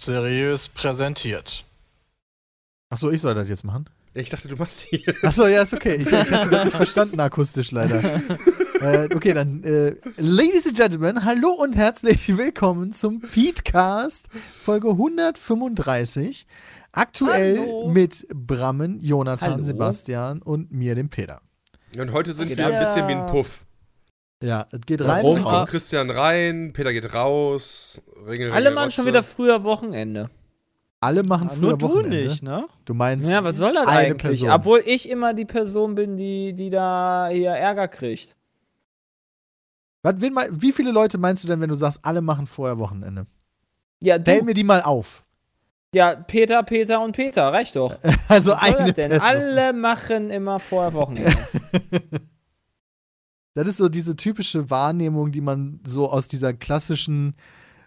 Seriös präsentiert. Achso, ich soll das jetzt machen. Ich dachte, du machst die. Achso, ja, ist okay. Ich, ich hatte das nicht verstanden akustisch leider. äh, okay, dann, äh, Ladies and Gentlemen, hallo und herzlich willkommen zum Petecast, Folge 135. Aktuell Hallo. mit Brammen, Jonathan, Hallo. Sebastian und mir, dem Peter. Und heute sind geht wir ein ab? bisschen wie ein Puff. Ja, es geht rein Warum? und raus. Christian rein, Peter geht raus. Ringel, Alle Ringel, machen schon Rotze. wieder früher Wochenende. Alle machen Ah, früher nur du Wochenende. nicht, ne? Du meinst Ja, was soll das eine eigentlich? Person. Obwohl ich immer die Person bin, die, die da hier Ärger kriegt. Was, wen, wie viele Leute meinst du denn, wenn du sagst, alle machen vorher Wochenende? Ja, du, mir die mal auf. ja, Peter, Peter und Peter, reicht doch. Also Was soll eine das denn? Person. Alle machen immer vorher Wochenende. Das ist so diese typische Wahrnehmung, die man so aus dieser klassischen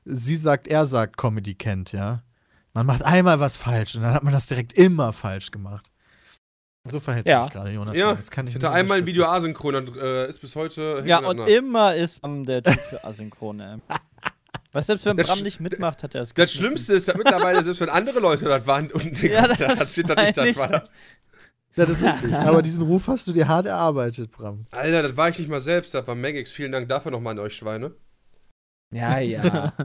Sie sagt, er sagt Comedy kennt, ja. Man macht einmal was falsch und dann hat man das direkt immer falsch gemacht. So verhält Ja. sich gerade Jonathan. Ja, das kann ich hatte nicht einmal ein Video asynchron und äh, ist bis heute. Ja, und nach. immer ist Bram der Typ für Asynchrone. Was selbst wenn Das Bram nicht mitmacht, hat er es Das. Schlimmste ist, dass mittlerweile, selbst wenn andere Leute das waren und Ja, das da steht da nicht, das war da. Ja, das ist richtig. Aber diesen Ruf hast du dir hart erarbeitet, Bram. Alter, das war ich nicht mal selbst, das war Megex. Vielen Dank dafür nochmal an euch Schweine. Ja, ja.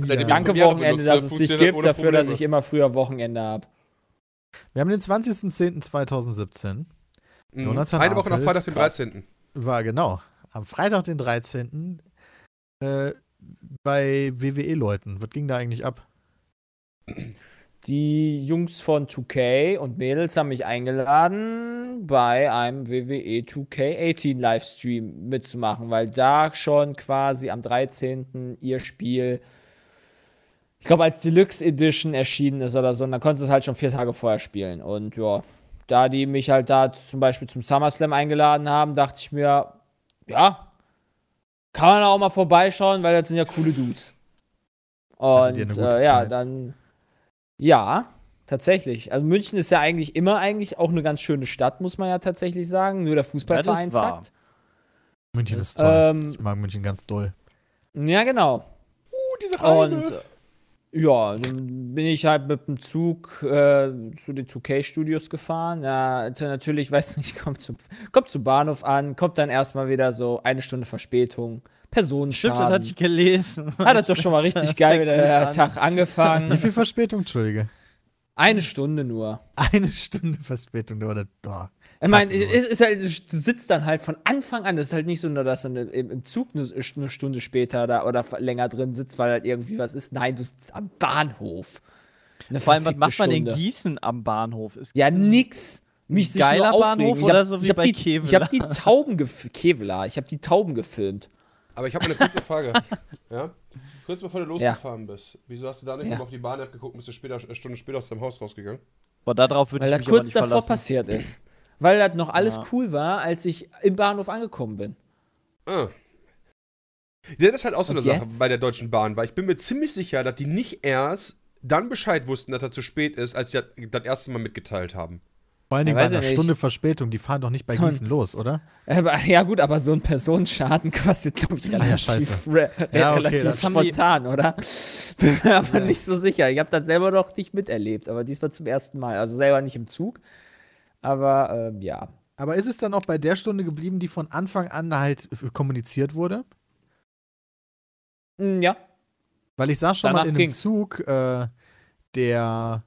Ja. Danke Wochenende, benutzt, dass es dich gibt, dafür, dass ich immer früher Wochenende habe. Wir haben den 20.10.2017. Mhm. Jonathan Eine Woche nach Freitag, den krass. 13. War genau. Am Freitag, den 13. Äh, bei WWE-Leuten. Was ging da eigentlich ab? Die Jungs von 2K und Mädels haben mich eingeladen, bei einem WWE 2K18 Livestream mitzumachen, weil da schon quasi am 13. ihr Spiel, ich glaube, als Deluxe Edition erschienen ist oder so, und dann konntest du es halt schon vier Tage vorher spielen. Und ja, da die mich halt da zum Beispiel zum SummerSlam eingeladen haben, dachte ich mir, ja, kann man auch mal vorbeischauen, weil das sind ja coole Dudes. Und gute äh, ja, dann ja, tatsächlich. Also München ist ja eigentlich immer eigentlich auch eine ganz schöne Stadt, muss man ja tatsächlich sagen. Nur der Fußballverein Ja, zackt. München ist toll. Ähm, ich mag München ganz doll. Ja, genau. Uh, diese Und äh, ja, dann bin ich halt mit dem Zug äh, zu den 2K-Studios gefahren. Ja, also natürlich, weiß nicht, kommt zum, kommt zum Bahnhof an, kommt dann erstmal wieder so eine Stunde Verspätung, Personenschaden. Stimmt, das hatte ich gelesen. Hat das doch schon mal richtig geil wieder der Tag Wie angefangen. viel Verspätung, Entschuldige? Eine Stunde nur. Eine Stunde Verspätung, oder? Oh. Ich meine, Krass, es ist halt, du sitzt dann halt von Anfang an, das ist halt nicht so, nur, dass du im im Zug eine, Stunde später da oder länger drin sitzt, weil halt irgendwie was ist. Nein, du sitzt am Bahnhof. Eine Vor allem, was macht man in Stunde. Gießen am Bahnhof? Ist Ja, Gießen- nix. Mich Geiler nur Bahnhof aufregen. Ich oder hab- so wie hab bei die, Kevlar? Ich habe die Tauben gefilmt. Kevlar, ich habe die Tauben gefilmt. Aber ich habe eine kurze Frage. ja? Kurz bevor du losgefahren bist. Wieso hast du da nicht Ja. mal auf die Bahn-App geguckt und bist du später, eine Stunde später aus deinem Haus rausgegangen? Boah, darauf würde Weil ich das mich aber kurz nicht davor verlassen. passiert ist. Weil das noch alles Ja. cool war, als ich im Bahnhof angekommen bin. Ah. Ja, das ist halt auch so eine Und Sache jetzt? bei der Deutschen Bahn, weil ich bin mir ziemlich sicher, dass die nicht erst dann Bescheid wussten, dass er zu spät ist, als sie das, das erste Mal mitgeteilt haben. Vor allen Dingen Ja, bei einer nicht. Stunde Verspätung. Die fahren doch nicht bei So Gießen los, oder? Aber, ja, gut, aber so ein Personenschaden kostet, glaube ich, ja, relativ, re Ja, okay, relativ die- spontan, oder? Bin mir aber nicht so sicher. Ich habe das selber noch nicht miterlebt, aber diesmal zum ersten Mal. Also selber nicht im Zug. Aber ähm, ja. Aber ist es dann auch bei der Stunde geblieben, die von Anfang an halt kommuniziert wurde? Mm, Ja. Weil ich saß schon mal Danach in einem ging's. Zug, äh, der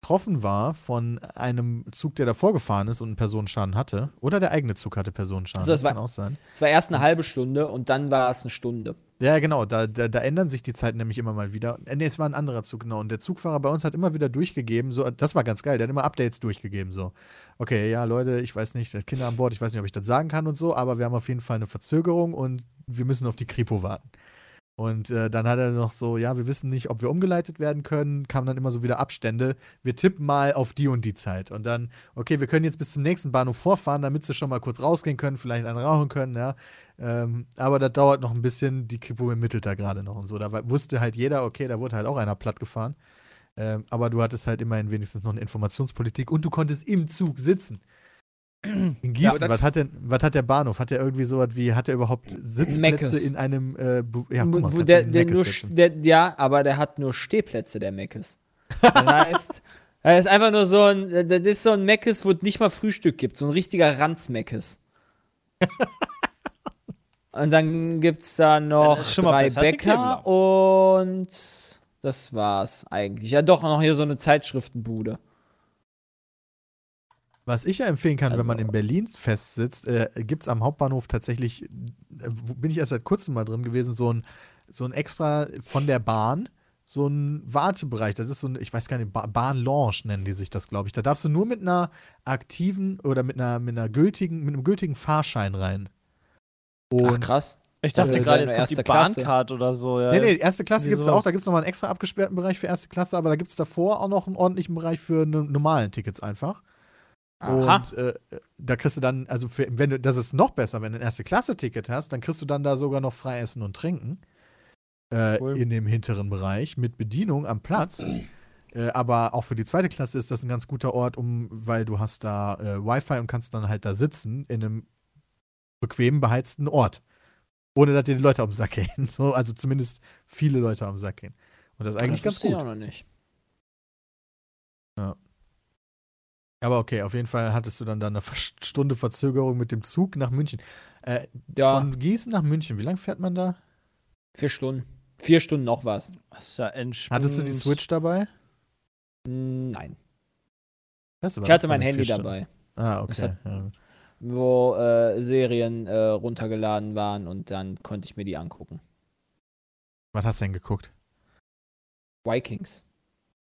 betroffen war von einem Zug, der davor gefahren ist und einen Personenschaden hatte. Oder der eigene Zug hatte Personenschaden. Also, das war- kann auch sein. Es war erst eine halbe Stunde und dann war es eine Stunde. Ja, genau, da, da, da ändern sich die Zeiten nämlich immer mal wieder. Äh, Nee, es war ein anderer Zug, genau. Und der Zugfahrer bei uns hat immer wieder durchgegeben, so, das war ganz geil, der hat immer Updates durchgegeben, so. Okay, ja, Leute, ich weiß nicht, Kinder an Bord, ich weiß nicht, ob ich das sagen kann und so, aber wir haben auf jeden Fall eine Verzögerung und wir müssen auf die Kripo warten. Und äh, dann hat er noch so, ja, wir wissen nicht, ob wir umgeleitet werden können, kamen dann immer so wieder Abstände. Wir tippen mal auf die und die Zeit. Und dann, okay, wir können jetzt bis zum nächsten Bahnhof vorfahren, damit sie schon mal kurz rausgehen können, vielleicht einen rauchen können, ja. Ähm, aber das dauert noch ein bisschen, die Kripo ermittelt da gerade noch und so. Da wusste halt jeder, okay, da wurde halt auch einer platt gefahren. Ähm, aber du hattest halt immerhin wenigstens noch eine Informationspolitik und du konntest im Zug sitzen. In Ja, Gießen, aber was, hat denn, was hat der Bahnhof? Hat der irgendwie so was wie, hat er überhaupt Sitzplätze Meckes. in einem, äh, ja, guck mal, der, der nur, der, ja, aber der hat nur Stehplätze, der Meckes. Das heißt, er ist einfach nur so ein, das ist so ein Meckes, wo es nicht mal Frühstück gibt, so ein richtiger Ranz-Meckes. Und dann gibt es da noch das mal drei Bäcker und das war's eigentlich. Ja, doch, noch hier so eine Zeitschriftenbude. Was ich ja empfehlen kann, wenn man Also- in Berlin festsitzt, äh, gibt es am Hauptbahnhof tatsächlich, äh, bin ich erst seit kurzem mal drin gewesen, so ein, so ein extra von der Bahn, so ein Wartebereich. Das ist so ein, ich weiß gar nicht, ba Bahn-Lounge nennen die sich das, glaube ich. Da darfst du nur mit einer aktiven oder mit einer, mit einer gültigen, mit einem gültigen Fahrschein rein. Ach, Und- krass. Ich dachte Also gerade, jetzt kommt die. Bahncard oder so. Ja. Nee, nee, erste Klasse gibt es auch. Da gibt es nochmal einen extra abgesperrten Bereich für erste Klasse, aber da gibt es davor auch noch einen ordentlichen Bereich für ne, normalen Tickets einfach. Aha. Und äh, da kriegst du dann, also für, wenn du, das ist noch besser, wenn du ein Erste-Klasse-Ticket hast, dann kriegst du dann da sogar noch frei Essen und Trinken. Äh, Cool. In dem hinteren Bereich mit Bedienung am Platz. äh, aber auch für die zweite Klasse ist das ein ganz guter Ort, um, weil du hast da äh, Wi-Fi und kannst dann halt da sitzen in einem bequemen, beheizten Ort. Ohne dass dir die Leute den Sack gehen. So, also zumindest viele Leute den Sack gehen. Und das ist eigentlich das ganz wusste ich gut. auch noch nicht. Aber okay, auf jeden Fall hattest du dann da eine Stunde Verzögerung mit dem Zug nach München. Äh, Ja, Von Gießen nach München, wie lange fährt man da? vier Stunden. Vier Stunden noch was. Das ist ja entspannt. Hattest du die Switch dabei? Nein. Ich hatte mein Handy dabei, Ah, okay. hat- ja. wo äh, Serien äh, runtergeladen waren und dann konnte ich mir die angucken. Was hast du denn geguckt? Vikings.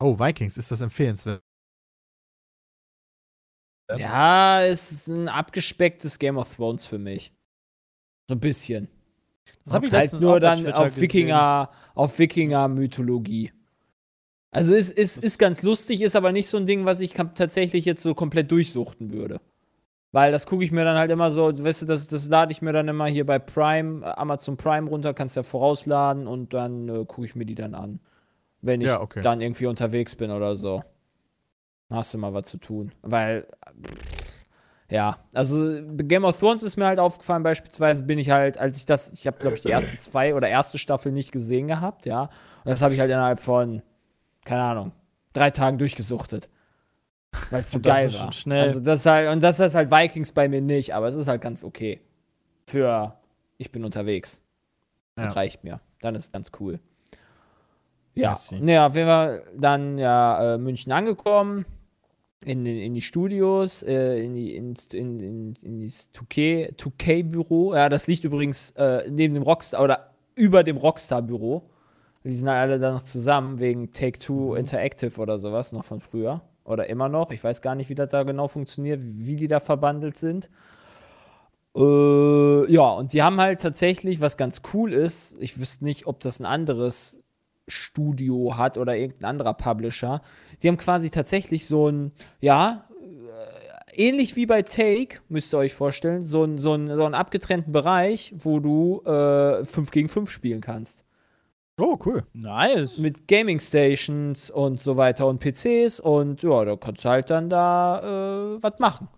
Oh, Vikings, ist das empfehlenswert? Ja, es ist ein abgespecktes Game of Thrones für mich. So ein bisschen. Das habe ich halt nur dann auf gesehen. Wikinger, auf Wikinger-Mythologie. Also es ist, ist ganz lustig, ist aber nicht so ein Ding, was ich tatsächlich jetzt so komplett durchsuchten würde. Weil das gucke ich mir dann halt immer so, weißt du, das, das lade ich mir dann immer hier bei Prime, äh, Amazon Prime runter, kannst ja vorausladen und dann äh, gucke ich mir die dann an. Wenn ich Ja, okay. dann irgendwie unterwegs bin oder so. Hast du mal was zu tun. Weil, ja, also Game of Thrones ist mir halt aufgefallen, beispielsweise bin ich halt, als ich das, ich habe glaube ich die ersten zwei oder erste Staffel nicht gesehen gehabt, ja. Und das habe ich halt innerhalb von, keine Ahnung, drei Tagen durchgesucht. Weil es zu das geil war. schnell. Also das ist halt, und das ist halt Vikings bei mir nicht, aber es ist halt ganz okay. Für ich bin unterwegs. Das Ja. reicht mir. Dann ist es ganz cool. Ja, naja, auf jeden Fall dann ja äh, München angekommen, in, in, in die Studios, äh, in, die, ins, in, in, in das 2K 2K-Büro. Ja, das liegt übrigens äh, neben dem Rockstar oder über dem Rockstar-Büro. Die sind alle da noch zusammen wegen Take-Two Interactive oder sowas, noch von früher. Oder immer noch. Ich weiß gar nicht, wie das da genau funktioniert, wie die da verbandelt sind. Äh, ja, und die haben halt tatsächlich, was ganz cool ist, ich wüsste nicht, ob das ein anderes Studio hat oder irgendein anderer Publisher. Die haben quasi tatsächlich so ein, ja, äh, ähnlich wie bei Take, müsst ihr euch vorstellen, so, ein, so, ein, so einen abgetrennten Bereich, wo du äh, 5 gegen 5 spielen kannst. Oh, cool. Nice. Mit Gaming Stations und so weiter und PCs und ja, da kannst du halt dann da äh, was machen.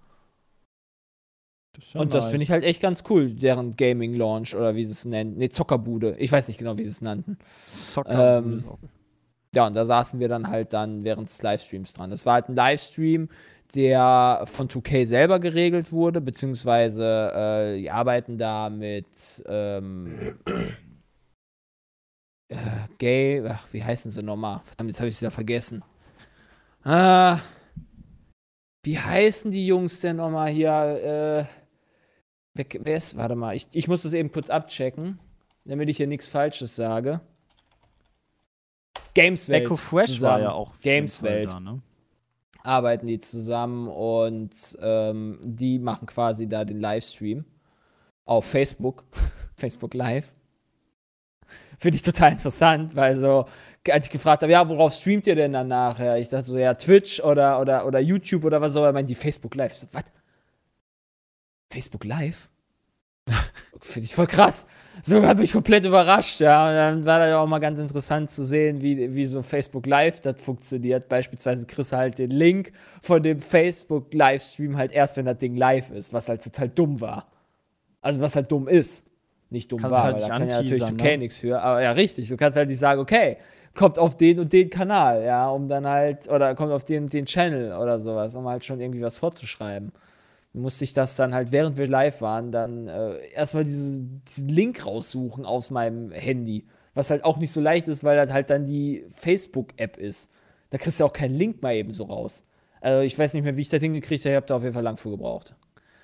Das ja und das nice. finde ich halt echt ganz cool, deren Gaming Launch oder wie sie es nennen. Ne, Zockerbude. Ich weiß nicht genau, wie sie es nannten. Soccer ähm, Ja, und da saßen wir dann halt dann während des Livestreams dran. Das war halt ein Livestream, der von 2K selber geregelt wurde, beziehungsweise äh, die arbeiten da mit ähm, äh, Gay, ach, wie heißen sie nochmal? Verdammt, jetzt habe ich es wieder vergessen. Ah, wie heißen die Jungs denn nochmal hier? Wer, wer ist, warte mal, ich, ich muss das eben kurz abchecken, damit ich hier nichts Falsches sage. Gameswelt. Echo Fresh zusammen. war ja auch. Gameswelt Da, ne? arbeiten die zusammen und ähm, die machen quasi da den Livestream auf Facebook, Facebook Live. Finde ich total interessant, weil so, als ich gefragt habe, ja, worauf streamt ihr denn dann nachher? Ich dachte so, ja, Twitch oder, oder, oder YouTube oder was auch immer, meinen die Facebook Live. Ich So, was? Facebook Live? Finde ich voll krass. So hat mich komplett überrascht, ja. Und dann war das auch mal ganz interessant zu sehen, wie, wie so Facebook Live das funktioniert. Beispielsweise kriegst du halt den Link von dem Facebook Livestream halt erst, wenn das Ding live ist, was halt total dumm war. Also was halt dumm ist. Nicht dumm Kannst war, halt weil da kann ja natürlich 2K ne? nichts für. Aber ja, richtig. Du kannst halt nicht sagen, okay, kommt auf den und den Kanal, ja, um dann halt, oder kommt auf den und den Channel oder sowas, um halt schon irgendwie was vorzuschreiben. Musste ich das dann halt, während wir live waren, dann äh, erstmal diese, diesen Link raussuchen aus meinem Handy. Was halt auch nicht so leicht ist, weil das halt dann die Facebook-App ist. Da kriegst du auch keinen Link mal eben so raus. Also ich weiß nicht mehr, wie ich das hingekriegt habe, ich habe da auf jeden Fall lang für gebraucht.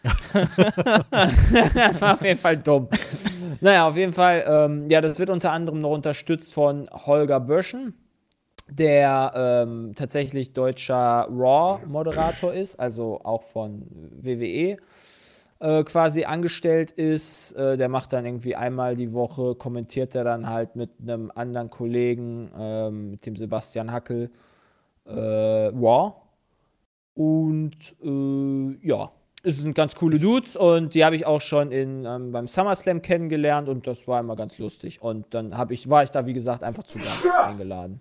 war auf jeden Fall dumm. Naja, auf jeden Fall, ähm, ja, das wird unter anderem noch unterstützt von Holger Böschen, der ähm, tatsächlich deutscher Raw-Moderator ist, also auch von WWE äh, quasi angestellt ist. Äh, der macht dann irgendwie einmal die Woche, kommentiert er dann halt mit einem anderen Kollegen, ähm, mit dem Sebastian Hackel, äh, Raw. Und äh, ja, es sind ganz coole Dudes und die habe ich auch schon in, ähm, beim SummerSlam kennengelernt und das war immer ganz lustig. Und dann ich, war ich da, wie gesagt, einfach zu Gast eingeladen.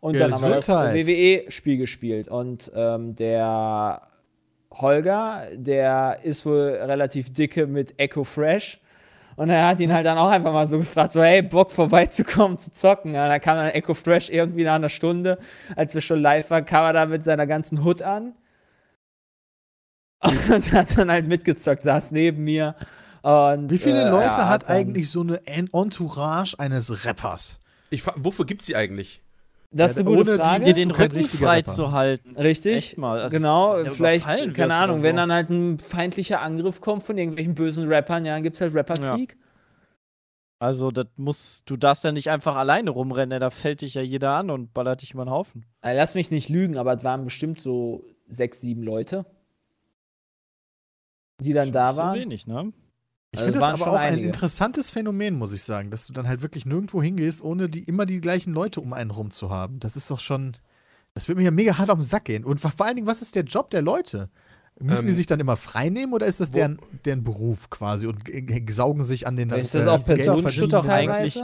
Und dann haben wir das. WWE-Spiel gespielt. Und ähm, der Holger, der ist wohl relativ dicke mit Echo Fresh. Und er hat ihn halt dann auch einfach mal so gefragt, so, hey, Bock vorbeizukommen, zu zocken. Ja, da kam dann Echo Fresh irgendwie nach einer Stunde, als wir schon live waren, kam er da mit seiner ganzen Hood an. Und hat dann halt mitgezockt, saß neben mir. Und, Wie viele äh, Leute ja, hat dann- eigentlich so eine En- Entourage eines Rappers? Ich frag, wofür gibt's sie eigentlich? Das ist Ja, eine gute ohne die- Frage. dir den Rücken frei Rapper. zu halten. Richtig. Echt mal. Das genau, ist- ja, vielleicht, keine Ahnung, oder wenn so. dann halt ein feindlicher Angriff kommt von irgendwelchen bösen Rappern, ja, dann gibt's halt Rapperkrieg. Also, das muss, du darfst ja nicht einfach alleine rumrennen, da fällt dich ja jeder an und ballert dich über den Haufen. Äh, Lass mich nicht lügen, aber es waren bestimmt so sechs, sieben Leute, die dann Schon da nicht So waren. wenig, ne? Ich Also finde das aber auch ein einige. interessantes Phänomen, muss ich sagen, dass du dann halt wirklich nirgendwo hingehst, ohne die, immer die gleichen Leute um einen rum zu haben. Das ist doch schon. Das wird mir ja mega hart auf den Sack gehen. Und vor allen Dingen, was ist der Job der Leute? Müssen die Ähm, sich dann immer frei nehmen oder ist das deren, deren Beruf quasi und saugen sich an den Ist das äh, auch Personenschutz eigentlich-?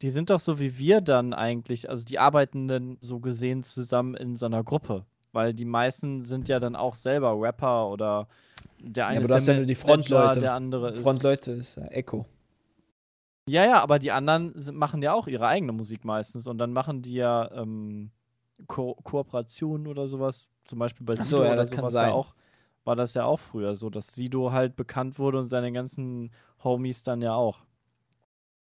Die sind doch so wie wir dann eigentlich, also die arbeiten dann so gesehen zusammen in so einer Gruppe. Weil die meisten sind ja dann auch selber Rapper oder der eine aber ist du hast ja nur die Manager, Frontleute. der andere ist. Frontleute ist ja Echo. Ja, ja, aber die anderen sind, machen ja auch ihre eigene Musik meistens und dann machen die ja ähm, Ko Kooperationen oder sowas. Zum Beispiel bei Sido so, ja, oder das kann sowas ja auch, war das ja auch früher so, dass Sido halt bekannt wurde und seine ganzen Homies dann ja auch.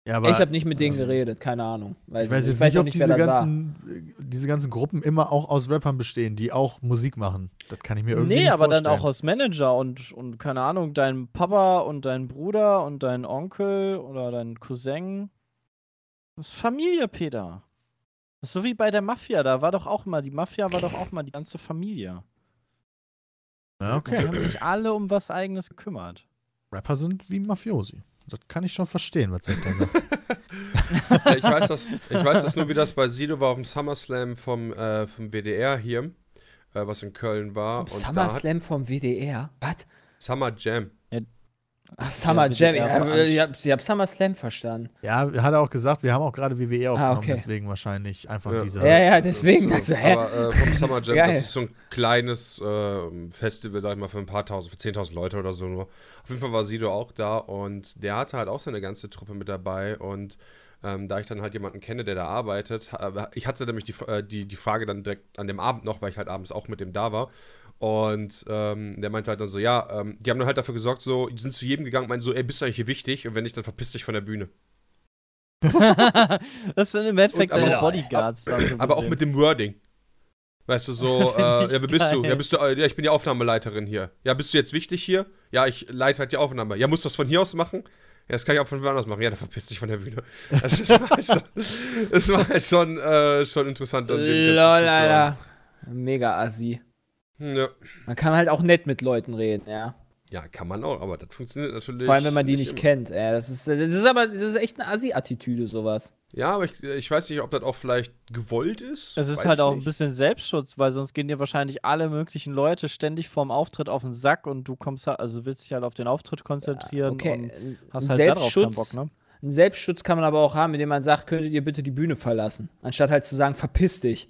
Ja, aber ich habe nicht mit denen geredet, keine Ahnung. ich weiß jetzt auch nicht, ob wer diese ganzen, äh, diese ganzen Gruppen immer auch aus Rappern bestehen, die auch Musik machen. Das kann ich mir irgendwie Nee, nicht aber vorstellen. dann auch aus Manager und, und keine Ahnung, dein Papa und dein Bruder und dein Onkel oder dein Cousin. Das ist Familie, Peter. Das ist so wie bei der Mafia, da war doch auch mal, die Mafia war doch auch mal die ganze Familie. Ja, Die okay. haben sich alle um was eigenes gekümmert. Rapper sind wie Mafiosi. Das kann ich schon verstehen, was Senta sagt. Ich, weiß das, ich weiß das nur, wie das bei Sido war auf dem SummerSlam vom, äh, vom WDR hier, äh, was in Köln war. Und da hat SummerSlam vom WDR? Was? Summer Jam. Ach, Summer Jam. Ja, ich hab, ich hab SummerSlam verstanden. Ja, hat er auch gesagt, wir haben auch gerade WWE aufgenommen, okay. deswegen wahrscheinlich einfach Ja. dieser. Ja, ja, deswegen. So, Also, aber äh, vom Summer Jam, Geil. das ist so ein kleines äh, Festival, sag ich mal, für ein paar tausend, für 10.000 Leute oder so nur. Auf jeden Fall war Sido auch da und der hatte halt auch seine ganze Truppe mit dabei und ähm, da ich dann halt jemanden kenne, der da arbeitet, ich hatte nämlich die, äh, die, die Frage dann direkt an dem Abend noch, weil ich halt abends auch mit dem da war. Und ähm, der meinte halt dann so, ja, ähm, die haben dann halt dafür gesorgt, so, die sind zu jedem gegangen, meinen so, ey, bist du eigentlich hier wichtig? Und wenn nicht, dann verpiss dich von der Bühne. das sind im Endeffekt Und aber- deine Bodyguards. so Aber auch mit dem Wording. Weißt du, so, äh, ja, wer bist du? Ja, bist du, äh, ja, ich bin die Aufnahmeleiterin hier. Ja, bist du jetzt wichtig hier? Ja, ich leite halt die Aufnahme. Ja, musst du das von hier aus machen? Ja, das kann ich auch von woanders machen. Ja, dann verpiss dich von der Bühne. Das ist halt schon, das war halt schon, äh, schon interessant. um dem Lol, Ganzen Alter. Mega assi. Ja. Man kann halt auch nett mit Leuten reden, ja. Ja, kann man auch, aber das funktioniert natürlich. Vor allem, wenn man die nicht immer. kennt. Ja, das, ist, das ist aber das ist echt eine Assi-Attitüde, sowas. Ja, aber ich, ich weiß nicht, ob das auch vielleicht gewollt ist. Es ist halt auch ein nicht. bisschen Selbstschutz, weil sonst gehen dir wahrscheinlich alle möglichen Leute ständig vorm Auftritt auf den Sack und du kommst halt, also willst dich halt auf den Auftritt konzentrieren und Okay, hast ein halt darauf keinen Selbstschutz, Bock, ne? einen Selbstschutz kann man aber auch haben, indem man sagt, könntet ihr bitte die Bühne verlassen. Anstatt halt zu sagen, verpiss dich.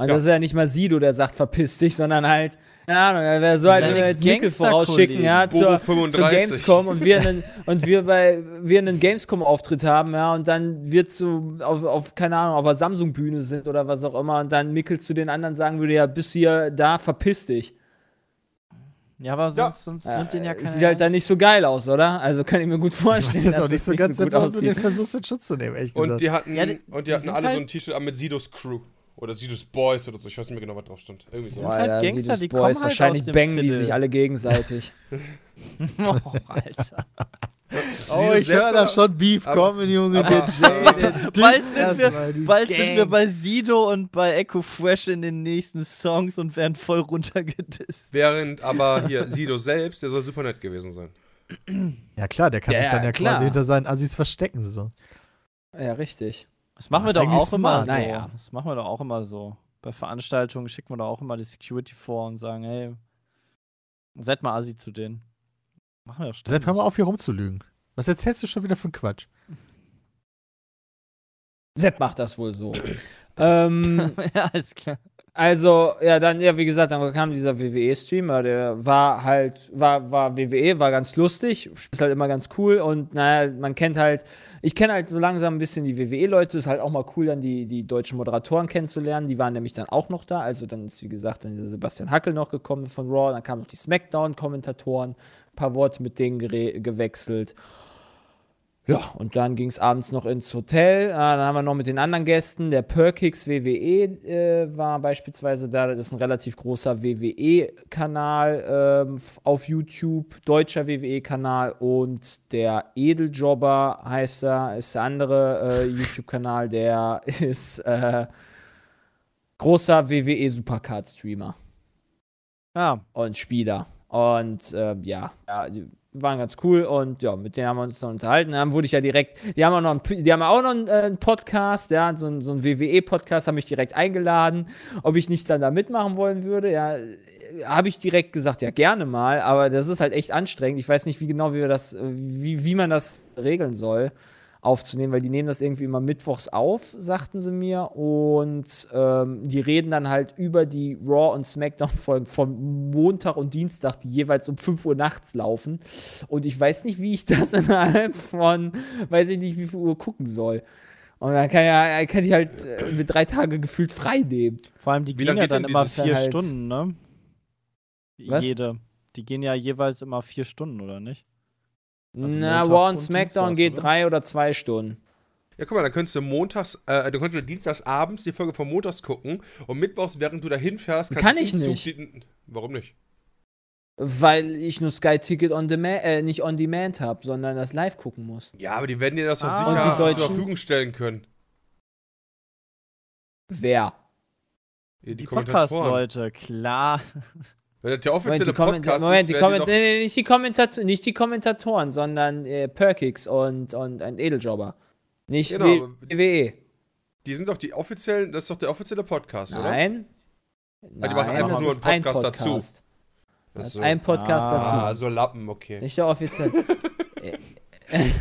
Und Ja. das ist ja nicht mal Sido, der sagt, verpiss dich, sondern halt, keine Ahnung, er wäre so, als wenn wir jetzt Mikkel vorausschicken, ja, zur, zur 35. Gamescom und wir einen, und wir bei, wir einen Gamescom-Auftritt haben, ja, und dann wird so auf, auf, keine Ahnung, auf der Samsung-Bühne sind oder was auch immer und dann Mikkel zu den anderen sagen würde, ja, bist du hier da, verpiss dich. Ja, aber Ja. sonst, sonst nimmt den ja keiner Sieht halt dann nicht so geil aus, oder? Also kann ich mir gut Ich vorstellen. weiß jetzt dass auch nicht das so ganz gut warum du den versuchst, in Schutz zu nehmen, ehrlich Und gesagt. die hatten, Ja, die- und die die hatten alle so halt- ein T-Shirt an mit Sidos Crew. Oder Sidos Boys oder so. Ich weiß nicht mehr genau, was drauf stand. Irgendwie so. sind halt Alter, Gangster, Sidos die Boys. kommen halt Wahrscheinlich dem bangen die sich alle gegenseitig. oh, Alter. oh, ich höre da schon Beef aber- kommen, Junge. aber- der Bald sind wir- Bald sind wir bei Sido und bei Echo Fresh in den nächsten Songs und werden voll runtergedisst. Während aber hier Sido selbst, der soll super nett gewesen sein. Ja klar, der kann Ja, sich dann ja klar. quasi hinter seinen Assis verstecken. So. ja, richtig. Das machen Das wir doch auch immer so. Naja. Das machen wir doch auch immer so. Bei Veranstaltungen schicken wir doch auch immer die Security vor und sagen, hey, seid mal Assi zu denen. Machen wir doch Sepp, hör mal auf, hier rumzulügen. Was erzählst du schon wieder für einen Quatsch? Sepp macht das wohl so. ähm, ja, alles klar. Also, ja, dann, ja, wie gesagt, dann kam dieser WWE-Streamer, der war halt, war, war WWE, war ganz lustig, ist halt immer ganz cool und naja, man kennt halt, ich kenne halt so langsam ein bisschen die WWE-Leute, ist halt auch mal cool, dann die, die deutschen Moderatoren kennenzulernen, die waren nämlich dann auch noch da, also dann ist, wie gesagt, dann der Sebastian Hackel noch gekommen von Raw, dann kamen noch die Smackdown-Kommentatoren, ein paar Worte mit denen gewechselt. Ja, und dann ging es abends noch ins Hotel. Äh, dann haben wir noch mit den anderen Gästen. Der Perkix WWE äh, war beispielsweise da. Das ist ein relativ großer WWE-Kanal ähm, auf YouTube, deutscher WWE-Kanal. Und der Edeljobber heißt er, ist der andere äh, YouTube-Kanal. Der ist äh, großer WWE-Supercard-Streamer Ja, und Spieler. Und äh, ja, ja, waren ganz cool und ja, mit denen haben wir uns dann unterhalten. Dann wurde ich ja direkt, die haben auch noch einen, die haben auch noch einen, äh, einen Podcast, ja, so, ein- so einen WWE-Podcast, haben mich direkt eingeladen, ob ich nicht dann da mitmachen wollen würde. Ja, habe ich direkt gesagt, ja, gerne mal, aber das ist halt echt anstrengend. Ich weiß nicht, wie genau wie wir das, äh, wie, wie man das regeln soll aufzunehmen, weil die nehmen das irgendwie immer mittwochs auf, sagten sie mir. Und ähm, die reden dann halt über die Raw- und Smackdown-Folgen von Montag und Dienstag, die jeweils um 5 Uhr nachts laufen. Und ich weiß nicht, wie ich das innerhalb von, weiß ich nicht, wie viel Uhr gucken soll. Und dann kann, ja, kann ich halt äh, mit drei Tage gefühlt frei nehmen. vor allem die Wie gehen ja geht dann immer vier halt- Stunden, ne? Was? Jede. Die gehen ja jeweils immer vier Stunden, oder nicht? Also Na, montags Raw und Smackdown dienstags, geht oder? drei oder zwei Stunden. Ja, guck mal, da könntest du montags, äh, du könntest dienstags abends die Folge von montags gucken und mittwochs, während du dahin fährst, kannst Kann du ich nicht. Die, warum nicht? Weil ich nur Sky Ticket on Demand, äh, nicht on Demand habe, sondern das live gucken muss. Ja, aber die werden dir das doch Ah. sicher Und die zur? Verfügung stellen können. Wer? Die, Die, Kommentatoren. Podcast-Leute, klar. Wenn das der offizielle Moment, Podcast Moment, ist, die, Komment die nee, nicht, die nicht die Kommentatoren, sondern äh, Perkix und, und ein Edeljobber. Nicht Genau, WWE. die sind doch die offiziellen, das ist doch der offizielle Podcast, oder? Nein. die machen einfach nur einen Podcast dazu. Podcast. Das ist so. ein Podcast Ah. dazu. Ah, so Lappen, okay. Nicht der offizielle. Äh,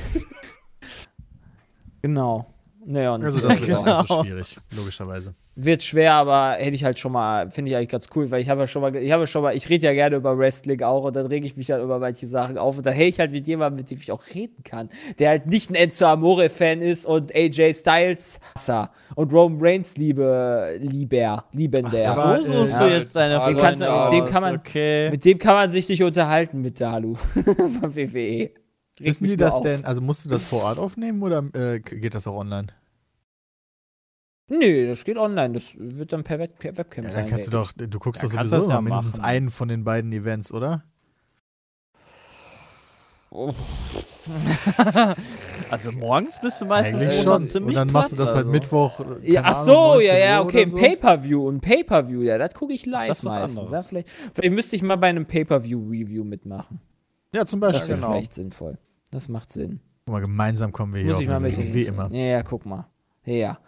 genau. Naja, und Also das wird Genau. dann also schwierig, logischerweise. Wird schwer, aber hätte ich halt schon mal, finde ich eigentlich ganz cool, weil ich habe ja schon mal, ich habe ja schon mal, ich rede ja gerne über Wrestling auch und dann rege ich mich halt über manche Sachen auf und da hätte ich halt mit jemandem, mit dem ich auch reden kann, der halt nicht ein Enzo Amore-Fan ist und AJ Styles Hasser und Roman Reigns liebe, lieber, liebender. Ach so suchst äh, du ja, jetzt deine den Freunde kannst aus. dem kann man- Okay. Mit dem kann man sich nicht unterhalten mit der Halu von WWE. Wissen die nur das auf. denn, also musst du das vor Ort aufnehmen oder äh, geht das auch online? Nö, das geht online, das wird dann per, Web per Webcam Ja, sein. dann kannst du doch, du guckst doch sowieso das ja immer mindestens machen. einen von den beiden Events, oder? Also morgens bist du meistens Eigentlich immer schon. ziemlich Und dann machst du das halt also. Mittwoch. Ja, ach Ahnung, so, 19 ja, ja, okay, so. Pay-Per-View. Ein Pay-Per-View, ja, das gucke ich live Das meistens. Ja, vielleicht, vielleicht müsste ich mal bei einem Pay-Per-View-Review mitmachen. Ja, zum Das Beispiel. wäre genau. vielleicht sinnvoll. Das macht Sinn. Guck mal, gemeinsam kommen wir hier Muss auf ich mal mit Lösung, wie immer. Ja, ja, guck mal. Ja.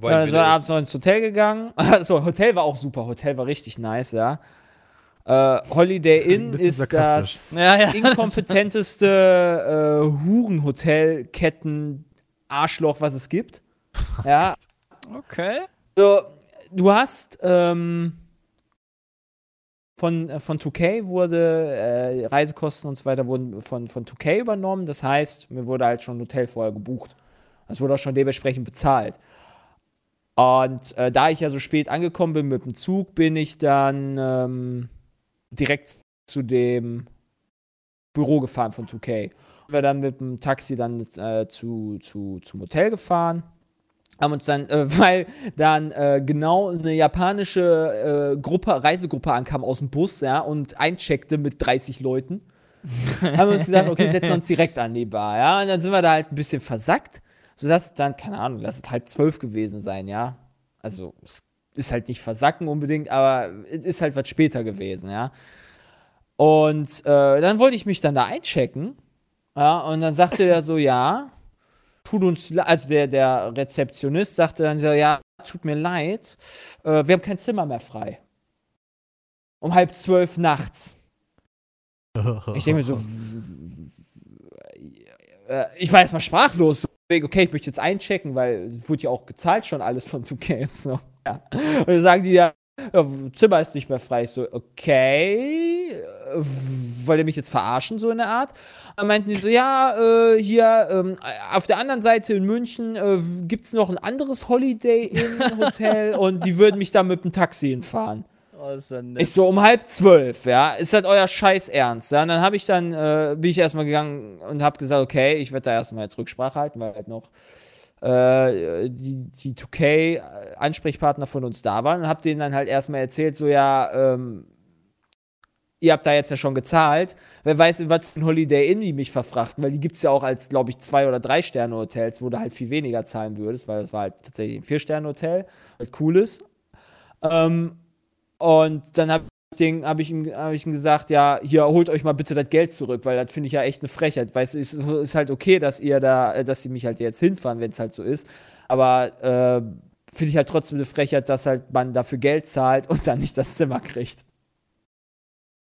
Weil Dann sind wir abends noch ins Hotel gegangen. Also, Hotel war auch super. Hotel war richtig nice, ja. Äh, Holiday Inn ist das Ja, ja. inkompetenteste äh, Hurenhotelketten Arschloch, was es gibt. Ja, Okay. so, du hast ähm, von, äh, von 2K wurde äh, Reisekosten und so weiter wurden von, von 2K übernommen. Das heißt, mir wurde halt schon ein Hotel vorher gebucht. Das wurde auch schon dementsprechend bezahlt. Und äh, da ich ja so spät angekommen bin mit dem Zug, bin ich dann ähm, direkt zu dem Büro gefahren von 2K. Wir dann mit dem Taxi dann äh, zu, zu, zum Hotel gefahren. Haben uns dann, äh, weil dann äh, genau eine japanische äh, Gruppe, Reisegruppe ankam aus dem Bus, ja, und eincheckte mit 30 Leuten. haben wir uns gesagt, okay, setzen wir uns direkt an die Bar, ja. Und dann sind wir da halt ein bisschen versackt, sodass dann, keine Ahnung, lass es halb zwölf gewesen sein, ja. Also, es ist halt nicht versacken unbedingt, aber es ist halt was später gewesen, ja. Und äh, dann wollte ich mich dann da einchecken, ja, und dann sagte er so, ja, tut uns, le- also der, der Rezeptionist sagte dann so, ja, tut mir leid, äh, wir haben kein Zimmer mehr frei. Um halb zwölf nachts. Ich denke mir so, äh, ich war erstmal sprachlos. Deswegen, Okay, ich möchte jetzt einchecken, weil es wurde ja auch gezahlt schon alles von 2K und so. Ja. Und dann sagen die ja, ja, Zimmer ist nicht mehr frei. Ich so, okay, äh, wollt ihr mich jetzt verarschen, so in der Art? Dann meinten die so, ja, äh, hier ähm, auf der anderen Seite in München äh, gibt es noch ein anderes Holiday Inn Hotel und die würden mich da mit dem Taxi hinfahren. Oh, ist. Ich so, um halb zwölf, ja, ist das euer Scheiß Ernst, ja? Und dann habe ich dann, äh, bin ich erstmal gegangen und habe gesagt, okay, ich werde da erstmal jetzt Rücksprache halten, weil halt noch äh, die, die 2K-Ansprechpartner von uns da waren und habe denen dann halt erstmal erzählt, so, ja, ähm, ihr habt da jetzt ja schon gezahlt, wer weiß, in was für ein Holiday Inn die mich verfrachten, weil die gibt es ja auch als, glaube ich, zwei- oder drei-Sterne-Hotels, wo du halt viel weniger zahlen würdest, weil das war halt tatsächlich ein Vier-Sterne-Hotel, halt cool ist. Ähm, und dann habe ich, hab ich, ihm- hab ich ihm gesagt, ja, hier holt euch mal bitte das Geld zurück, weil das finde ich ja echt eine Frechheit. Du, es ist, ist halt okay, dass ihr da, dass sie mich halt jetzt hinfahren, wenn es halt so ist. Aber äh, finde ich halt trotzdem eine Frechheit, dass halt man dafür Geld zahlt und dann nicht das Zimmer kriegt.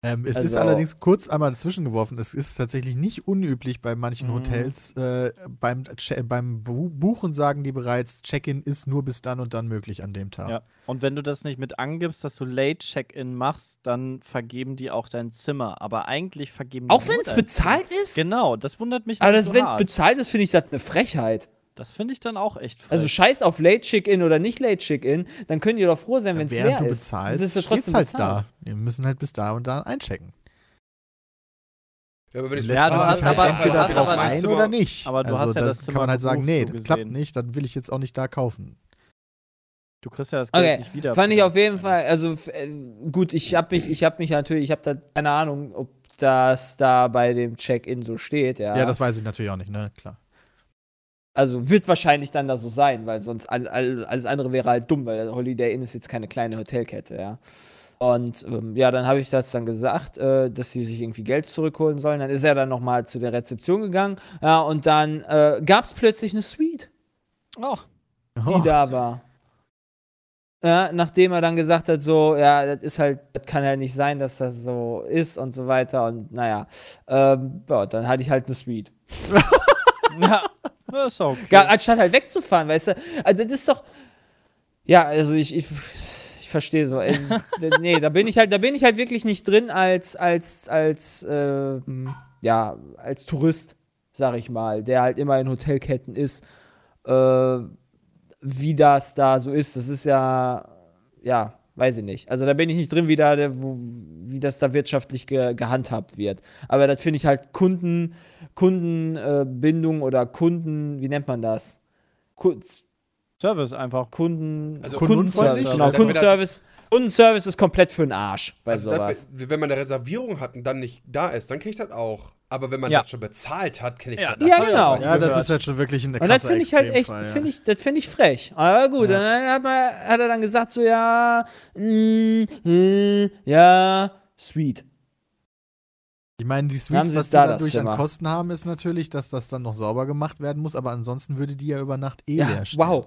Ähm, es ist Also- allerdings kurz einmal zwischengeworfen. Es ist tatsächlich nicht unüblich bei manchen Mhm. Hotels. Äh, beim, beim Bu- Buchen sagen die bereits, Check-in ist nur bis dann und dann möglich an dem Tag. Ja. Und wenn du das nicht mit angibst, dass du Late Check-in machst, dann vergeben die auch dein Zimmer. Aber eigentlich vergeben die Auch wenn es bezahlt ist? Zimmer. Genau, das wundert mich Aber so wenn es bezahlt ist, finde ich das eine Frechheit. Das finde ich dann auch echt frech. Also scheiß auf Late Check-In oder nicht Late Check-In, dann könnt ihr doch froh sein, wenn es leer Während du ist. bezahlst, ist ja steht's halt bezahlt. da. Wir müssen halt bis da und da einchecken. Ja, aber wenn ich Ja, du hast sich halt aber- entweder drauf aber ein das oder nicht. aber du also hast ja das das kann man halt sagen, nee, das klappt nicht, dann will ich jetzt auch nicht da kaufen. du kriegst ja das Geld Okay, nicht wieder. fand ich auf jeden Fall, also äh, gut, ich habe mich, ich habe mich natürlich, ich habe da keine Ahnung, ob das da bei dem Check-In so steht, ja. Ja, das weiß ich natürlich auch nicht, ne? Klar. Also wird wahrscheinlich dann da so sein, weil sonst all, all, alles andere wäre halt dumm, weil Holiday Inn ist jetzt keine kleine Hotelkette, ja. Und ähm, ja, dann habe ich das dann gesagt, äh, dass sie sich irgendwie Geld zurückholen sollen. Dann ist er dann nochmal zu der Rezeption gegangen, ja, und dann äh, gab es plötzlich eine Suite. Oh, die Oh, da war. Ja, nachdem er dann gesagt hat, so, ja, das ist halt, das kann halt nicht sein, dass das so ist und so weiter und naja, ähm, ja, dann hatte ich halt eine Suite. ja, das ist okay. Anstatt halt wegzufahren, weißt du, also das ist doch, ja, also ich, ich, ich verstehe so, also, nee, da bin ich halt, da bin ich halt wirklich nicht drin als, als, als, ähm, ja, als Tourist, sag ich mal, der halt immer in Hotelketten ist, äh, wie das da so ist, das ist ja, ja, weiß ich nicht. Also da bin ich nicht drin, wie, da, der- wo, wie das da wirtschaftlich ge, gehandhabt wird. Aber das finde ich halt Kunden, Kundenbindung äh, oder Kunden, wie nennt man das? Ku- Service einfach. Kunden, Also kundenfreundlich? Kundenservice. Genau, Also, Kundenservice, Kundenservice ist komplett für den Arsch bei Also sowas. das, wenn man eine Reservierung hat und dann nicht da ist, dann kenne ich das auch. Aber wenn man Ja. das schon bezahlt hat, kenne ich Ja, das Ja, ich genau. auch Ja, das gehört. ist halt schon wirklich ein Und das finde ich halt echt, finde ich, das finde ich frech. Aber gut, Ja. und dann hat, man, hat er dann gesagt so, ja, mm, äh, ja, sweet. Ich meine, die Suite, was die da dadurch an. Kosten haben, ist natürlich, dass das dann noch sauber gemacht werden muss, aber ansonsten würde die ja über Nacht eh Ja, leer stehen. wow.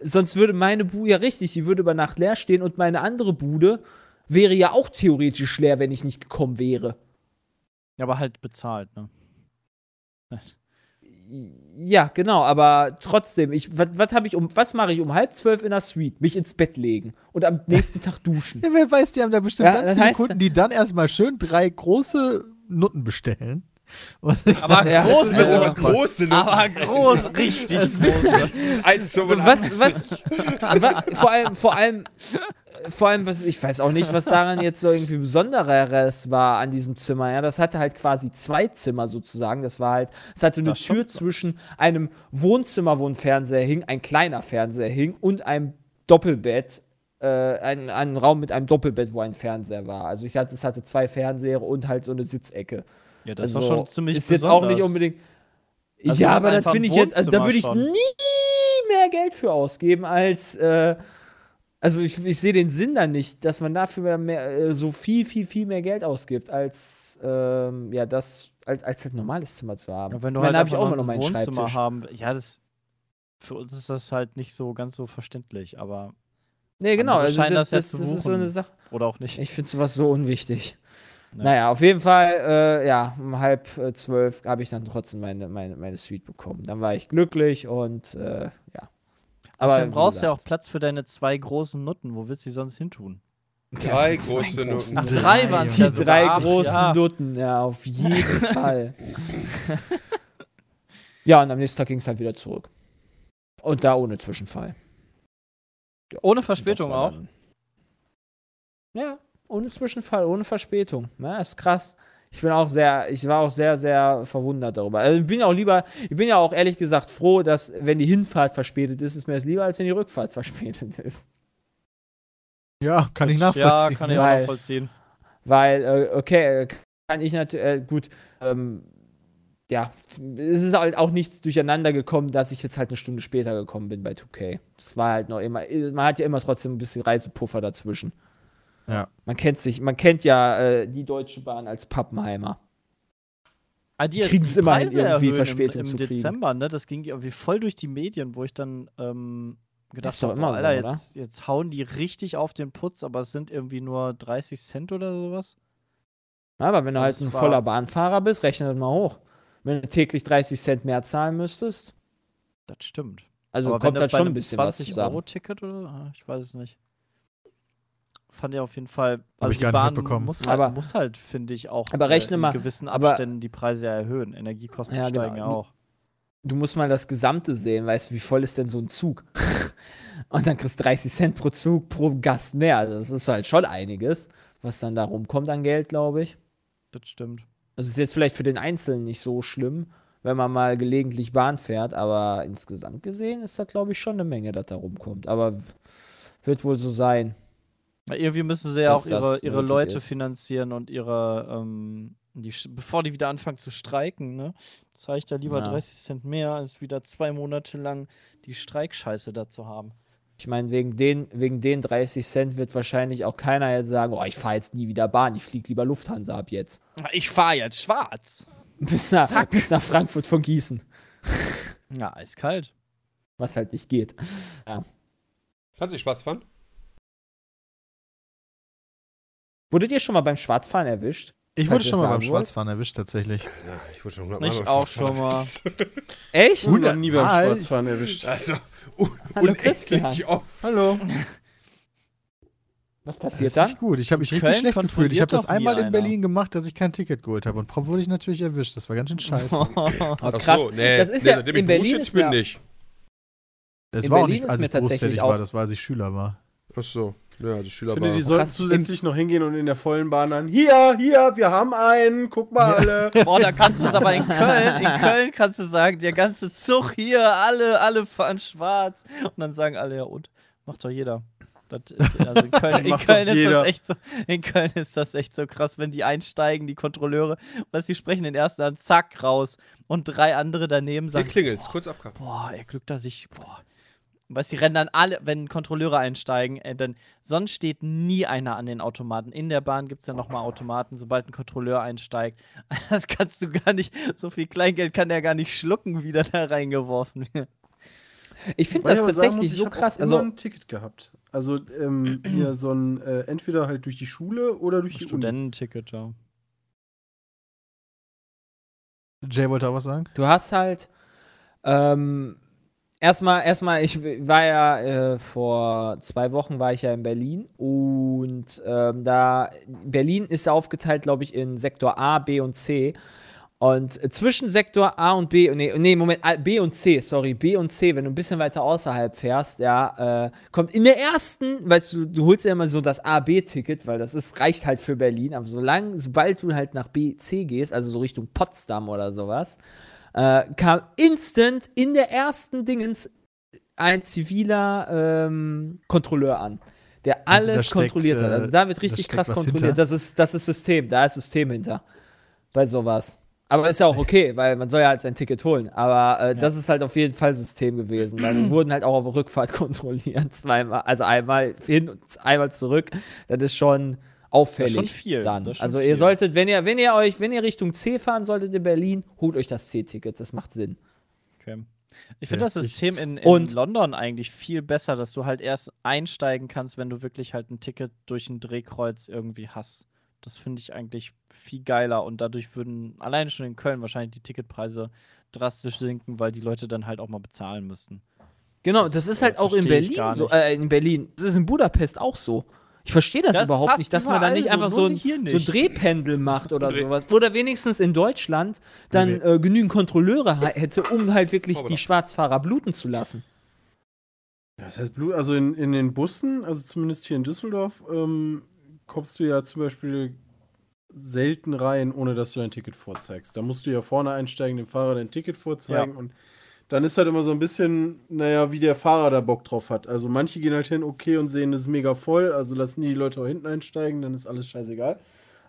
Sonst würde meine Bude ja richtig, die würde über Nacht leer stehen und meine andere Bude wäre ja auch theoretisch leer, wenn ich nicht gekommen wäre. Ja, aber halt bezahlt, ne? Ja, genau, aber trotzdem, ich, was, was habe ich um, was mache ich um halb zwölf in der Suite? Mich ins Bett legen und am nächsten Tag duschen. Ja, wer weiß, die haben da bestimmt Ja, ganz viele Kunden, die dann erstmal schön drei große Nutten bestellen. Aber Ja. groß, Du bist aber groß. große ne? aber groß, richtig Das groß. Ist 1,85. Was, was, wa- vor allem, vor allem, vor allem, was, ich weiß auch nicht, was daran jetzt so irgendwie Besondereres war an diesem Zimmer. Ja, das hatte halt quasi zwei Zimmer sozusagen. Das war halt, es hatte eine Das Tür zwischen einem Wohnzimmer, wo ein Fernseher hing, ein kleiner Fernseher hing und einem Doppelbett. Äh, ein, ein Raum mit einem Doppelbett, wo ein Fernseher war. Also ich hatte, es hatte zwei Fernseher und halt so eine Sitzecke. Ja, das also war schon ziemlich Ist jetzt auch nicht unbedingt. Also ja, ist aber das finde ich jetzt, also, da würde ich schon. nie mehr Geld für ausgeben als. Äh, also ich, ich sehe den Sinn da nicht, dass man dafür mehr, äh, so viel, viel, viel mehr Geld ausgibt, als ähm, ja das als, als halt ein normales Zimmer zu haben. Ja, wenn du Ich meine, halt habe ich auch noch ein meinen Wohnzimmer Schreibtisch. haben, ja, das für uns ist das halt nicht so ganz so verständlich, aber Nee, genau. Also das, das das, das ist so eine. Sache. oder auch nicht. Ich finde sowas so unwichtig. Ja. Naja, auf jeden Fall, äh, ja, um halb äh, zwölf habe ich dann trotzdem meine, meine, meine Suite bekommen. Dann war ich glücklich und äh, ja. Aber du brauchst ja gesagt, auch Platz für deine zwei großen Nutten. Wo willst du die sonst hin tun? Drei die zwei große Nutten. Ach, drei waren es Die ja sogar. drei Ach, großen ja. Nutten, ja, auf jeden Fall. ja, und am nächsten Tag ging es halt wieder zurück. Und da ohne Zwischenfall. Ohne Verspätung auch. dann- Ja, ohne Zwischenfall, ohne Verspätung. Ja, ist krass. Ich bin auch sehr, ich war auch sehr, sehr verwundert darüber. Also ich bin ja auch lieber, ich bin ja auch ehrlich gesagt froh, dass, wenn die Hinfahrt verspätet ist, ist mir das lieber, als wenn die Rückfahrt verspätet ist. Ja, kann ich Ja, nachvollziehen. kann ich auch Weil- nachvollziehen. Weil, äh, okay, äh, kann ich natürlich, äh, gut, ähm, ja, es ist halt auch nichts durcheinander gekommen, dass ich jetzt halt eine Stunde später gekommen bin bei 2K. Das war halt noch immer, man hat ja immer trotzdem ein bisschen Reisepuffer dazwischen. Ja. Man kennt sich, man kennt ja äh, die Deutsche Bahn als Pappenheimer. Ah, die jetzt kriegen's die immer hin, Preise irgendwie Verspätung im, zu im kriegen. Dezember, ne? Das ging irgendwie voll durch die Medien, wo ich dann ähm, gedacht habe, immer so, Alter, oder? jetzt, jetzt hauen die richtig auf den Putz, aber es sind irgendwie nur 30 Cent oder sowas. Aber wenn du halt Das ein war- voller Bahnfahrer bist, rechne das mal hoch. Wenn du täglich 30 Cent mehr zahlen müsstest, Das stimmt. also aber kommt halt bei schon ein bisschen was 20 zusammen. Euro Ticket oder? Ah, Ich weiß es nicht. Fand ich auf jeden Fall. Hab ich die gar nicht Bahn mitbekommen. Muss halt, Aber- muss halt finde ich, auch Aber rechne in mal, gewissen aber- Abständen die Preise ja erhöhen. Energiekosten Ja, genau. steigen ja auch. du musst mal das Gesamte sehen, weißt du, wie voll ist denn so ein Zug? Und dann kriegst du 30 Cent pro Zug pro Gast mehr. Also das ist halt schon einiges, was dann da rumkommt an Geld, glaube ich. Das stimmt. Also ist jetzt vielleicht für den Einzelnen nicht so schlimm, wenn man mal gelegentlich Bahn fährt, aber insgesamt gesehen ist das, glaube ich, schon eine Menge, das da rumkommt. Aber wird wohl so sein. Ja, irgendwie müssen sie ja auch ihre, ihre Leute ist. finanzieren und ihre, ähm, die, bevor die wieder anfangen zu streiken, ne? Zahle ich da lieber Ja. 30 Cent mehr, als wieder zwei Monate lang die Streikscheiße da zu haben. Ich meine, wegen den, wegen den 30 Cent wird wahrscheinlich auch keiner jetzt sagen, oh, ich fahre jetzt nie wieder Bahn, ich fliege lieber Lufthansa ab jetzt. Ich fahre jetzt schwarz. Bis nach, bis nach Frankfurt von Gießen. Ja, eiskalt. Was halt nicht geht. Kannst du nicht schwarz fahren? Wurdet ihr schon mal beim Schwarzfahren erwischt? Ich wurde schon mal beim. Schwarzfahren erwischt, tatsächlich. Ja, ich wurde schon Ich hundertmal beim auch schon erwischt. Echt? Ich noch nie beim? Schwarzfahren erwischt. Also, un Hallo, unendlich oft. Hallo. Was Das passiert ist dann? nicht gut. Ich habe mich In richtig Köln schlecht gefühlt. Ich habe das einmal in einer. Berlin gemacht, dass ich kein Ticket geholt habe. Und prompt wurde ich natürlich erwischt. Das war ganz schön scheiße. Oh, Ach krass. so, nee, das ist nee, ja in ich Berlin berufstätig ist bin mir, nicht. Das In war auch Berlin nicht, ist als ich tatsächlich berufstätig auch- war. Das war, als ich Schüler war. Ach so. Ja, die Ich Schüler finde, die sollten zusätzlich noch hingehen und in der vollen Bahn dann, hier, hier, wir haben einen, guck mal alle. Boah, da kannst du es aber in Köln, in Köln kannst du sagen, der ganze Zug hier, alle, alle fahren schwarz. Und dann sagen alle, ja und, macht doch jeder. Das, also in Köln, in ist das echt so, in Köln ist das echt so krass, wenn die einsteigen, die Kontrolleure, was die sprechen den ersten an, zack, raus. Und drei andere daneben Hier sagen, klingelt's, kurz abkacken. boah, ey, Glück, dass ich, boah. Weißt du, die rennen dann alle, wenn Kontrolleure einsteigen, äh, dann, sonst steht nie einer an den Automaten. In der Bahn gibt es ja nochmal Automaten, sobald ein Kontrolleur einsteigt. Das kannst du gar nicht, so viel Kleingeld kann der gar nicht schlucken, wie da da reingeworfen wird. Ich finde das tatsächlich muss, ich so krass. immer Also, ein Ticket gehabt. Also ähm, hier so ein, äh, entweder halt durch die Schule oder durch die. Studententicket, ja. Jay wollte auch was sagen? du hast halt ähm, erstmal, erstmal, ich war ja äh, vor zwei Wochen war ich ja in Berlin und ähm, da Berlin ist aufgeteilt, glaube ich, in Sektor A, B und C. Und zwischen Sektor A und B, nee, nee, Moment, A- B und C, sorry, B und C, wenn du ein bisschen weiter außerhalb fährst, ja, äh, kommt in der ersten, weißt du, du holst ja immer so das A-B-Ticket, weil das ist, reicht halt für Berlin, aber solange, sobald du halt nach B, C gehst, also so Richtung Potsdam oder sowas, äh, kam instant in der ersten Dingens ein ziviler ähm, Kontrolleur an, der Also da alles steckt, kontrolliert hat. äh, Also da wird da richtig steckt krass kontrolliert. hinter. Das ist, das ist System, da ist System hinter. Bei sowas. Aber ist ja auch okay, weil man soll ja halt sein Ticket holen. Aber äh, das ist halt auf jeden Fall System gewesen. Weil wir wurden halt auch auf Rückfahrt kontrolliert. Zweimal, also einmal hin und einmal zurück. Das ist schon auffällig. Das ist schon viel. Dann. Das ist schon also viel. ihr solltet, wenn ihr, wenn ihr euch, wenn ihr Richtung C fahren solltet in Berlin, holt euch das C-Ticket. Das macht Sinn. Okay. Ich finde Ja, das System in, in Und- London eigentlich viel besser, dass du halt erst einsteigen kannst, wenn du wirklich halt ein Ticket durch ein Drehkreuz irgendwie hast. Das finde ich eigentlich viel geiler und dadurch würden alleine schon in Köln wahrscheinlich die Ticketpreise drastisch sinken, weil die Leute dann halt auch mal bezahlen müssten. Genau, Das, das, ist äh, halt auch in Berlin so. Äh, in Berlin. Das ist in Budapest auch so. Ich verstehe das, Das überhaupt nicht, dass man da nicht so, einfach so ein, hier so ein nicht. Drehpendel macht oder sowas. Oder wenigstens in Deutschland dann äh, genügend Kontrolleure hätte, um halt wirklich Aber die doch. Schwarzfahrer bluten zu lassen. Das heißt, Blut, also in, in den Bussen, also zumindest hier in Düsseldorf, ähm, kommst du ja zum Beispiel selten rein, ohne dass du dein Ticket vorzeigst. Da musst du ja vorne einsteigen, dem Fahrer dein Ticket vorzeigen und dann ist halt immer so ein bisschen, naja, wie der Fahrer da Bock drauf hat. Also manche gehen halt hin, okay, und sehen, es ist mega voll, also lassen die Leute auch hinten einsteigen, dann ist alles scheißegal.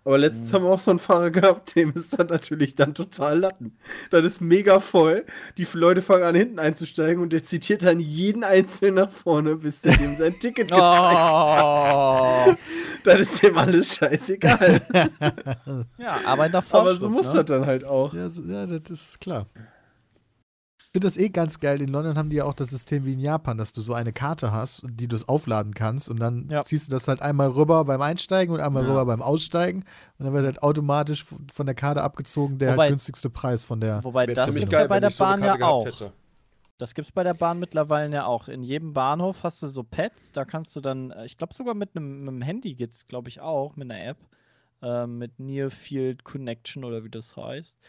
Aber letztens haben wir auch so einen Fahrer gehabt, dem ist dann natürlich dann total Latten. Das ist mega voll. Die Leute fangen an, hinten einzusteigen und der zitiert dann jeden Einzelnen nach vorne, bis der dem sein Ticket gezeigt hat. Oh. Dann ist dem alles scheißegal. ja, aber in der Vorschrift, Aber so muss ne? das dann halt auch. Ja, so, ja, das ist klar. Ich finde das eh ganz geil. In London haben die ja auch das System wie in Japan, dass du so eine Karte hast, die du es aufladen kannst und dann Ja. ziehst du das halt einmal rüber beim Einsteigen und einmal Ja. rüber beim Aussteigen und dann wird halt automatisch von der Karte abgezogen der Wobei- halt günstigste Preis von der. Wobei das gibt's geil, ja bei der so Bahn ja auch. hätte. Das gibt's bei der Bahn mittlerweile ja auch. In jedem Bahnhof hast du so Pads, da kannst du dann, äh, ich glaube sogar mit einem mit einem Handy geht's, glaube ich auch, mit einer App, ähm, mit Near Field Connection oder wie das heißt.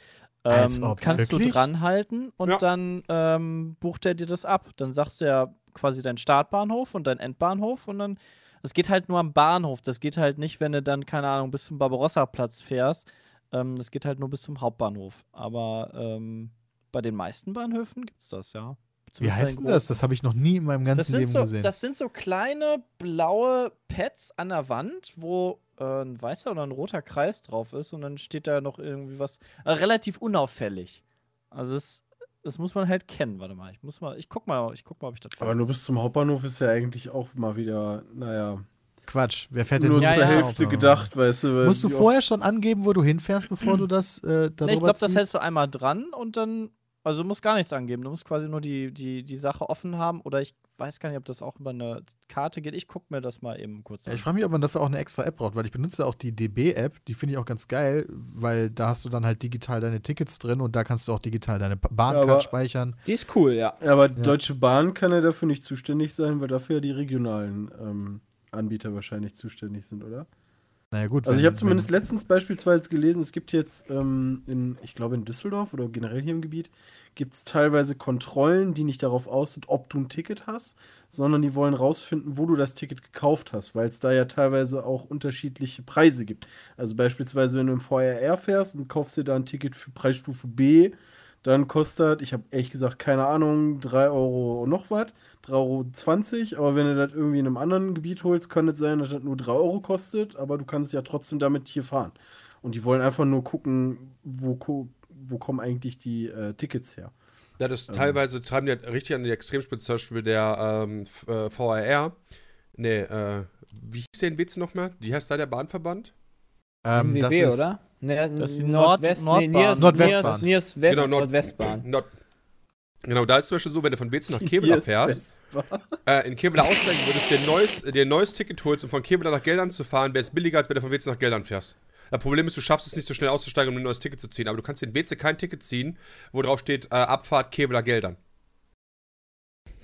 Als Ähm, ob, kannst wirklich? du dranhalten und Ja. dann ähm, bucht er dir das ab. Dann sagst du ja quasi deinen Startbahnhof und deinen Endbahnhof und dann, das geht halt nur am Bahnhof. Das geht halt nicht, wenn du dann, keine Ahnung, bis zum Barbarossa-Platz fährst. Ähm, das geht halt nur bis zum Hauptbahnhof. Aber ähm, bei den meisten Bahnhöfen gibt's das, ja. Wie heißt den denn das? Das habe ich noch nie in meinem ganzen Leben so, gesehen. das sind so kleine blaue Pads an der Wand, wo äh, ein weißer oder ein roter Kreis drauf ist und dann steht da noch irgendwie was äh, relativ unauffällig. Also es, das muss man halt kennen. Warte mal, ich muss mal, ich guck mal, ich guck mal, ob ich das Aber nur bis zum Hauptbahnhof ist ja eigentlich auch mal wieder, naja, Quatsch. Wer fährt denn nur nur Ja, zur ja. Hälfte gedacht, weißt du. Musst du vorher schon angeben, wo du hinfährst, bevor du das äh, darüber Nee, ich glaube, das hältst du einmal dran und dann, also du musst gar nichts angeben. Du musst quasi nur die, die, die Sache offen haben oder ich weiß gar nicht, ob das auch über eine Karte geht. Ich guck mir das mal eben kurz Ja, an. ich frage mich, ob man dafür auch eine extra App braucht, weil ich benutze auch die DB-App, die finde ich auch ganz geil, weil da hast du dann halt digital deine Tickets drin und da kannst du auch digital deine Ba- Bahncard speichern. Die ist cool, ja. Ja, aber Deutsche Bahn kann ja dafür nicht zuständig sein, weil dafür ja die regionalen ähm, Anbieter wahrscheinlich zuständig sind, oder? Naja, gut. Also ich habe zumindest letztens beispielsweise gelesen, es gibt jetzt ähm, in, ich glaube in Düsseldorf oder generell hier im Gebiet, gibt es teilweise Kontrollen, die nicht darauf aus sind, ob du ein Ticket hast, sondern die wollen rausfinden, wo du das Ticket gekauft hast, weil es da ja teilweise auch unterschiedliche Preise gibt. Also beispielsweise, wenn du im VRR fährst und kaufst dir da ein Ticket für Preisstufe B, dann kostet, ich habe ehrlich gesagt keine Ahnung, 3 Euro noch was, 3,20 Euro, aber wenn du das irgendwie in einem anderen Gebiet holst, kann es sein, dass das nur 3 Euro kostet, aber du kannst ja trotzdem damit hier fahren. Und die wollen einfach nur gucken, wo, wo kommen eigentlich die äh, Tickets her. Ja, das teilweise treiben die halt richtig an die Extremspitze, zum Beispiel der ähm, äh, VRR. Nee, äh, wie hieß der in Witz nochmal? Wie heißt da der Bahnverband? ähm, das MWB, ist, oder? Ne, Das ist Nordwest, Nord- nee, Nordwestbahn. Niers, Niers West, Nord- Nordwestbahn. Nord genau, da ist zum Beispiel so, wenn du von Wetz nach Kevela fährst, äh, in Kevela aussteigen würdest, dir ein neues, dir ein neues Ticket holst, um von Kevela nach Geldern zu fahren, wäre es billiger, als wenn du von Wetz nach Geldern fährst. Das Problem ist, du schaffst es nicht so schnell auszusteigen, um ein neues Ticket zu ziehen. Aber du kannst in Weze kein Ticket ziehen, wo drauf steht äh, Abfahrt Kevela Geldern.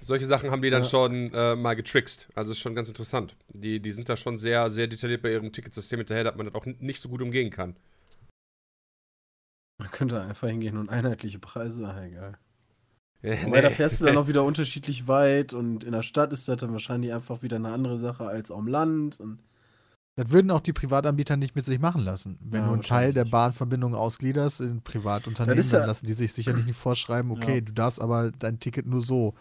Solche Sachen haben die dann Ja. schon äh, mal getrickst. Also ist schon ganz interessant. Die, die sind da schon sehr, sehr detailliert bei ihrem Ticketsystem hinterher, dass man das auch nicht so gut umgehen kann. Man könnte einfach hingehen und einheitliche Preise, ah, egal. Ja, Aber da fährst du dann auch wieder unterschiedlich weit und in der Stadt ist das dann wahrscheinlich einfach wieder eine andere Sache als am Land. Und Das würden auch die Privatanbieter nicht mit sich machen lassen. Wenn Ja, du einen Teil der. Bahnverbindung ausgliederst in Privatunternehmen, Das ist dann ja- lassen die sich sicherlich nicht vorschreiben, okay, Ja. du darfst aber dein Ticket nur so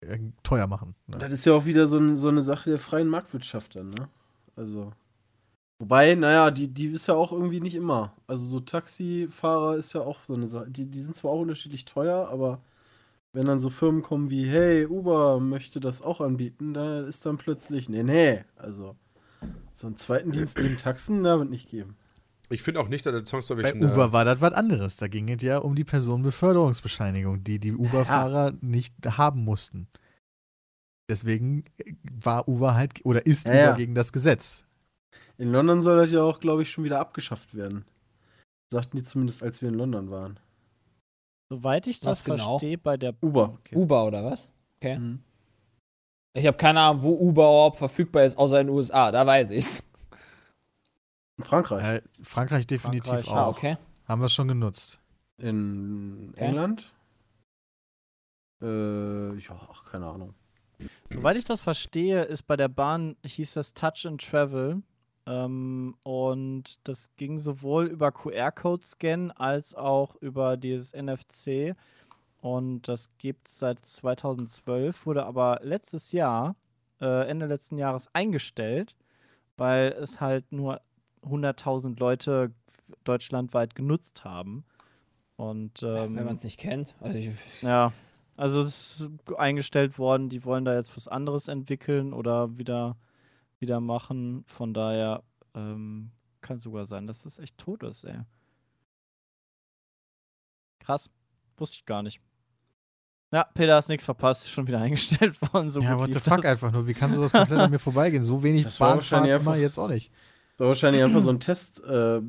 äh, teuer machen. Ne? das ist ja auch wieder so, ein, so eine Sache der freien Marktwirtschaft dann, ne? Also. Wobei, naja, die, die ist ja auch irgendwie nicht immer. Also so Taxifahrer ist ja auch so eine Sache. Die, die sind zwar auch unterschiedlich teuer, aber wenn dann so Firmen kommen wie, hey, Uber möchte das auch anbieten, da ist dann plötzlich, nee, nee, also so einen zweiten Dienst neben Taxen, da wird nicht geben. Ich finde auch nicht, dass der zwangsläufig Bei äh, Uber war das was anderes. Da ging es ja um die Personenbeförderungsbescheinigung, die die Uber-Fahrer nicht haben mussten. Deswegen war Uber halt, oder ist Ja, Uber ja. gegen das Gesetz. In London soll das ja auch, glaube ich, schon wieder abgeschafft werden. Sagten die zumindest, als wir in London waren. Soweit ich das Was genau? verstehe, bei der Uber. Okay. Uber oder was? Okay. Mhm. Ich habe keine Ahnung, wo Uber überhaupt verfügbar ist, außer in den USA. Da weiß ich's. In Frankreich. Äh, Frankreich definitiv Frankreich, auch. Ah, okay. Haben wir schon genutzt. In Okay. England? Äh, ja, keine Ahnung. Soweit ich das verstehe, ist bei der Bahn, hieß das Touch and Travel. Ähm, und das ging sowohl über QR-Code-Scan als auch über dieses NFC. Und das gibt es seit 2012, wurde aber letztes Jahr, äh, Ende letzten Jahres eingestellt, weil es halt nur 100.000 Leute deutschlandweit genutzt haben. Und ähm, Wenn man es nicht kennt. Also ich, ja, also es ist eingestellt worden, die wollen da jetzt was anderes entwickeln oder wieder, wieder machen. Von daher ähm, kann sogar sein, dass das echt tot ist, ey. Krass. Wusste ich gar nicht. Ja, Peter hast nichts verpasst, ist schon wieder eingestellt worden. So ja, what the fuck das. einfach nur. Wie kann sowas komplett an mir vorbeigehen? So wenig Das war Bahnfahrt wahrscheinlich immer einfach- jetzt auch nicht. Das war wahrscheinlich einfach so ein Test äh,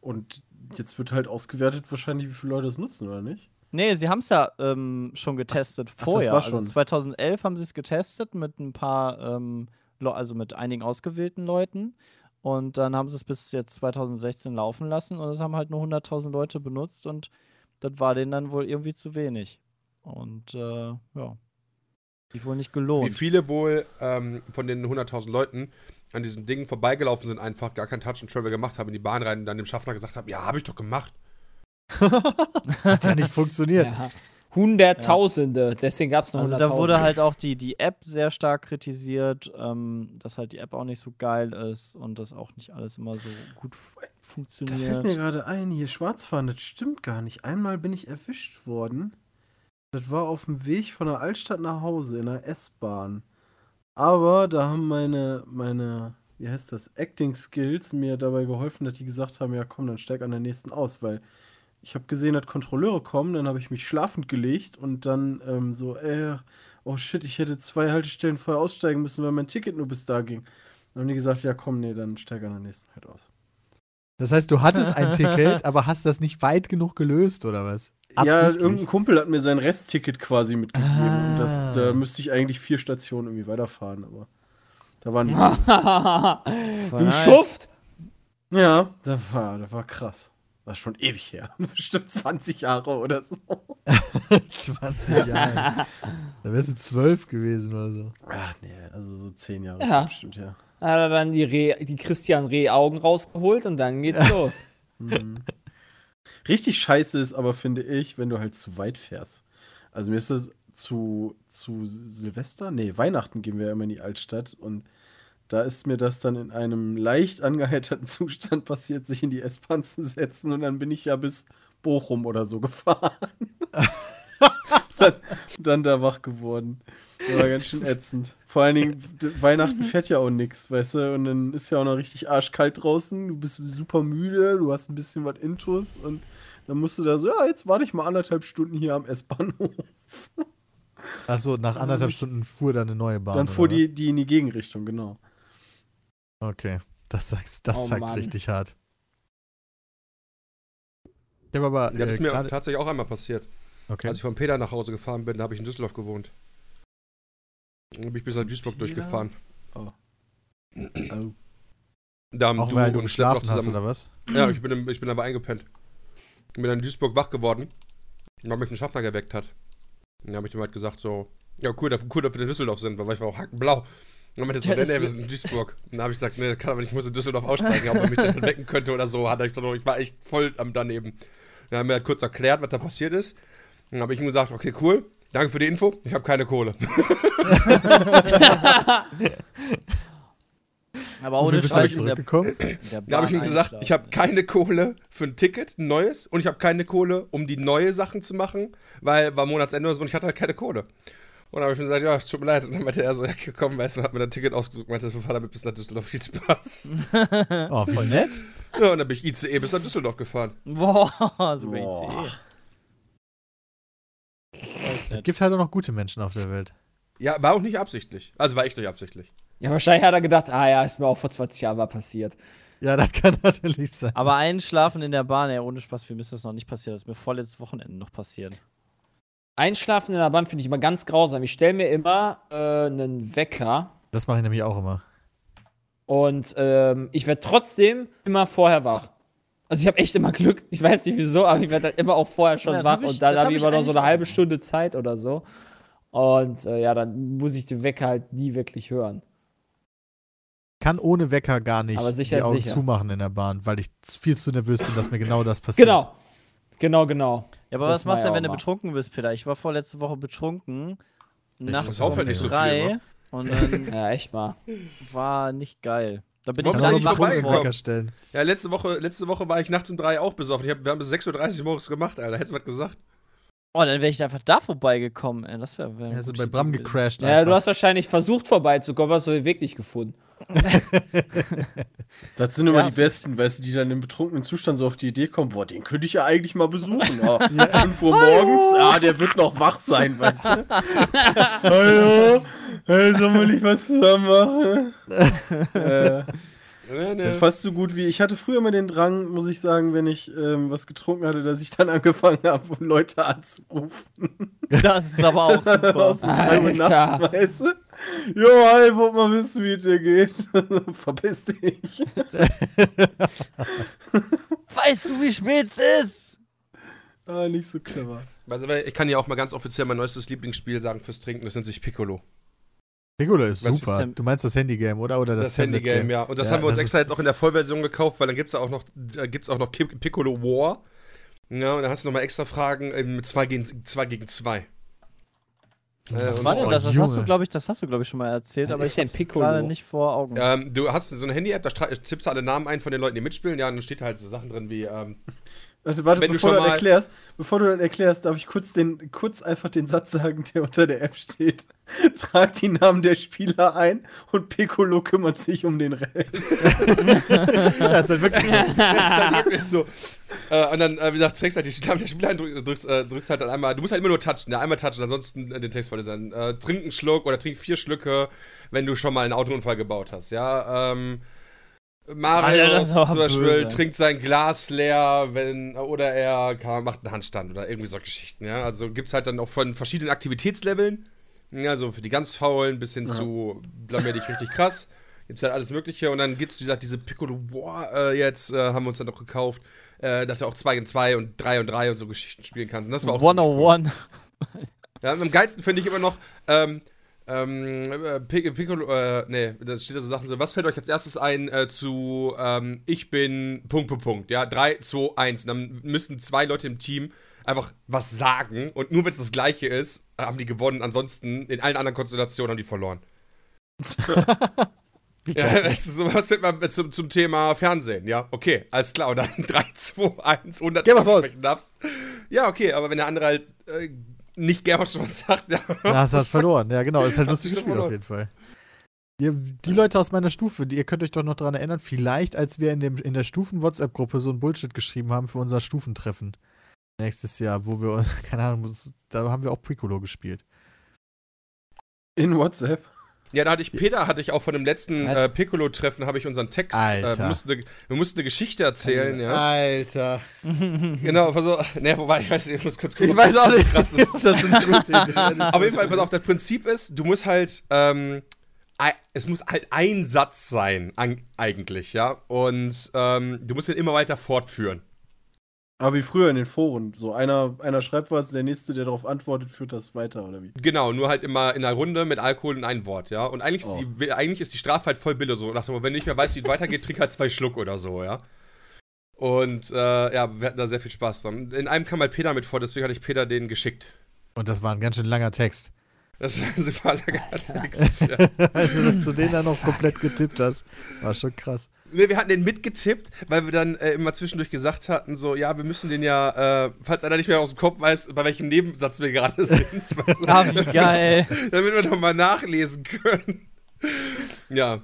und jetzt wird halt ausgewertet, wahrscheinlich, wie viele Leute es nutzen, oder nicht? Nee, sie haben es ja ähm, schon getestet ach, das vorher. war Also schon. 2011 haben sie es getestet mit ein paar, ähm, also mit einigen ausgewählten Leuten. Und dann haben sie es bis jetzt 2016 laufen lassen und es haben halt nur 100.000 Leute benutzt und das war denen dann wohl irgendwie zu wenig. Und äh, ja, sich wohl nicht Wie gelohnt. viele wohl ähm, von den 100.000 Leuten an diesem Ding vorbeigelaufen sind, einfach gar kein Touch and Travel gemacht haben, in die Bahn rein und dann dem Schaffner gesagt haben, ja, habe ich doch gemacht. Hat ja nicht funktioniert. ja. Hunderttausende, deswegen gab es noch Also da wurde halt auch die, die App sehr stark kritisiert, ähm, dass halt die App auch nicht so geil ist und dass auch nicht alles immer so gut f- Da fällt funktioniert. mir gerade ein, hier Schwarzfahren, das stimmt gar nicht. Einmal bin ich erwischt worden. Das war auf dem Weg von der Altstadt nach Hause in der S-Bahn. Aber da haben meine, meine, wie heißt das, Acting Skills mir dabei geholfen, dass die gesagt haben, ja komm, dann steig an der nächsten aus, weil ich habe gesehen, dass Kontrolleure kommen, dann habe ich mich schlafend gelegt und dann ähm, so, äh, oh shit, ich hätte zwei Haltestellen vorher aussteigen müssen, weil mein Ticket nur bis da ging. Dann haben die gesagt, ja komm, nee, dann steig an der nächsten halt aus. Das heißt, du hattest ein Ticket, aber hast das nicht weit genug gelöst, oder was? Ja, irgendein Kumpel hat mir sein Restticket quasi mitgegeben. Ah. Und das, da müsste ich eigentlich vier Stationen irgendwie weiterfahren, aber da waren die. du. Schuft! Ja, das war, das war krass. Das ist schon ewig her. Bestimmt 20 Jahre oder so. 20 Jahre. da wärst du 12 gewesen oder so. Ach nee, also so 10 Jahre Ja. bestimmt her. Hat er dann die, Reh, die Christian Reh-Augen rausgeholt und dann geht's los. Mhm. Richtig scheiße ist aber, finde ich, wenn du halt zu weit fährst. Also mir ist das zu, zu Silvester, nee, Weihnachten gehen wir ja immer in die Altstadt und da ist mir das dann in einem leicht angeheiterten Zustand passiert, sich in die S-Bahn zu setzen und dann bin ich ja bis Bochum oder so gefahren. dann, dann da wach geworden. Das war ganz schön ätzend. Vor allen Dingen, Weihnachten fährt ja auch nix, weißt du? Und dann ist ja auch noch richtig arschkalt draußen. Du bist super müde, du hast ein bisschen was Intus und dann musst du da so, ja, jetzt warte ich mal anderthalb Stunden hier am S-Bahnhof. Achso, nach anderthalb Stunden fuhr da eine neue Bahn. Dann fuhr die, die in die Gegenrichtung, genau. Okay. Das sagt, das Oh sagt Mann. richtig hart. Ich habe aber Das äh, ist mir gerade. tatsächlich auch einmal passiert. Okay. Als ich von Peter nach Hause gefahren bin, da habe ich in Düsseldorf gewohnt. Dann bin ich bis nach Duisburg Peter? durchgefahren. Oh. Da haben auch du weil du geschlafen hast, oder was? Ja, ich bin, ich bin aber eingepennt. Ich bin dann in Duisburg wach geworden, weil mich ein Schaffner geweckt hat. Und dann habe ich ihm halt gesagt, so, ja, cool, dass, cool, dass wir in Düsseldorf sind, weil ich war auch hackenblau. Und dann meinte so, Ja, nee, nee, wir sind in Duisburg. Und dann habe ich gesagt, nee, das kann aber nicht, ich muss in Düsseldorf aussteigen, ob er mich dann wecken könnte oder so. Hat er gesagt, ich war echt voll am daneben. Dann haben wir halt kurz erklärt, was da passiert ist. Dann habe ich ihm gesagt, okay, cool, danke für die Info, ich habe keine Kohle. Aber Und ohne bist du Scheiß der, zurückgekommen? Da habe ich ihm gesagt, ich habe keine Kohle für ein Ticket, ein neues, und ich habe keine Kohle, um die neue Sachen zu machen, weil war Monatsende oder so und ich hatte halt keine Kohle. Und dann habe ich ihm gesagt, ja, es tut mir leid. Und dann meinte er so, ja, komm, weißt du, hat mir ein Ticket ausgesucht, meinte, wir fahren damit bis nach Düsseldorf, viel Spaß. Oh, voll nett. ja, und dann bin ich ICE bis nach Düsseldorf gefahren. Boah, sogar Boah. ICE. Es gibt halt auch noch gute Menschen auf der Welt. Ja, war auch nicht absichtlich. Also war echt nicht absichtlich. Ja, wahrscheinlich hat er gedacht, ah ja, ist mir auch vor 20 Jahren mal passiert. Ja, das kann natürlich sein. Aber einschlafen in der Bahn, ey, ohne Spaß, wie mir ist das noch nicht passiert. Das ist mir vorletztes Wochenende noch passiert. Einschlafen in der Bahn finde ich immer ganz grausam. Ich stelle mir immer äh, einen Wecker Das mache ich nämlich auch immer. und ähm, ich werde trotzdem immer vorher wach. Also ich habe echt immer Glück. Ich weiß nicht wieso, aber ich werde dann immer auch vorher schon Ja, wach ich- und dann habe hab ich immer noch so eine halbe. Stunde Zeit oder so. Und äh, ja, dann muss ich den Wecker halt nie wirklich hören. Kann ohne Wecker gar nicht Aber sicher die Augen sicher. zumachen in der Bahn, weil ich viel zu nervös bin, dass mir genau das passiert. Genau. Genau, genau. Ja, aber Das was machst du denn, wenn du betrunken bist, Peter? Ich war vorletzte Woche betrunken. Nachts sauf um halt nicht so viel, drei. ne? Und dann Ja, echt mal. war nicht geil. Da bin Warum ich dann nicht vorbeigekommen? Ja, letzte Woche, letzte Woche war ich nachts um drei auch besoffen. Ich hab, wir haben bis 6.30 Uhr morgens gemacht, Alter. Hättest du was gesagt? Oh, dann wäre ich einfach da vorbeigekommen. Ey, das wäre wär Also gute bei Bram gecrashed. Ja, du hast wahrscheinlich versucht vorbeizukommen, hast du den Weg nicht gefunden. Das sind immer Ja. die Besten, weißt du, die dann im betrunkenen Zustand so auf die Idee kommen, boah, den könnte ich ja eigentlich mal besuchen. Oh, 5 Uhr morgens, ah, der wird noch wach sein, weißt du. Hallo, hey, sollen wir nicht was zusammen machen? äh, Ja, das ist fast so gut wie, ich hatte früher immer den Drang, muss ich sagen, wenn ich ähm, was getrunken hatte, dass ich dann angefangen habe, Leute anzurufen. Das ist aber auch Aus super. so 3 Uhr nachts, weißt du? Jo, hi, wollt mal wissen, wie es dir geht. Verpiss dich. weißt du, wie spät es ist? Ah, nicht so clever. Also, ich kann ja auch mal ganz offiziell mein neuestes Lieblingsspiel sagen fürs Trinken. Das nennt sich Piccolo. Piccolo ist Was super. Du meinst das Handygame, oder? Oder das, Das, Handygame, ja. Und das haben wir uns extra jetzt auch in der Vollversion gekauft, weil dann gibt es auch noch, da gibt's auch noch Piccolo War. Ja, und dann hast du nochmal extra Fragen ähm, mit 2 gegen 2. Gegen zwei. Äh, Was war denn Oh, das? Das hast du, glaube ich, das hast du, glaube ich, schon mal erzählt, Was aber ist ich habe Piccolo? gerade nicht vor Augen. Ähm, du hast so eine Handy-App, da tippst du alle Namen ein von den Leuten, die mitspielen, ja, und dann steht halt so Sachen drin wie, ähm, Warte, warte, Wenn du bevor schon du, dann mal- erklärst, bevor du dann erklärst, darf ich kurz, den, kurz einfach den Satz sagen, der unter der App steht. Trag die Namen der Spieler ein und Piccolo kümmert sich um den Rest. Ja, ist halt wirklich so. das ist halt wirklich so. Äh, und dann, äh, wie gesagt, trägst halt die Namen der Spieler ein, drück- drückst, äh, drückst halt dann einmal, du musst halt immer nur touchen, ja, einmal touchen, ansonsten äh, den Text vorlesen. Äh, trink einen Schluck oder trink vier Schlücke, wenn du schon mal einen Autounfall gebaut hast, ja. Ähm, Aber zum Beispiel böse. trinkt sein Glas leer, wenn, oder er kann, macht einen Handstand oder irgendwie so Geschichten, ja. Also gibt's halt dann auch von verschiedenen Aktivitätsleveln, ja, so für die ganz Faulen bis hin zu blamier dich richtig krass. Gibt's halt alles Mögliche und dann gibt's, wie gesagt, diese Piccolo War, äh, jetzt äh, haben wir uns dann noch gekauft, äh, dass du auch 2 in 2 und 3 und 3 und so Geschichten spielen kannst. Und das war auch ziemlich cool. 101. Ja, und am geilsten finde ich immer noch, ähm, ähm, äh, Pic- Piccolo, äh, nee, da steht da so Sachen so, was fällt euch als erstes ein äh, zu, ähm, ich bin, Punkt, Punkt, Punkt, ja, 3, 2, 1, und dann müssen zwei Leute im Team einfach was sagen und nur wenn es das Gleiche ist, haben die gewonnen, ansonsten in allen anderen Konstellationen haben die verloren. Ja, das ist so, was wird man zum, zum Thema Fernsehen, ja? Okay, alles klar. Und dann 3, 2, 1, 100 Game of Thrones. Ja, okay, aber wenn der andere halt äh, nicht of Thrones sagt, ja. Hast du das verloren. Ja, genau. Ist halt lustig schon gespielt auf verloren. jeden Fall. Ihr, die Leute aus meiner Stufe, die, ihr könnt euch doch noch daran erinnern, vielleicht als wir in, dem, in der Stufen-WhatsApp-Gruppe so ein Bullshit geschrieben haben für unser Stufentreffen. Nächstes Jahr, wo wir uns, keine Ahnung, da haben wir auch Piccolo gespielt. In WhatsApp. Ja, da hatte ich, Peter hatte ich auch von dem letzten äh, Piccolo-Treffen, habe ich unseren Text, äh, Alter. wir, mussten eine, wir mussten eine Geschichte erzählen, ja. Alter. Genau, pass auf, ne, wobei, ich weiß ich muss kurz gucken. Ich weiß auch nicht, krass ist. das Auf jeden Fall, pass auf, das Prinzip ist, du musst halt, ähm, es muss halt ein Satz sein, eigentlich, ja. Und ähm, du musst ihn immer weiter fortführen. Aber wie früher in den Foren. So einer, einer schreibt was, der nächste, der darauf antwortet, führt das weiter, oder wie? Genau, nur halt immer in einer Runde mit Alkohol in ein Wort, ja. Und eigentlich, Oh. ist, die, eigentlich ist die Strafe halt voll billig, so nach dem wenn du nicht mehr weißt, wie es weitergeht, trink halt zwei Schluck oder so, ja. Und äh, ja, wir hatten da sehr viel Spaß dran. In einem kam halt Peter mit vor, deswegen hatte ich Peter den geschickt. Und das war ein ganz schön langer Text. Das war langer Text. ja. also, dass du den dann noch komplett getippt hast, war schon krass. Nee, wir hatten den mitgetippt, weil wir dann äh, immer zwischendurch gesagt hatten, so, ja, wir müssen den ja, äh, falls einer nicht mehr aus dem Kopf weiß, bei welchem Nebensatz wir gerade sind. Ah, wie geil. Damit wir doch mal nachlesen können. Ja,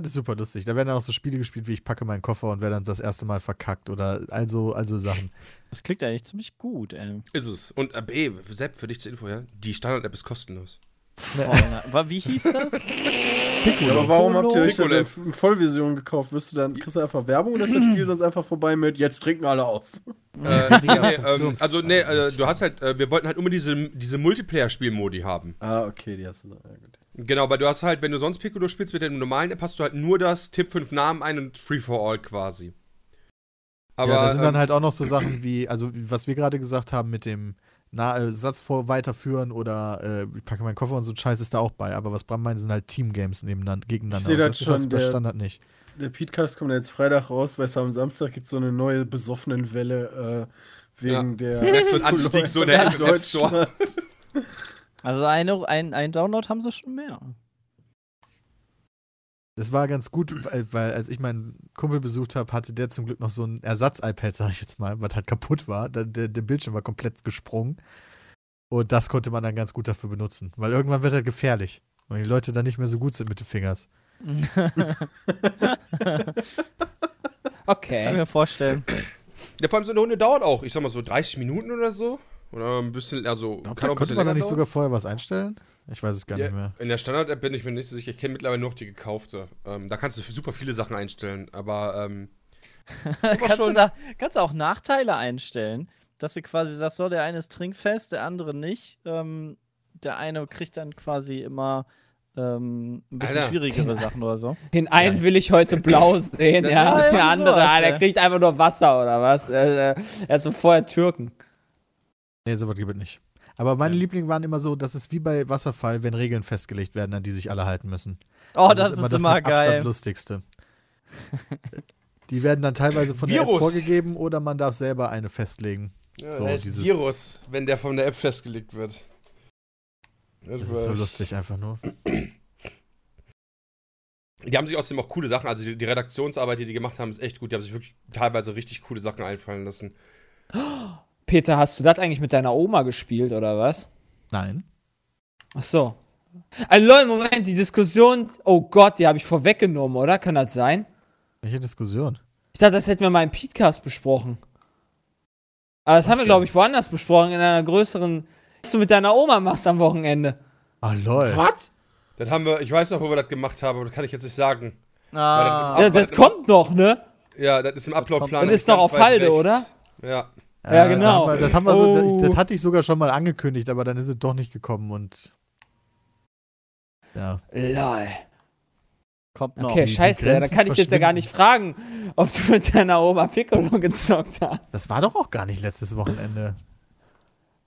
Das ist super lustig. Da werden dann auch so Spiele gespielt, wie ich packe meinen Koffer und werde dann das erste Mal verkackt oder also, also Sachen. Das klingt eigentlich ziemlich gut, ey. ist es. Und äh, B, Sepp, für dich zur Info, ja, die Standard-App ist kostenlos. Oh, wie hieß das? Ja, aber warum habt ihr euch Piccolo. dann eine Vollversion gekauft? Wirst du dann, kriegst du einfach Werbung oder ist das Spiel sonst einfach vorbei mit, jetzt trinken alle aus? Äh, nee, ähm, also, nee, äh, du hast halt, äh, wir wollten halt immer diese, diese Multiplayer-Spielmodi haben. Ah, okay, die hast du da. Ja, gut. Genau, weil du hast halt, wenn du sonst Piccolo spielst mit der normalen App, hast du halt nur das Tipp 5 Namen ein und Free for All quasi. Aber ja, da sind dann ähm, halt auch noch so Sachen wie, also was wir gerade gesagt haben mit dem Na äh, Satz vor weiterführen oder äh, ich packe meinen Koffer und so Scheiß ist da auch bei. Aber was Bram meinte, sind halt Teamgames nebeneinander, gegeneinander. Ich seh Und das das ist schon, halt bei der- Standard nicht. Der Podcast kommt jetzt Freitag raus, weil es am Samstag gibt so eine neue besoffenen Welle äh, wegen Ja. der. Merkst du einen Anstieg so in der App Store? Also eine, ein, ein Download haben sie schon mehr. Das war ganz gut, weil, weil als ich meinen Kumpel besucht habe, hatte der zum Glück noch so ein Ersatz-iPad, sag ich jetzt mal, was halt kaputt war. Da, der, der Bildschirm war komplett gesprungen. Und das konnte man dann ganz gut dafür benutzen. Weil irgendwann wird er gefährlich. Und die Leute dann nicht mehr so gut sind mit den Fingers. Kann Okay. mir vorstellen. Ja, vor allem so eine Runde dauert auch, ich sag mal so 30 Minuten oder so. Oder ein bisschen, also kann auch ein bisschen man da nicht dauern. sogar vorher was einstellen? Ich weiß es gar nicht Ja, mehr. in der Standard-App bin ich mir nicht so sicher. Ich kenne mittlerweile nur noch die gekaufte. Ähm, da kannst du super viele Sachen einstellen, aber ähm, kannst, du schon- da, kannst du auch Nachteile einstellen, dass du quasi sagst, so, der eine ist trinkfest, der andere nicht. Ähm, der eine kriegt dann quasi immer ähm, ein bisschen Alter. schwierigere Sachen oder so. Den einen will ich heute blau sehen, ja. Ja, der andere, ah, der kriegt einfach nur Wasser oder was. Äh, äh, er ist so vorher Türken. Nee, sowas gibt es nicht. Aber meine Lieblinge waren immer so, das ist wie bei Wasserfall, wenn Regeln festgelegt werden, an die sich alle halten müssen. Oh, das, ist immer, das mit Abstand geil. lustigste. Die werden dann teilweise von der App Virus. vorgegeben oder man darf selber eine festlegen. ja, So, ist dieses- Virus, wenn der von der App festgelegt wird. Das ist so lustig einfach nur. Die haben sich außerdem auch coole Sachen, also die, die Redaktionsarbeit, die die gemacht haben, ist echt gut. Die haben sich wirklich teilweise richtig coole Sachen einfallen lassen. Peter, hast du das eigentlich mit deiner Oma gespielt oder was? Nein. Ach so. Also Leute, Moment, die Diskussion, oh Gott, die habe ich vorweggenommen, oder? Kann das sein? Welche Diskussion? Ich dachte, das hätten wir mal im Podcast besprochen. Aber das Was haben wir, glaube ich, woanders besprochen, in einer größeren. Was du mit deiner Oma machst am Wochenende. Ah, lol. Was? Das haben wir, ich weiß noch, wo wir das gemacht haben, aber das kann ich jetzt nicht sagen. Ah, Ja, das kommt noch, ne? Ja, das ist im Upload-Plan. Das ist doch auf Halde, rechts. oder? Ja. Ja, genau. Da haben wir, das, haben wir so, Oh. das, das hatte ich sogar schon mal angekündigt, aber dann ist es doch nicht gekommen und. Ja. Lol. Kommt noch. Okay, die scheiße, ja, dann kann ich jetzt ja gar nicht fragen, ob du mit deiner Oma Piccolo gezockt hast. Das war doch auch gar nicht letztes Wochenende.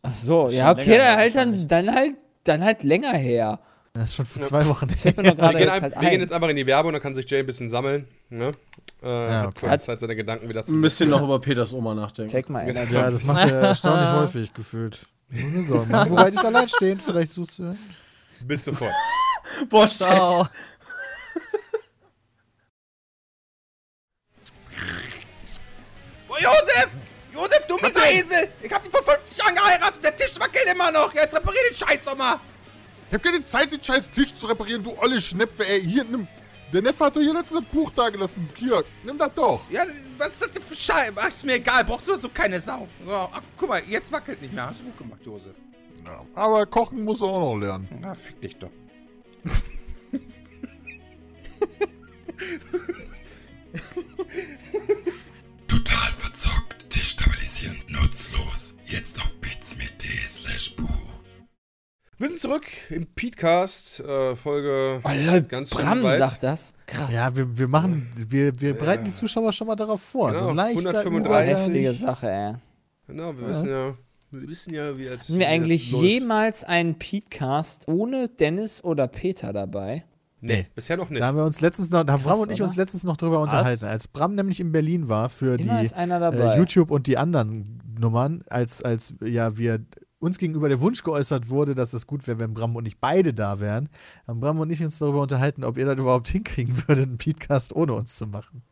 Ach so, Schon ja, okay, dann halt, dann, dann halt, dann halt länger her. Das ist schon vor zwei Wochen Das nur Wir, gehen, jetzt ein, halt wir gehen jetzt einfach in die Werbung, dann kann sich Jay ein bisschen sammeln. Ne? Äh, Ja, hat okay. Zeit, seine Gedanken wieder zu Ein bisschen noch über Peters Oma nachdenken. Take my energy. Ja, das macht er erstaunlich häufig gefühlt. Nur eine Sorge. machen. Wobei nicht allein stehen, vielleicht suchst du. Bis sofort. Boah. Ciao. Oh, Josef! Josef, du mieser Esel! Ich hab dich vor 50 Jahren geheiratet und der Tisch wackelt immer noch! Jetzt reparier den Scheiß doch mal! Ich hab keine Zeit, den scheiß Tisch zu reparieren, du olle Schnepfe, ey. Hier, nimm. Der Neffe hat doch hier letztes Buch da gelassen. Hier, nimm das doch. Ja, was ist das denn für Scheiße? Ach, ist mir egal, brauchst du so keine Sau. So, ach, guck mal, jetzt wackelt nicht mehr. Hast du gut gemacht, Josef. Ja, aber kochen muss er auch noch lernen. Na, fick dich doch. Total verzockt, destabilisieren, nutzlos. Jetzt auf bitsme.de slash Buch. Wir sind zurück im Petecast, äh, Folge Oh, lol, ganz Bram schön weit. sagt das. Krass. Ja, wir, wir machen, wir, wir bereiten die Zuschauer schon mal darauf vor. so Genau, ein leichter 135. Übergang. Heftige Sache, ey. Genau, wir wissen ja, wir wissen ja, wie das Hatten wir eigentlich jemals einen Petecast ohne Dennis oder Peter dabei? Nee, bisher noch nicht. Da haben wir uns letztens noch, da haben Krass, Bram und ich oder? uns letztens noch drüber unterhalten. Als Bram nämlich in Berlin war für Immer die äh, YouTube und die anderen Nummern, als, als ja wir uns gegenüber der Wunsch geäußert wurde, dass es gut wäre, wenn Bram und ich beide da wären, haben Bram und ich uns darüber unterhalten, ob ihr das überhaupt hinkriegen würdet, einen Podcast ohne uns zu machen.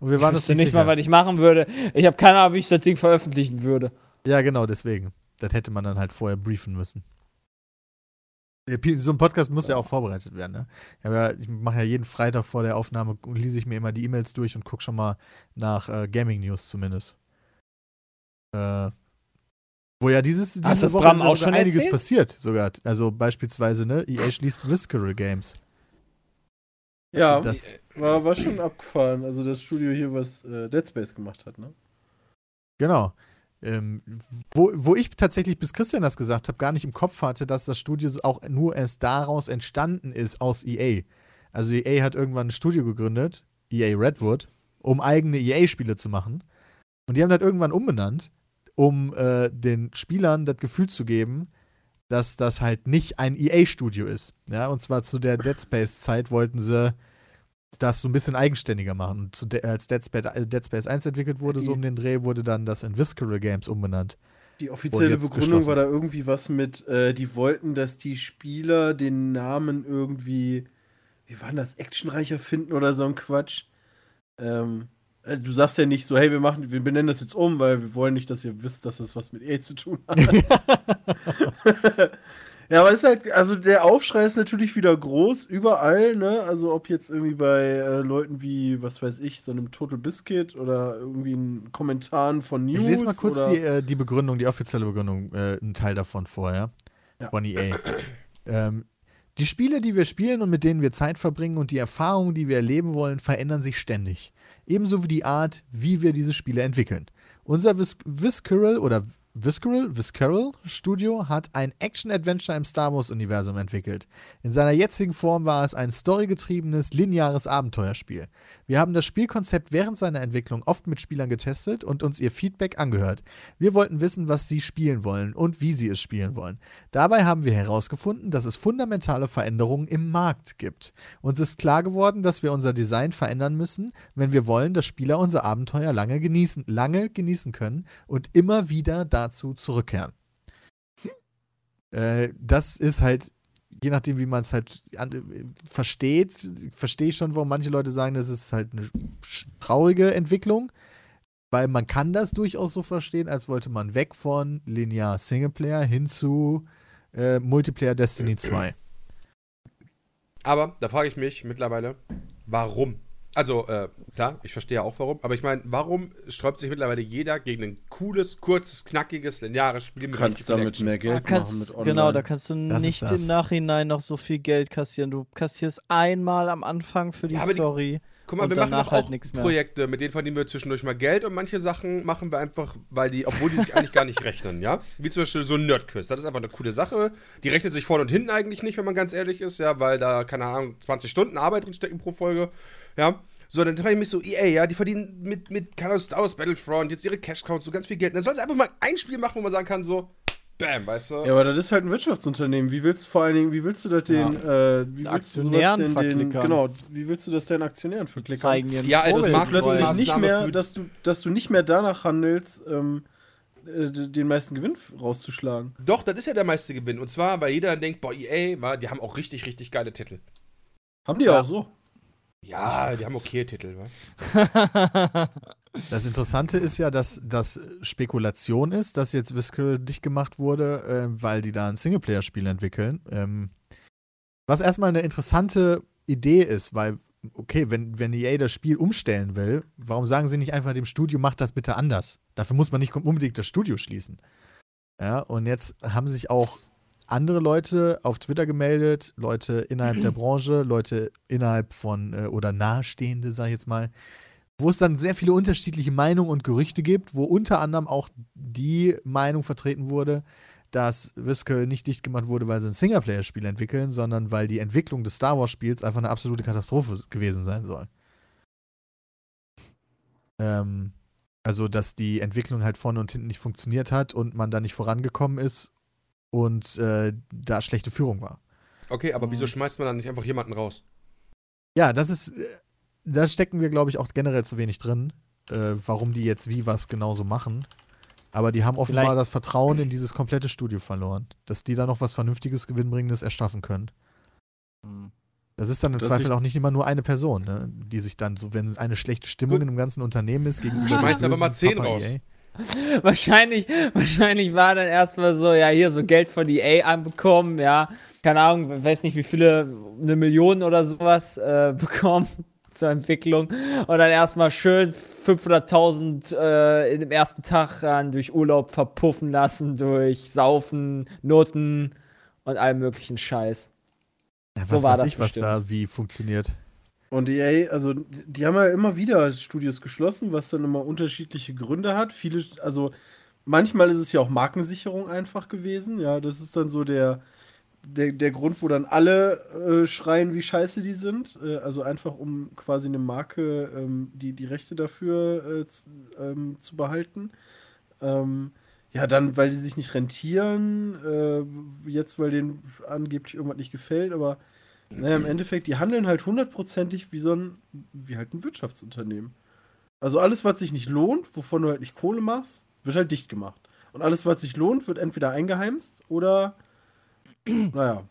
Und wir waren ich uns nicht nicht sicher. mal, was ich machen würde. Ich habe keine Ahnung, wie ich das Ding veröffentlichen würde. Ja, genau, deswegen. Das hätte man dann halt vorher briefen müssen. So ein Podcast muss ja auch vorbereitet werden. Ne? Ich, mache ja jeden Freitag vor der Aufnahme, lese ich mir immer die E-Mails durch und gucke schon mal nach äh, Gaming News zumindest. Äh, wo ja dieses, diese Hast das Woche Bram auch schon einiges erzählt? passiert. Sogar. Also beispielsweise, ne, EA schließt Visceral Games. Ja, Das, war, war schon abgefahren. Also das Studio hier, was äh, Dead Space gemacht hat, ne? Genau. Ähm, wo, wo ich tatsächlich, bis Christian das gesagt hat, gar nicht im Kopf hatte, dass das Studio auch nur erst daraus entstanden ist aus EA. Also EA hat irgendwann ein Studio gegründet, EA Redwood, um eigene EA-Spiele zu machen. Und die haben das irgendwann umbenannt, um äh, den Spielern das Gefühl zu geben, dass das halt nicht ein EA-Studio ist. Ja, und zwar zu der Dead Space-Zeit wollten sie das so ein bisschen eigenständiger machen. Und als Dead Space, äh, Dead Space 1 entwickelt wurde, so um den Dreh, wurde dann das in Visceral Games umbenannt. Die offizielle Begründung war da irgendwie was mit, äh, die wollten, dass die Spieler den Namen irgendwie, wie war denn das, actionreicher finden oder so ein Quatsch. Ähm, äh, du sagst ja nicht so, hey, wir machen, wir benennen das jetzt um, weil wir wollen nicht, dass ihr wisst, dass das was mit EA zu tun hat. ja, aber es ist halt, also der Aufschrei ist natürlich wieder groß, überall, ne? Also ob jetzt irgendwie bei äh, Leuten wie, was weiß ich, so einem Total Biscuit oder irgendwie in Kommentaren von News. Ich lese mal kurz die, äh, die Begründung, die offizielle Begründung, äh, einen Teil davon vor, ja? Ja. Von EA. ähm, die Spiele, die wir spielen und mit denen wir Zeit verbringen und die Erfahrungen, die wir erleben wollen, verändern sich ständig. Ebenso wie die Art, wie wir diese Spiele entwickeln. Unser Vis Visceral oder Visceral, Visceral Studio hat ein Action-Adventure im Star Wars-Universum entwickelt. In seiner jetzigen Form war es ein storygetriebenes, lineares Abenteuerspiel. Wir haben das Spielkonzept während seiner Entwicklung oft mit Spielern getestet und uns ihr Feedback angehört. Wir wollten wissen, was sie spielen wollen und wie sie es spielen wollen. Dabei haben wir herausgefunden, dass es fundamentale Veränderungen im Markt gibt. Uns ist klar geworden, dass wir unser Design verändern müssen, wenn wir wollen, dass Spieler unser Abenteuer lange genießen, lange genießen können und immer wieder dazu zurückkehren. Äh, das ist halt, je nachdem, wie man es halt an, äh, versteht, verstehe ich schon, warum manche Leute sagen, das ist halt eine traurige Entwicklung. Weil man kann das durchaus so verstehen, als wollte man weg von linear Singleplayer hin zu äh, Multiplayer Destiny 2. Aber da frage ich mich mittlerweile, warum? Also, äh, klar, ich verstehe auch warum, aber ich meine, warum sträubt sich mittlerweile jeder gegen ein cooles, kurzes, knackiges, lineares Spiel Du mit kannst damit mehr Da Geld kannst, machen mit Online. genau, da kannst du Das nicht im Nachhinein noch so viel Geld kassieren. Du kassierst einmal am Anfang für die Ja, aber die- Story Guck mal, und wir machen halt auch nichts mehr. Projekte, mit denen verdienen wir zwischendurch mal Geld und manche Sachen machen wir einfach, weil die, obwohl die sich eigentlich gar nicht rechnen, ja? Wie zum Beispiel so ein Nerdquiz. Das ist einfach eine coole Sache. Die rechnet sich vorne und hinten eigentlich nicht, wenn man ganz ehrlich ist, ja, weil da, keine Ahnung, 20 Stunden Arbeit drin stecken pro Folge, ja? So, dann frage ich mich so, EA, ja, die verdienen mit, mit keine Ahnung, Star Wars Battlefront jetzt ihre Cash-Counts so ganz viel Geld. Dann sollen sie einfach mal ein Spiel machen, wo man sagen kann, so, bam, weißt du? Ja, aber das ist halt ein Wirtschaftsunternehmen. Wie willst du vor allen Dingen, wie willst du das den, äh, wie willst du sowas denn den, verklickern. genau, wie willst du das deinen Aktionären verklickern? zeigen Ja, also mag plötzlich nicht mehr, dass du, dass du nicht mehr danach handelst, ähm, äh, den meisten Gewinn rauszuschlagen. Doch, das ist ja der meiste Gewinn. Und zwar, weil jeder denkt, boah, EA, die haben auch richtig, richtig geile Titel. Haben die Ja. auch so. Ja, die haben okay Titel, wa? Das Interessante ist ja, dass das Spekulation ist, dass jetzt Visceral dicht gemacht wurde, äh, weil die da ein Singleplayer-Spiel entwickeln. Ähm, was erstmal eine interessante Idee ist, weil, okay, wenn, wenn EA das Spiel umstellen will, warum sagen sie nicht einfach dem Studio, macht das bitte anders? Dafür muss man nicht unbedingt das Studio schließen. Ja, und jetzt haben sich auch andere Leute auf Twitter gemeldet, Leute innerhalb der Branche, Leute innerhalb von äh, oder Nahestehende, sag ich jetzt mal, wo es dann sehr viele unterschiedliche Meinungen und Gerüchte gibt, wo unter anderem auch die Meinung vertreten wurde, dass Visceral nicht dicht gemacht wurde, weil sie ein Singleplayer-Spiel entwickeln, sondern weil die Entwicklung des Star Wars-Spiels einfach eine absolute Katastrophe gewesen sein soll. Ähm, also, dass die Entwicklung halt vorne und hinten nicht funktioniert hat und man da nicht vorangekommen ist und äh, da schlechte Führung war. Okay, aber Mhm. wieso schmeißt man dann nicht einfach jemanden raus? Ja, das ist, äh, da stecken wir, glaube ich, auch generell zu wenig drin, äh, warum die jetzt wie was genauso machen. Aber die haben offenbar Vielleicht- das Vertrauen in dieses komplette Studio verloren, dass die da noch was Vernünftiges, Gewinnbringendes erschaffen können. Hm. Das ist dann im Dass Zweifel auch nicht immer nur eine Person, ne? die sich dann so, wenn eine schlechte Stimmung Gut. in einem ganzen Unternehmen ist, gegenüber Schmeiß dem aber mal 10 Papa raus. EA. wahrscheinlich, wahrscheinlich war dann erstmal so, ja, hier so Geld von EA anbekommen, ja, keine Ahnung, weiß nicht, wie viele, eine Million oder sowas äh, bekommen zur Entwicklung und dann erstmal schön 500.000 äh, in dem ersten Tag dann durch Urlaub verpuffen lassen, durch Saufen, Noten und allem möglichen Scheiß. Ja, So was war weiß das ich, was bestimmt. da wie funktioniert. Und EA, also die haben ja immer wieder Studios geschlossen, was dann immer unterschiedliche Gründe hat. Viele, also manchmal ist es ja auch Markensicherung einfach gewesen. Ja, das ist dann so der, der, der Grund, wo dann alle äh, schreien, wie scheiße die sind. Äh, also einfach, um quasi eine Marke ähm, die, die Rechte dafür äh, zu, ähm, zu behalten. Ähm, ja, dann, weil die sich nicht rentieren, äh, jetzt, weil denen angeblich irgendwas nicht gefällt, aber naja, im Endeffekt, die handeln halt hundertprozentig wie so ein, wie halt ein Wirtschaftsunternehmen. Also alles, was sich nicht lohnt, wovon du halt nicht Kohle machst, wird halt dicht gemacht. Und alles, was sich lohnt, wird entweder eingeheimst oder, naja.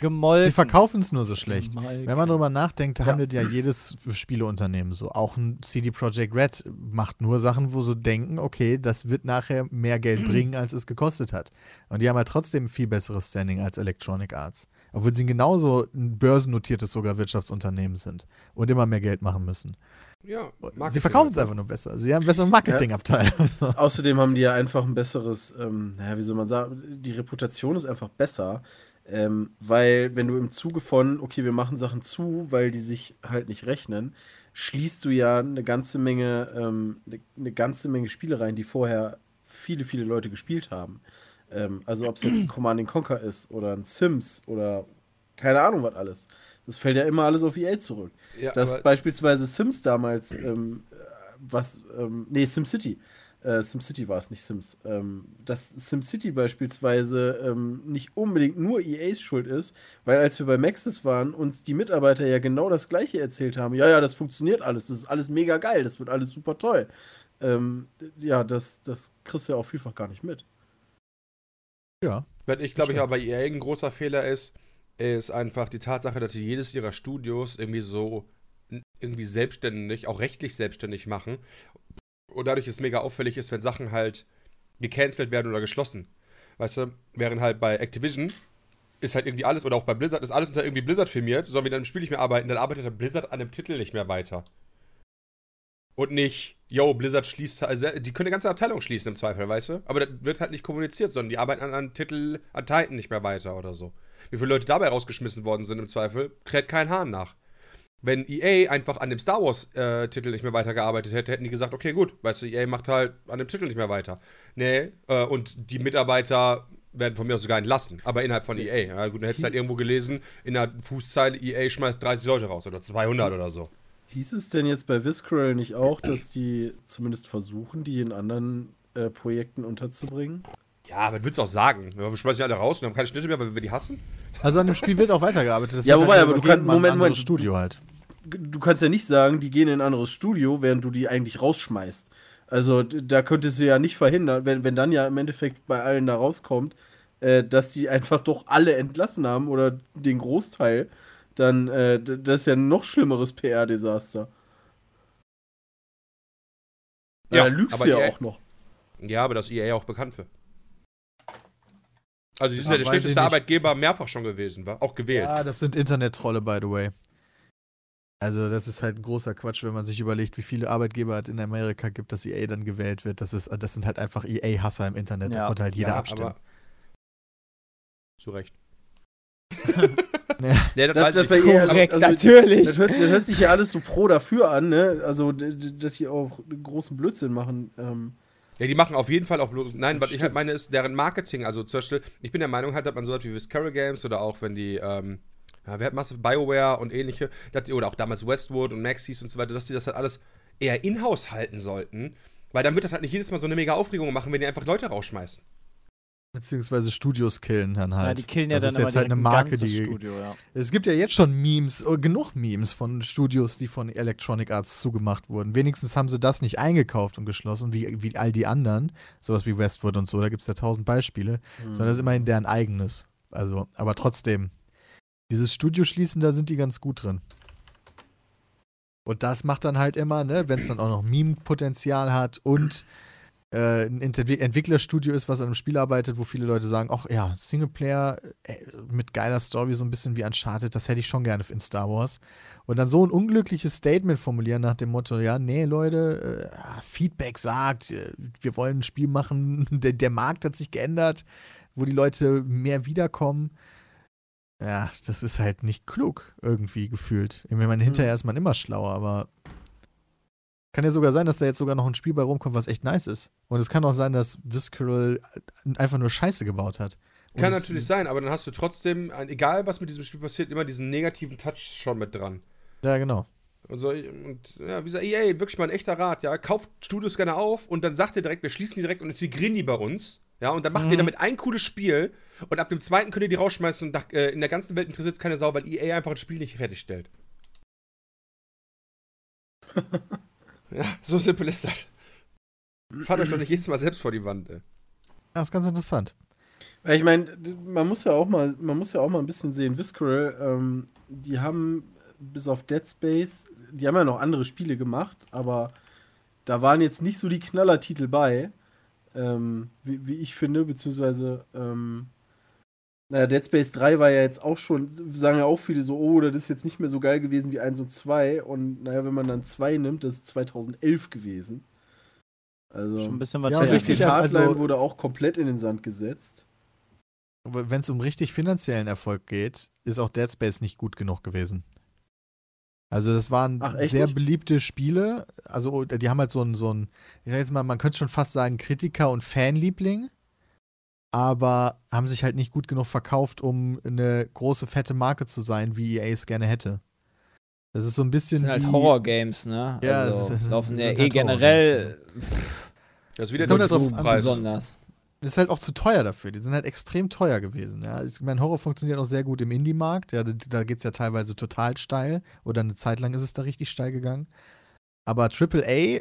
Gemolken. Die verkaufen es nur so schlecht. Gemalken. Wenn man drüber nachdenkt, handelt ja jedes Spieleunternehmen so. Auch ein CD Projekt Red macht nur Sachen, wo sie denken, okay, das wird nachher mehr Geld bringen, als es gekostet hat. Und die haben ja trotzdem ein viel besseres Standing als Electronic Arts. Obwohl sie genauso ein börsennotiertes sogar Wirtschaftsunternehmen sind und immer mehr Geld machen müssen. Ja, sie verkaufen es einfach nur besser. Sie haben eine bessere Marketingabteilung. So. Außerdem haben die ja einfach ein besseres, ähm, naja, wie soll man sagen, die Reputation ist einfach besser. Ähm, weil, wenn du im Zuge von, okay, wir machen Sachen zu, weil die sich halt nicht rechnen, schließt du ja eine ganze Menge, ähm, eine, eine ganze Menge Spiele rein, die vorher viele, viele Leute gespielt haben. Ähm, also ob es jetzt Command Conquer ist oder ein Sims oder keine Ahnung was alles. Das fällt ja immer alles auf EA zurück. Ja, Dass beispielsweise Sims damals, ähm, äh, was, ähm, nee, SimCity. Äh, SimCity war es, nicht Sims. Ähm, dass SimCity beispielsweise ähm, nicht unbedingt nur EAs Schuld ist, weil als wir bei Maxis waren, uns die Mitarbeiter ja genau das Gleiche erzählt haben. Ja, ja, das funktioniert alles, das ist alles mega geil, das wird alles super toll. Ähm, ja, das, das kriegst du ja auch vielfach gar nicht mit. Ja. Was ich glaube ich aber bei EA ein großer Fehler ist, ist einfach die Tatsache, dass sie jedes ihrer Studios irgendwie so irgendwie selbstständig, auch rechtlich selbstständig machen. Und dadurch ist mega auffällig ist, wenn Sachen halt gecancelt werden oder geschlossen. Weißt du, während halt bei Activision ist halt irgendwie alles, oder auch bei Blizzard, ist alles unter irgendwie Blizzard firmiert, sollen wir dann im Spiel nicht mehr arbeiten, dann arbeitet dann Blizzard an dem Titel nicht mehr weiter. Und nicht, yo, Blizzard schließt, also die können eine ganze Abteilung schließen im Zweifel, weißt du? Aber das wird halt nicht kommuniziert, sondern die arbeiten an einem Titel, an Titan nicht mehr weiter oder so. Wie viele Leute dabei rausgeschmissen worden sind im Zweifel, kräht kein Hahn nach. Wenn EA einfach an dem Star Wars-Titel nicht mehr weitergearbeitet hätte, hätten die gesagt, okay, gut, weißt du, EA macht halt an dem Titel nicht mehr weiter. Nee, äh, und die Mitarbeiter werden von mir aus sogar entlassen, aber innerhalb von EA. Ja, gut, dann hättest du halt irgendwo gelesen, in der Fußzeile, EA schmeißt 30 Leute raus oder 200 oder so. Hieß es denn jetzt bei Visceral nicht auch, dass die zumindest versuchen, die in anderen äh, Projekten unterzubringen? Ja, aber willst du auch sagen? Wir schmeißen die alle raus und haben keine Schnitte mehr, weil wir die hassen? Also an dem Spiel wird auch weitergearbeitet. Das Ja, wobei, halt aber du kannst- Moment, Moment. Studio halt. Du kannst ja nicht sagen, die gehen in ein anderes Studio, während du die eigentlich rausschmeißt. Also da könntest du ja nicht verhindern, wenn, wenn dann ja im Endeffekt bei allen da rauskommt, äh, dass die einfach doch alle entlassen haben oder den Großteil, dann äh, das ist ja ein noch schlimmeres PR-Desaster. Ja, Ja, da lügst aber du ja EA auch noch. Ja, aber das ist EA auch bekannt für. Also, die sind Ja, ja, der schlechteste. Arbeitgeber mehrfach schon gewesen, war auch gewählt. Ja, das sind Internet-Trolle, by the way. Also, das ist halt ein großer Quatsch, wenn man sich überlegt, wie viele Arbeitgeber es in Amerika gibt, dass EA dann gewählt wird. Das, ist, das sind halt einfach EA-Hasser im Internet. Da Ja. konnte halt jeder Ja, abstimmen. Zu Recht. Ja. Ja, das, Das- weiß das Korrekt, also- natürlich. Das hört, das hört sich ja alles so pro dafür an, ne? Also, dass die auch einen großen Blödsinn machen. Ähm, Ja, die machen auf jeden Fall auch bloß. Nein, was ich halt meine, ist deren Marketing. Also zum Beispiel, ich bin der Meinung, halt, dass man so hat wie Viscera Games oder auch wenn die, ähm, ja, wer hat Massive BioWare und ähnliche, dass die, oder auch damals Westwood und Maxis und so weiter, dass die das halt alles eher in-house halten sollten. Weil dann wird das halt nicht jedes Mal so eine mega Aufregung machen, wenn die einfach Leute rausschmeißen. Beziehungsweise Studios killen dann halt. Ja, die killen ja das dann ist jetzt halt eine ein Marke, die. Studio, ja. Es gibt ja jetzt schon Memes, oh, genug Memes von Studios, die von Electronic Arts zugemacht wurden. Wenigstens haben sie das nicht eingekauft und geschlossen, wie, wie all die anderen. Sowas wie Westwood und so, da gibt es ja tausend Beispiele. Sondern das ist immerhin deren eigenes. Also, aber trotzdem, dieses Studio schließen, da sind die ganz gut drin. Und das macht dann halt immer, ne, wenn es dann auch noch Meme-Potenzial hat und äh, ein Entwi Entwicklerstudio ist, was an einem Spiel arbeitet, wo viele Leute sagen, ach ja, Singleplayer äh, mit geiler Story, so ein bisschen wie Uncharted, das hätte ich schon gerne in Star Wars. Und dann so ein unglückliches Statement formulieren nach dem Motto, ja, nee, Leute, äh, Feedback sagt, wir wollen ein Spiel machen, der, der Markt hat sich geändert, wo die Leute mehr wiederkommen. Ja, das ist halt nicht klug, irgendwie gefühlt. Ich meine, hinterher ist man immer schlauer, aber kann ja sogar sein, dass da jetzt sogar noch ein Spiel bei rumkommt, was echt nice ist. Und es kann auch sein, dass Visceral einfach nur Scheiße gebaut hat. Und Kann natürlich sein, aber dann hast du trotzdem, egal was mit diesem Spiel passiert, immer diesen negativen Touch schon mit dran. Ja, genau. Und, so, und ja, wie gesagt, EA, wirklich mal ein echter Rat, ja. Kauft Studios gerne auf und dann sagt ihr direkt, wir schließen die direkt und integrieren die bei uns. Ja, und dann macht ihr damit ein cooles Spiel und ab dem zweiten könnt ihr die rausschmeißen und da, äh, in der ganzen Welt interessiert es keine Sau, weil EA einfach ein Spiel nicht fertigstellt. ja, so simpel ist das. Fahrt euch doch nicht jedes Mal selbst vor die Wand, ey. Das ist ganz interessant. Ich meine, man muss ja auch mal, man muss ja auch mal ein bisschen sehen, Visceral, ähm, die haben bis auf Dead Space, die haben ja noch andere Spiele gemacht, aber da waren jetzt nicht so die Knallertitel bei, ähm, wie, wie ich finde, beziehungsweise, ähm, naja, Dead Space 3 war ja jetzt auch schon, sagen ja auch viele so, oh, das ist jetzt nicht mehr so geil gewesen wie 1 und 2 und naja, wenn man dann 2 nimmt, das ist 2011 gewesen. Also, Schon ein bisschen was Ja, richtig, Hardline also- wurde auch komplett in den Sand gesetzt. Wenn es um richtig finanziellen Erfolg geht, ist auch Dead Space nicht gut genug gewesen. Also das waren Ach, sehr nicht? beliebte Spiele. Also die haben halt so ein, so ein, ich sag jetzt mal, man könnte schon fast sagen Kritiker- und Fanliebling, aber haben sich halt nicht gut genug verkauft, um eine große, fette Marke zu sein, wie EA es gerne hätte. Das ist so ein bisschen Das sind halt wie, Horror-Games, ne? Ja, also, das ist- das laufen sind ja halt eh generell Das ist wieder der halt Zoom-Preis. besonders. Das ist halt auch zu teuer dafür. Die sind halt extrem teuer gewesen. Ja. Ich meine, Horror funktioniert auch sehr gut im Indie-Markt. Ja, da da geht es ja teilweise total steil. Oder eine Zeit lang ist es da richtig steil gegangen. Aber AAA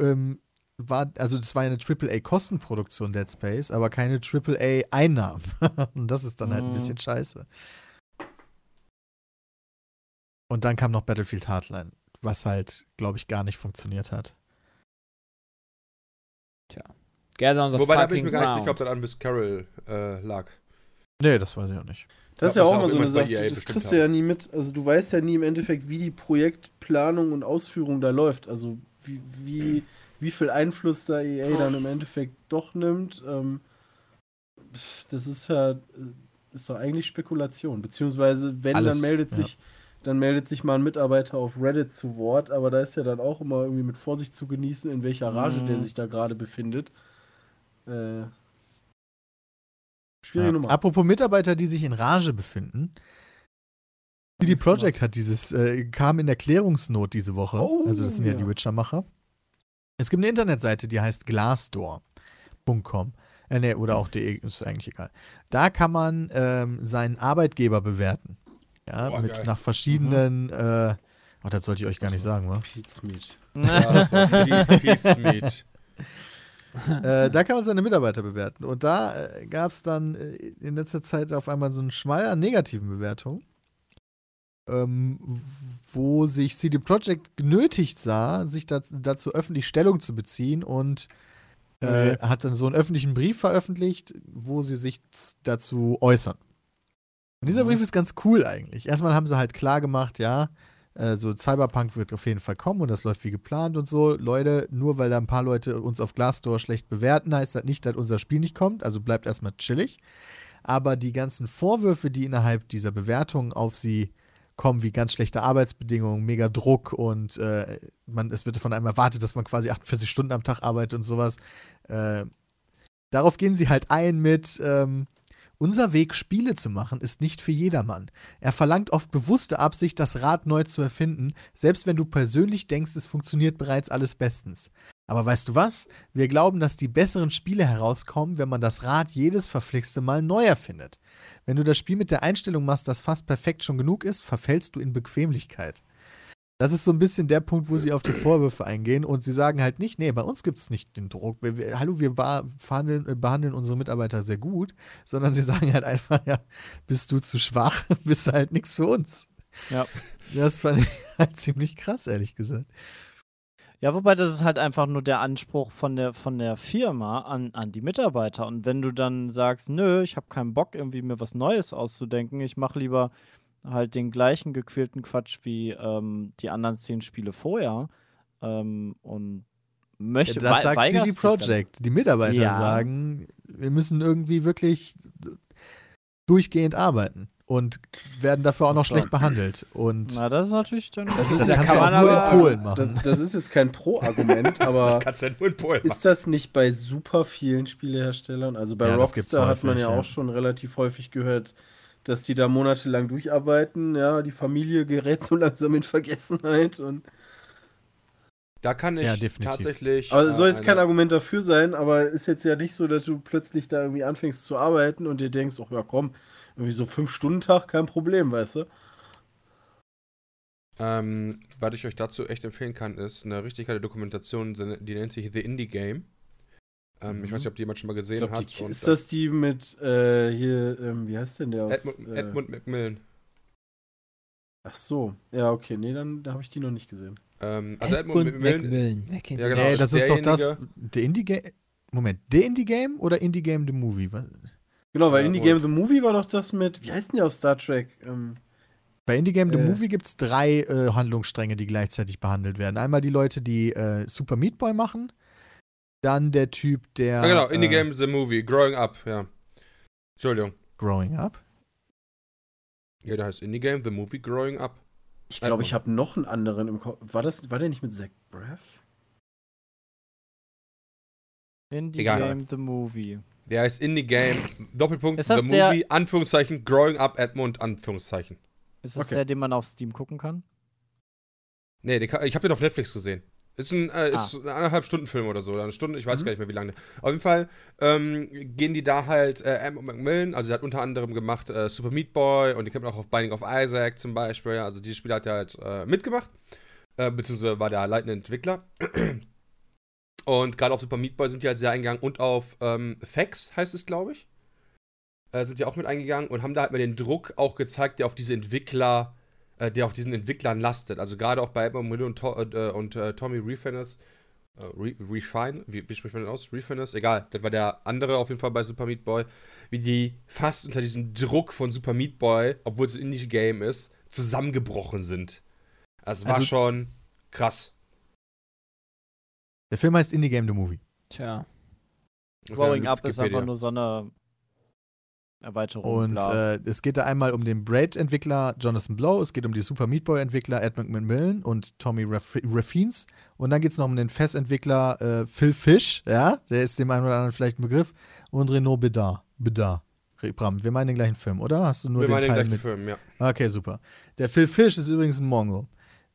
ähm, war, also das war ja eine AAA-Kostenproduktion Dead Space, aber keine AAA-Einnahmen. Und das ist dann halt ein Mhm. bisschen scheiße. Und dann kam noch Battlefield Hardline, was halt, glaube ich, gar nicht funktioniert hat. Get on the Wobei, da bin ich mir gar nicht sicher, ob das an Miss Carroll äh, lag. Nee, das weiß ich auch nicht. Das ist Ja, auch mal auch so eine immer Sache, EA das kriegst du ja nie mit. Also du weißt ja nie im Endeffekt, wie die Projektplanung und Ausführung da läuft. Also wie, wie, wie viel Einfluss da EA dann im Endeffekt doch nimmt. Ähm, das ist ja, äh, ist doch eigentlich Spekulation. Beziehungsweise, wenn, Alles, dann meldet ja. sich, dann meldet sich mal ein Mitarbeiter auf Reddit zu Wort, aber da ist ja dann auch immer irgendwie mit Vorsicht zu genießen, in welcher Rage Mhm. der sich da gerade befindet. Äh, schwierige Ja. Nummer. Apropos Mitarbeiter, die sich in Rage befinden. CD Projekt hat dieses, äh, kam in der Klärungsnot diese Woche. Oh, also das sind ja, ja. die Witcher-Macher. Es gibt eine Internetseite, die heißt glassdoor.com. Äh, nee, oder auch de, ist eigentlich egal. Da kann man ähm, seinen Arbeitgeber bewerten. Ja, Boah, mit geil. nach verschiedenen, äh, oh, das sollte ich euch gar nicht sagen, wa? Pete's Meat. Ja, äh, da kann man seine Mitarbeiter bewerten. Und da äh, gab es dann äh, in letzter Zeit auf einmal so einen Schwall an negativen Bewertungen, ähm, wo sich CD Projekt genötigt sah, sich da, dazu öffentlich Stellung zu beziehen und äh, hat dann so einen öffentlichen Brief veröffentlicht, wo sie sich dazu äußern. Und dieser Brief ist ganz cool eigentlich. Erstmal haben sie halt klar gemacht, ja, äh, so Cyberpunk wird auf jeden Fall kommen und das läuft wie geplant und so. Leute, nur weil da ein paar Leute uns auf Glassdoor schlecht bewerten, heißt das nicht, dass unser Spiel nicht kommt. Also bleibt erstmal chillig. Aber die ganzen Vorwürfe, die innerhalb dieser Bewertungen auf sie kommen, wie ganz schlechte Arbeitsbedingungen, mega Druck und äh, man, es wird von einem erwartet, dass man quasi 48 Stunden am Tag arbeitet und sowas. Äh, darauf gehen sie halt ein mit, ähm, unser Weg, Spiele zu machen, ist nicht für jedermann. Er verlangt oft bewusste Absicht, das Rad neu zu erfinden, selbst wenn du persönlich denkst, es funktioniert bereits alles bestens. Aber weißt du was? Wir glauben, dass die besseren Spiele herauskommen, wenn man das Rad jedes verflixte Mal neu erfindet. Wenn du das Spiel mit der Einstellung machst, dass fast perfekt schon genug ist, verfällst du in Bequemlichkeit. Das ist so ein bisschen der Punkt, wo sie auf die Vorwürfe eingehen und sie sagen halt nicht, nee, bei uns gibt es nicht den Druck. Wir, wir, hallo, wir äh, behandeln unsere Mitarbeiter sehr gut, sondern sie sagen halt einfach, ja, bist du zu schwach, bist du halt nichts für uns. Ja. Das fand ich halt ziemlich krass, ehrlich gesagt. Ja, wobei das ist halt einfach nur der Anspruch von der, von der Firma an, an die Mitarbeiter. Und wenn du dann sagst, nö, ich habe keinen Bock, irgendwie mir was Neues auszudenken, ich mache lieber halt den gleichen gequälten Quatsch wie ähm, die anderen zehn Spiele vorher ähm, und möchte das wei- sagt CD Projekt. Die Mitarbeiter Ja. sagen, wir müssen irgendwie wirklich durchgehend arbeiten und werden dafür auch noch schlecht behandelt. Und Na, das ist natürlich dann. Das ist du kein auch nur in Polen machen. Das, das ist jetzt kein Pro-Argument, aber Kannst ja nur in Polen machen. ist das nicht bei super vielen Spieleherstellern? Also bei Ja, Rockstar hat man häufig, ja ja. auch schon relativ häufig gehört, dass die da monatelang durcharbeiten. Ja, die Familie gerät so langsam in Vergessenheit. Und Da kann ich Ja, tatsächlich. aber es soll äh, jetzt kein Argument dafür sein, aber ist jetzt ja nicht so, dass du plötzlich da irgendwie anfängst zu arbeiten und dir denkst, ach ja komm, irgendwie so fünf Stunden Tag, kein Problem, weißt du? Ähm, was ich euch dazu echt empfehlen kann, ist eine richtig geile Dokumentation, die nennt sich The Indie Game. Ähm, Ich weiß nicht, ob die jemand schon mal Ich gesehen glaub, hat. die, und ist das die mit äh, hier, ähm, wie heißt denn der aus? Edmund, äh, Edmund Macmillan. Ach so, ja, okay, nee, dann da habe ich die noch nicht gesehen. Ähm, also Edmund, Macmillan. Macmillan. Ja, genau. nee, das das ist ist doch das. Der Indie Game. Moment, der Indie Game oder Indie Game the Movie? Was? Genau, weil Ja, Indie Game The Movie war doch das mit, wie heißt denn der aus Star Trek? Ähm, Bei Indie Game The Äh. Movie gibt es drei äh, Handlungsstränge, die gleichzeitig behandelt werden. Einmal die Leute, die äh, Super Meat Boy machen. Dann der Typ, der. Ja, genau, Indie äh, Game The Movie, Growing Up, ja. Entschuldigung. Growing Up. Ja, der heißt Indie Game The Movie Growing Up. ich glaube, Edmund. ich habe noch einen anderen im Kopf. War, das, war der nicht mit Zach Braff? Indie Egal. Game The Movie. Der heißt Indie Game, Doppelpunkt, Ist das The der- Movie, Anführungszeichen, Growing Up, Edmund, Anführungszeichen. Ist das Okay. der, den man auf Steam gucken kann? Nee, den, ich habe den auf Netflix gesehen. Ist ein, äh, ist Ah. ein anderthalb Stunden Film oder so, oder eine Stunde, ich weiß Mhm. gar nicht mehr wie lange. Auf jeden Fall ähm, gehen die da halt, äh, Edmund Macmillan, also der hat unter anderem gemacht äh, Super Meat Boy und die kennt man auch auf Binding of Isaac zum Beispiel, ja, also dieses Spiel hat er halt äh, mitgemacht, äh, beziehungsweise war der leitende Entwickler. Und gerade auf Super Meat Boy sind die halt sehr eingegangen und auf ähm, Fax heißt es, glaube ich. Äh, sind die auch mit eingegangen und haben da halt mal den Druck auch gezeigt, der auf diese Entwickler, äh, der auf diesen Entwicklern lastet. Also gerade auch bei Edmund und, To äh, und äh, Tommy Refiners. Äh, Re Refine? Wie, wie spricht man das aus? Refiners? Egal. Das war der andere auf jeden Fall bei Super Meat Boy. Wie die fast unter diesem Druck von Super Meat Boy, obwohl es ein Indie-Game ist, zusammengebrochen sind. Also es war Also- schon krass. Der Film heißt Indie Game The Movie. Tja. Okay, Growing Up ist einfach nur so eine Erweiterung. Und äh, es geht da einmal um den Braid-Entwickler Jonathan Blow, es geht um die Super Meat Boy-Entwickler Ed McMillan und Tommy Raff- Raffines. Und dann geht es noch um den Fest-Entwickler äh, Phil Fish, ja, der ist dem einen oder anderen vielleicht ein Begriff, und Renaud Bedard. Bedard. Bram, wir meinen den gleichen Film, oder? Hast du nur Wir den meinen den Teil gleichen mit? Film, ja. Okay, super. Der Phil Fish ist übrigens ein Mongol.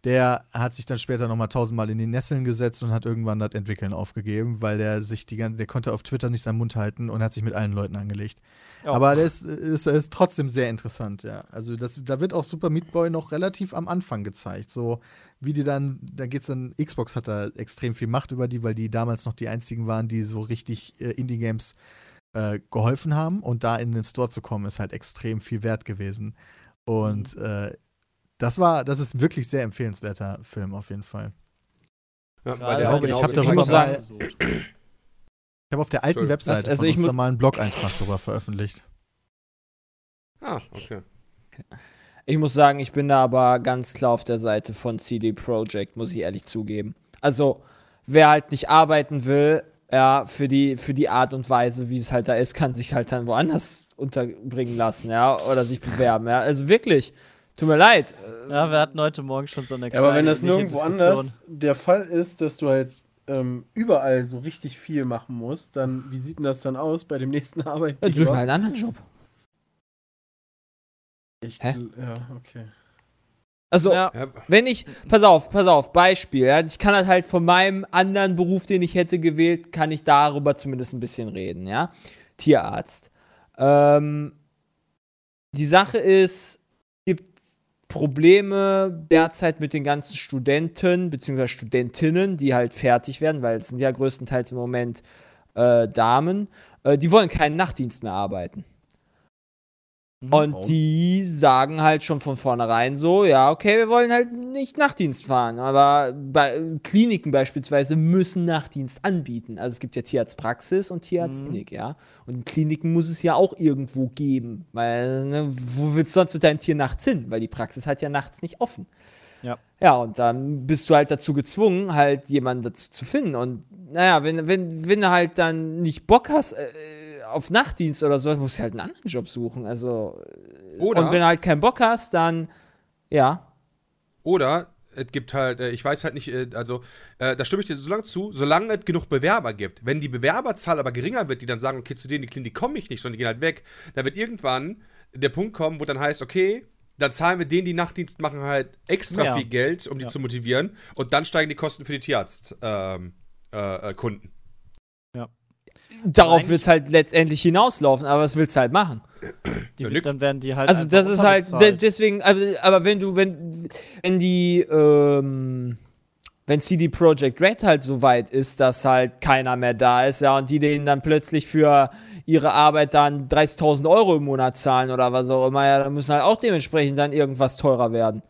Der hat sich dann später nochmal tausendmal in die Nesseln gesetzt und hat irgendwann das Entwickeln aufgegeben, weil der sich die ganze, der konnte auf Twitter nicht seinen Mund halten und hat sich mit allen Leuten angelegt. Ja. Aber der ist, ist, ist trotzdem sehr interessant, ja. Also das, da wird auch Super Meat Boy noch relativ am Anfang gezeigt. So wie die dann, da geht's dann, Xbox hat da extrem viel Macht über die, weil die damals noch die einzigen waren, die so richtig äh, Indie-Games äh, geholfen haben. Und da in den Store zu kommen, ist halt extrem viel wert gewesen. Und äh, das war, das ist wirklich sehr empfehlenswerter Film auf jeden Fall. ja weil der auch ich hab in darüber sagen- gesucht. Ich habe auf der alten. Webseite Also von ich uns da mal einen Blog-Eintrag drüber veröffentlicht. Ah, okay. Ich muss sagen, ich bin da aber ganz klar auf der Seite von CD Projekt, muss ich ehrlich zugeben. Also, wer halt nicht arbeiten will, ja, für die, für die Art und Weise, wie es halt da ist, kann sich halt dann woanders unterbringen lassen, ja, oder sich bewerben, ja. Also wirklich, tut mir leid. Ja, wir hatten heute Morgen schon so eine Ja, aber wenn kleine das nirgendwo Diskussion. anders der Fall ist, dass du halt ähm, überall so richtig viel machen musst, dann wie sieht denn das dann aus bei dem nächsten Dann such Arbeitgeber? mal einen anderen Job. Ich, Hä? ja, okay. Also, Ja. Wenn ich, pass auf, pass auf, Beispiel, ja, ich kann halt halt von meinem anderen Beruf, den ich hätte gewählt, kann ich darüber zumindest ein bisschen reden, ja. Tierarzt. Ähm, die Sache ist, Probleme derzeit mit den ganzen Studenten bzw. Studentinnen, die halt fertig werden, weil es sind ja größtenteils im Moment äh, Damen, äh, die wollen keinen Nachtdienst mehr arbeiten. Mhm. Und die sagen halt schon von vornherein so, ja, okay, wir wollen halt nicht Nachtdienst fahren, aber bei Kliniken beispielsweise müssen Nachtdienst anbieten. Also es gibt ja Tierarztpraxis und Tierarztklinik, ja. Und in Kliniken muss es ja auch irgendwo geben, weil, ne, wo willst du sonst mit deinem Tier nachts hin? Weil die Praxis hat ja nachts nicht offen. Ja. Ja, und dann bist du halt dazu gezwungen, halt jemanden dazu zu finden. Und naja, wenn, wenn, wenn du halt dann nicht Bock hast äh, auf Nachtdienst oder so, musst du halt einen anderen Job suchen. Also, äh, Oder- und wenn du halt keinen Bock hast, dann, ja. Oder es gibt halt, äh, ich weiß halt nicht, äh, also äh, da stimme ich dir so lange zu, solange es genug Bewerber gibt. Wenn die Bewerberzahl aber geringer wird, die dann sagen, okay, zu denen die Klinik komme ich nicht, sondern die gehen halt weg, da wird irgendwann der Punkt kommen, wo dann heißt, okay, dann zahlen wir denen, die Nachtdienst machen, halt extra Ja. viel Geld, um die Ja. zu motivieren und dann steigen die Kosten für die Tierarztkunden. Ähm, äh, äh, Kunden. Darauf wird es halt letztendlich hinauslaufen, aber was willst du halt machen? Die, Ja, dann werden die halt. Also das ist halt, de deswegen, aber, aber wenn du, wenn, wenn die, ähm, wenn CD Projekt Red halt so weit ist, dass halt keiner mehr da ist, ja, und die denen dann plötzlich für ihre Arbeit dann 30.000 Euro im Monat zahlen oder was auch immer, ja, dann müssen halt auch dementsprechend dann irgendwas teurer werden.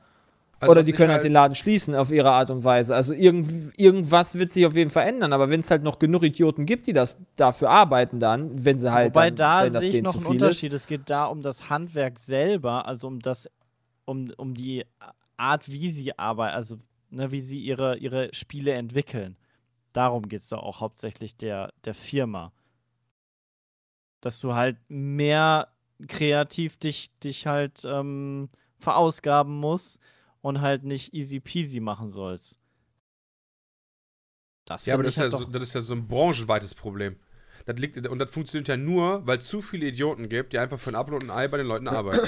Also oder die können halt den Laden schließen auf ihre Art und Weise. Also irgend, irgendwas wird sich auf jeden Fall ändern. Aber wenn es halt noch genug Idioten gibt, die das dafür arbeiten, dann, wenn sie halt Wobei dann, da sehe ich noch einen Unterschied. ist. Es geht da um das Handwerk selber, also um das, um, um die Art, wie sie arbeiten, also ne, wie sie ihre, ihre Spiele entwickeln. Darum geht es doch auch hauptsächlich der, der Firma. Dass du halt mehr kreativ dich, dich halt ähm, verausgaben musst und halt nicht easy peasy machen sollst. Das Ja, aber das ist ja, halt so, doch- das ist ja so ein branchenweites Problem. Das liegt, und das funktioniert ja nur, weil es zu viele Idioten gibt, die einfach für ein Apfel und ein Ei bei den Leuten arbeiten.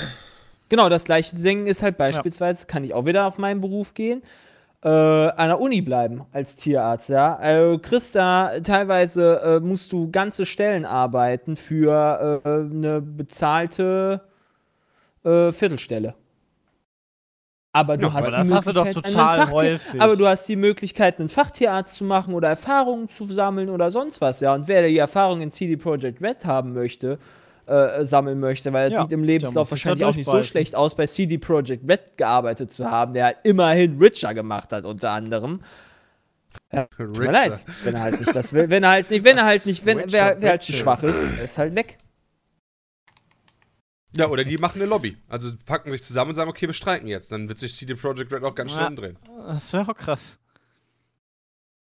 Genau, das gleiche Ding ist halt beispielsweise, kann ich auch wieder auf meinen Beruf gehen, äh, an der Uni bleiben als Tierarzt, ja. Also kriegst da teilweise äh, musst du ganze Stellen arbeiten für äh, eine bezahlte äh, Viertelstelle. Aber du Ja, hast aber die Möglichkeit, Fachtier-. Aber du hast die Möglichkeit, einen Fachtierarzt zu machen oder Erfahrungen zu sammeln oder sonst was, ja. Und wer die Erfahrung in CD Projekt Red haben möchte, äh, sammeln möchte, weil er Ja, sieht im Lebenslauf wahrscheinlich auch nicht so schlecht aus, bei CD Projekt Red gearbeitet zu haben, der immerhin Witcher gemacht hat, unter anderem. Tut mir leid, wenn er halt nicht das will, wenn er halt nicht, wenn er halt nicht, wenn wer, wer halt zu schwach ist, ist halt weg. Ja, oder die machen eine Lobby. Also packen sich zusammen und sagen, okay, wir streiken jetzt. Dann wird sich CD Projekt Red auch ganz schnell Ja. umdrehen. Das wäre auch krass.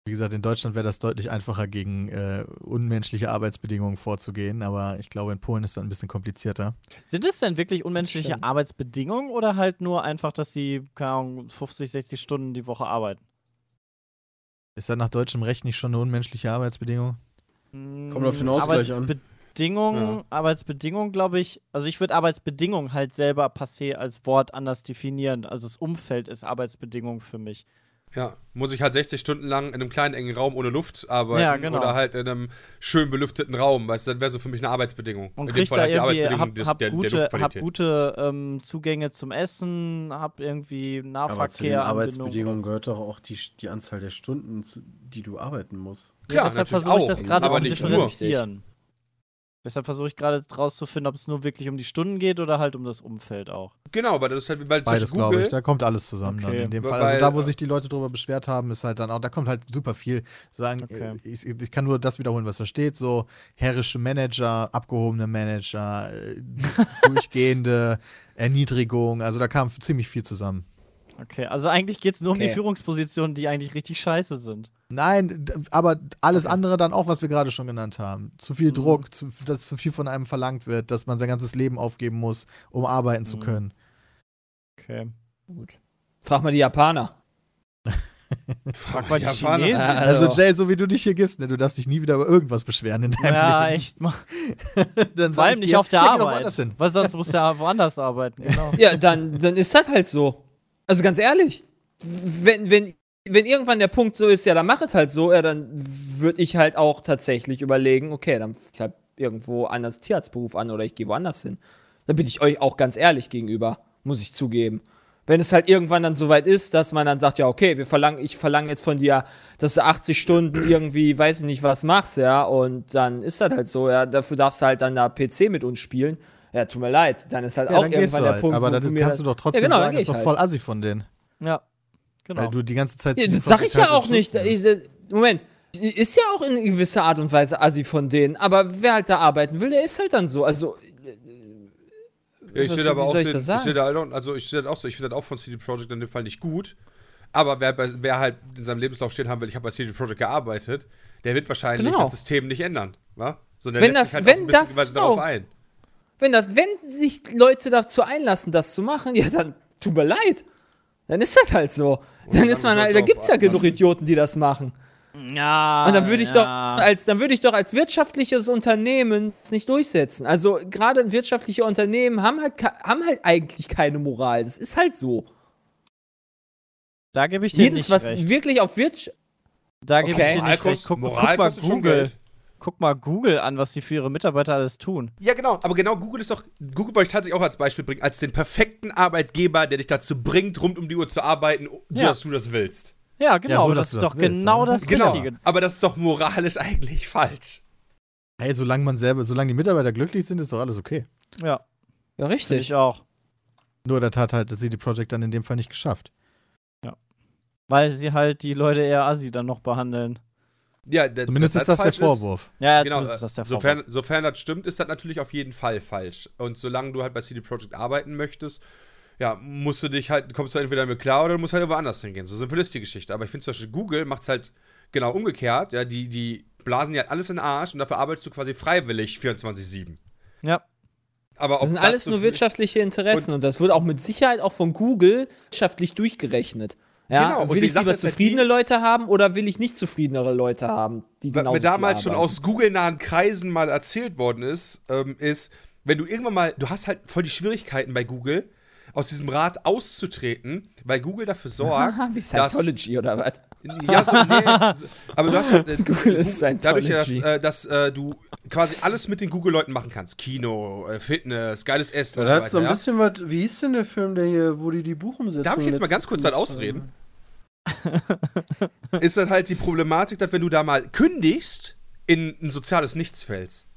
Wie gesagt, in Deutschland wäre das deutlich einfacher, gegen äh, unmenschliche Arbeitsbedingungen vorzugehen, aber ich glaube, in Polen ist das ein bisschen komplizierter. Sind es denn wirklich unmenschliche Stimmt. Arbeitsbedingungen oder halt nur einfach, dass sie, keine Ahnung, 50, 60 Stunden die Woche arbeiten? Ist das nach deutschem Recht nicht schon eine unmenschliche Arbeitsbedingung? Kommt auf den Ausgleich an. Arbeitsbedingungen, Arbeitsbedingungen, glaube ich. Also ich würde Arbeitsbedingungen halt selber passé als Wort anders definieren. Also das Umfeld ist Arbeitsbedingung für mich. Ja, muss ich halt 60 Stunden lang in einem kleinen engen Raum ohne Luft arbeiten Ja, genau. oder halt in einem schön belüfteten Raum, weißt du, das wäre so für mich eine Arbeitsbedingung. Und in krieg da irgendwie, hab, des- hab der, der gute, hab Luftqualität. gute ähm, Zugänge zum Essen, hab irgendwie Aber zu den Nahverkehr. Arbeitsbedingungen gehört doch auch die, die Anzahl der Stunden, die du arbeiten musst. Ja, Klar, deshalb natürlich versuche ich das gerade zu nicht nur. Deshalb versuche ich gerade rauszufinden, ob es nur wirklich um die Stunden geht oder halt um das Umfeld auch. Genau, weil das ist halt, weil Beides, glaube ich. Da kommt alles zusammen dann Okay. in dem Weil- Fall. Also da, wo weil- sich die Leute drüber beschwert haben, ist halt dann auch, da kommt halt super viel. Sagen, Okay. äh, ich, ich kann nur das wiederholen, was da steht. So herrische Manager, abgehobene Manager, äh, durchgehende Erniedrigung. Also da kam ziemlich viel zusammen. Okay, also eigentlich geht es nur um die Okay. Führungspositionen, die eigentlich richtig scheiße sind. Nein, aber alles andere dann auch, was wir gerade schon genannt haben. Zu viel Mhm. Druck, zu, dass zu viel von einem verlangt wird, dass man sein ganzes Leben aufgeben muss, um arbeiten zu Mhm. können. Okay. Gut. Frag mal die Japaner. Frag mal die Japaner. Chinesen. Also, Jay, so wie du dich hier gibst, ne, du darfst dich nie wieder über irgendwas beschweren in deinem Ja, Leben. echt mal. Dann Vor allem ich nicht dir, auf der ja, geh Arbeit. woanders hin. Weil sonst musst du ja woanders arbeiten, genau. Ja, dann, dann ist das halt so. Also ganz ehrlich, wenn, wenn, wenn irgendwann der Punkt so ist, ja, dann mach es halt so, ja, dann würde ich halt auch tatsächlich überlegen, okay, dann ich irgendwo anders Tierarztberuf an oder ich gehe woanders hin. Da bin ich euch auch ganz ehrlich gegenüber, muss ich zugeben. Wenn es halt irgendwann dann soweit ist, dass man dann sagt, ja, okay, wir verlangen, ich verlange jetzt von dir, dass du 80 Stunden irgendwie, weiß ich nicht, was machst, ja, und dann ist das halt so, ja, dafür darfst du halt dann da PC mit uns spielen. Ja, tut mir leid, dann ist halt Ja, auch dann gehst irgendwann du der halt. Punkt, Aber wo- das wo ist, mir kannst du dann- doch trotzdem ja, genau, dann sagen, ist ich doch halt. voll assi von denen. Ja, genau. Weil du die ganze Zeit Ja, das sag ich ja halt auch in nicht. Ich, äh, Moment. Ist ja auch in gewisser Art und Weise assi von denen, aber wer halt da arbeiten will, der ist halt dann so. Also, Ja, ich Was- sehe aber wie auch soll ich den, das ich sagen? sehe da halt auch, also ich sehe das auch so, ich finde das auch von CD Projekt in dem Fall nicht gut. Aber wer, bei, wer halt in seinem Lebenslauf stehen haben will, ich habe bei CD Projekt gearbeitet, der wird wahrscheinlich Genau. das System nicht ändern, wa? Sondern Wenn lässt das- sich halt wenn auch ein bisschen das darauf so- ein. Wenn, das, wenn sich Leute dazu einlassen, das zu machen, ja, dann tut mir leid. Dann ist das halt so. Dann dann ist man halt, da gibt's ja genug. Idioten, die das machen. Ja. Und dann würde ich ja. doch als dann würde ich doch als wirtschaftliches Unternehmen es nicht durchsetzen. Also gerade wirtschaftliche Unternehmen haben halt haben halt eigentlich keine Moral. Das ist halt so. Da gebe ich dir Jedes nicht was recht. wirklich auf Wirtschaft Da gebe Okay. ich dir Moral nicht recht. kostet- Guck, Moral guck mal Google. Guck mal Google an, was die für ihre Mitarbeiter alles tun. Ja, genau. Aber genau, Google ist doch. Google wollte ich tatsächlich auch als Beispiel bringen, als den perfekten Arbeitgeber, der dich dazu bringt, rund um die Uhr zu arbeiten, so Ja. dass du das willst. Ja, genau. so, das dass ist das doch willst, genau ja. das Genau. Richtige. Aber das ist doch moralisch eigentlich falsch. Hey, solange man selber, solange die Mitarbeiter glücklich sind, ist doch alles okay. Ja, Ja, richtig. ich auch. Nur das hat halt das CD Projekt dann in dem Fall nicht geschafft. Weil sie halt die Leute eher assi dann noch behandeln. Ja, Zumindest dass ist das der Vorwurf. Ja, ja Genau, zumindest ist das der Vorwurf. sofern, sofern das stimmt, ist das natürlich auf jeden Fall falsch. Und solange du halt bei CD Projekt arbeiten möchtest, ja, musst du dich halt, kommst du entweder mit klar oder du musst halt irgendwo anders hingehen. So simpel ist die Geschichte. Aber ich finde zum Beispiel, Google macht es halt genau umgekehrt. Ja, die, die blasen ja halt alles in den Arsch und dafür arbeitest du quasi freiwillig 24-7. Ja. Aber Das sind das alles so nur wirtschaftliche Interessen und, das wird auch mit Sicherheit auch von Google wirtschaftlich durchgerechnet. Ja, Genau, und will die ich Sache lieber halt zufriedene die- Leute haben oder will ich nicht zufriedenere Leute haben, die Was mir damals schon aus Google-nahen Kreisen mal erzählt worden ist, ähm, ist, wenn du irgendwann mal, du hast halt voll die Schwierigkeiten bei Google, aus diesem Rat auszutreten, weil Google dafür sorgt, Wie dass, Scientology oder was? Ja, so, nee, so, aber du hast halt, äh, Google ist dadurch, dass, äh, dass äh, du quasi alles mit den Google-Leuten machen kannst. Kino, äh, Fitness, geiles Essen. Da und hat so ein ja. bisschen was. Wie hieß denn der Film, der hier, wo die die Buchumsetzung. Darf ich jetzt mal ganz kurz dann ausreden? ist dann halt die Problematik, dass wenn du da mal kündigst, in ein soziales Nichts fällst.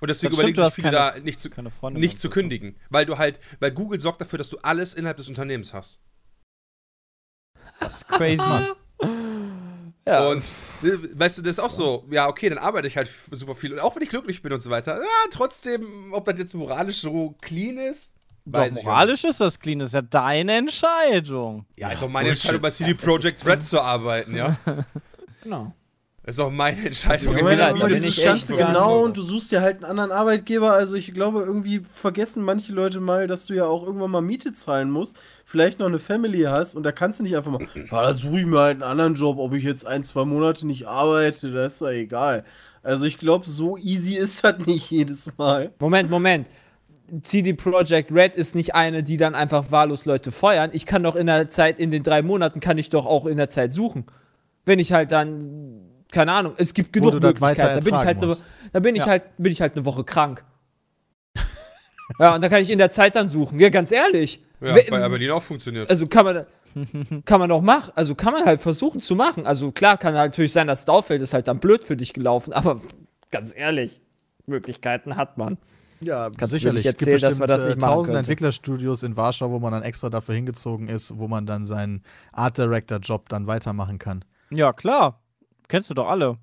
Und deswegen überlegen du sich viele keine- da nicht zu, nicht zu kündigen. Weil du halt, weil Google sorgt dafür, dass du alles innerhalb des Unternehmens hast. Das ist crazy. Ja. Und weißt du, das ist auch so, ja, okay, dann arbeite ich halt super viel. Und auch wenn ich glücklich bin und so weiter, ja, trotzdem, ob das jetzt moralisch so clean ist, weiß ich moralisch ist das clean, das ist ja deine Entscheidung. Ja, ist auch meine Entscheidung, bei CD Projekt Red zu arbeiten, ja. Genau. Das ist auch meine Entscheidung. Ja, bin aber Ganze gar genau und du suchst dir halt einen anderen Arbeitgeber. Also ich glaube, irgendwie vergessen manche Leute mal, dass du ja auch irgendwann mal Miete zahlen musst, vielleicht noch eine Family hast und da kannst du nicht einfach mal, da suche ich mir halt einen anderen Job, ob ich jetzt ein, zwei Monate nicht arbeite, das ist doch egal. Also ich glaube, so easy ist das nicht jedes Mal. Moment, Moment. CD Projekt Red ist nicht eine, die dann einfach wahllos Leute feuern. Ich kann doch in der Zeit, in den drei Monaten, kann ich doch auch in der Zeit suchen. Wenn ich halt dann, keine Ahnung, es gibt genug Möglichkeiten. Da bin ich halt eine, da bin ich Ja. halt, bin ich halt eine Woche krank. ja, und dann kann ich in der Zeit dann suchen. Ja, ganz ehrlich. Ja, We- bei Berlin auch funktioniert. also kann man, kann man doch machen. Also kann man halt versuchen zu machen. Also klar kann natürlich sein, dass es auffällt, ist halt dann blöd für dich gelaufen. Aber ganz ehrlich, Möglichkeiten hat man. Ja, Kannst sicherlich. nicht Es gibt erzählen, dass bestimmt man das äh, tausend? Entwicklerstudios in Warschau, wo man dann extra dafür hingezogen ist, wo man dann seinen Art Director Job dann weitermachen kann. Ja, klar. Kennst du doch alle.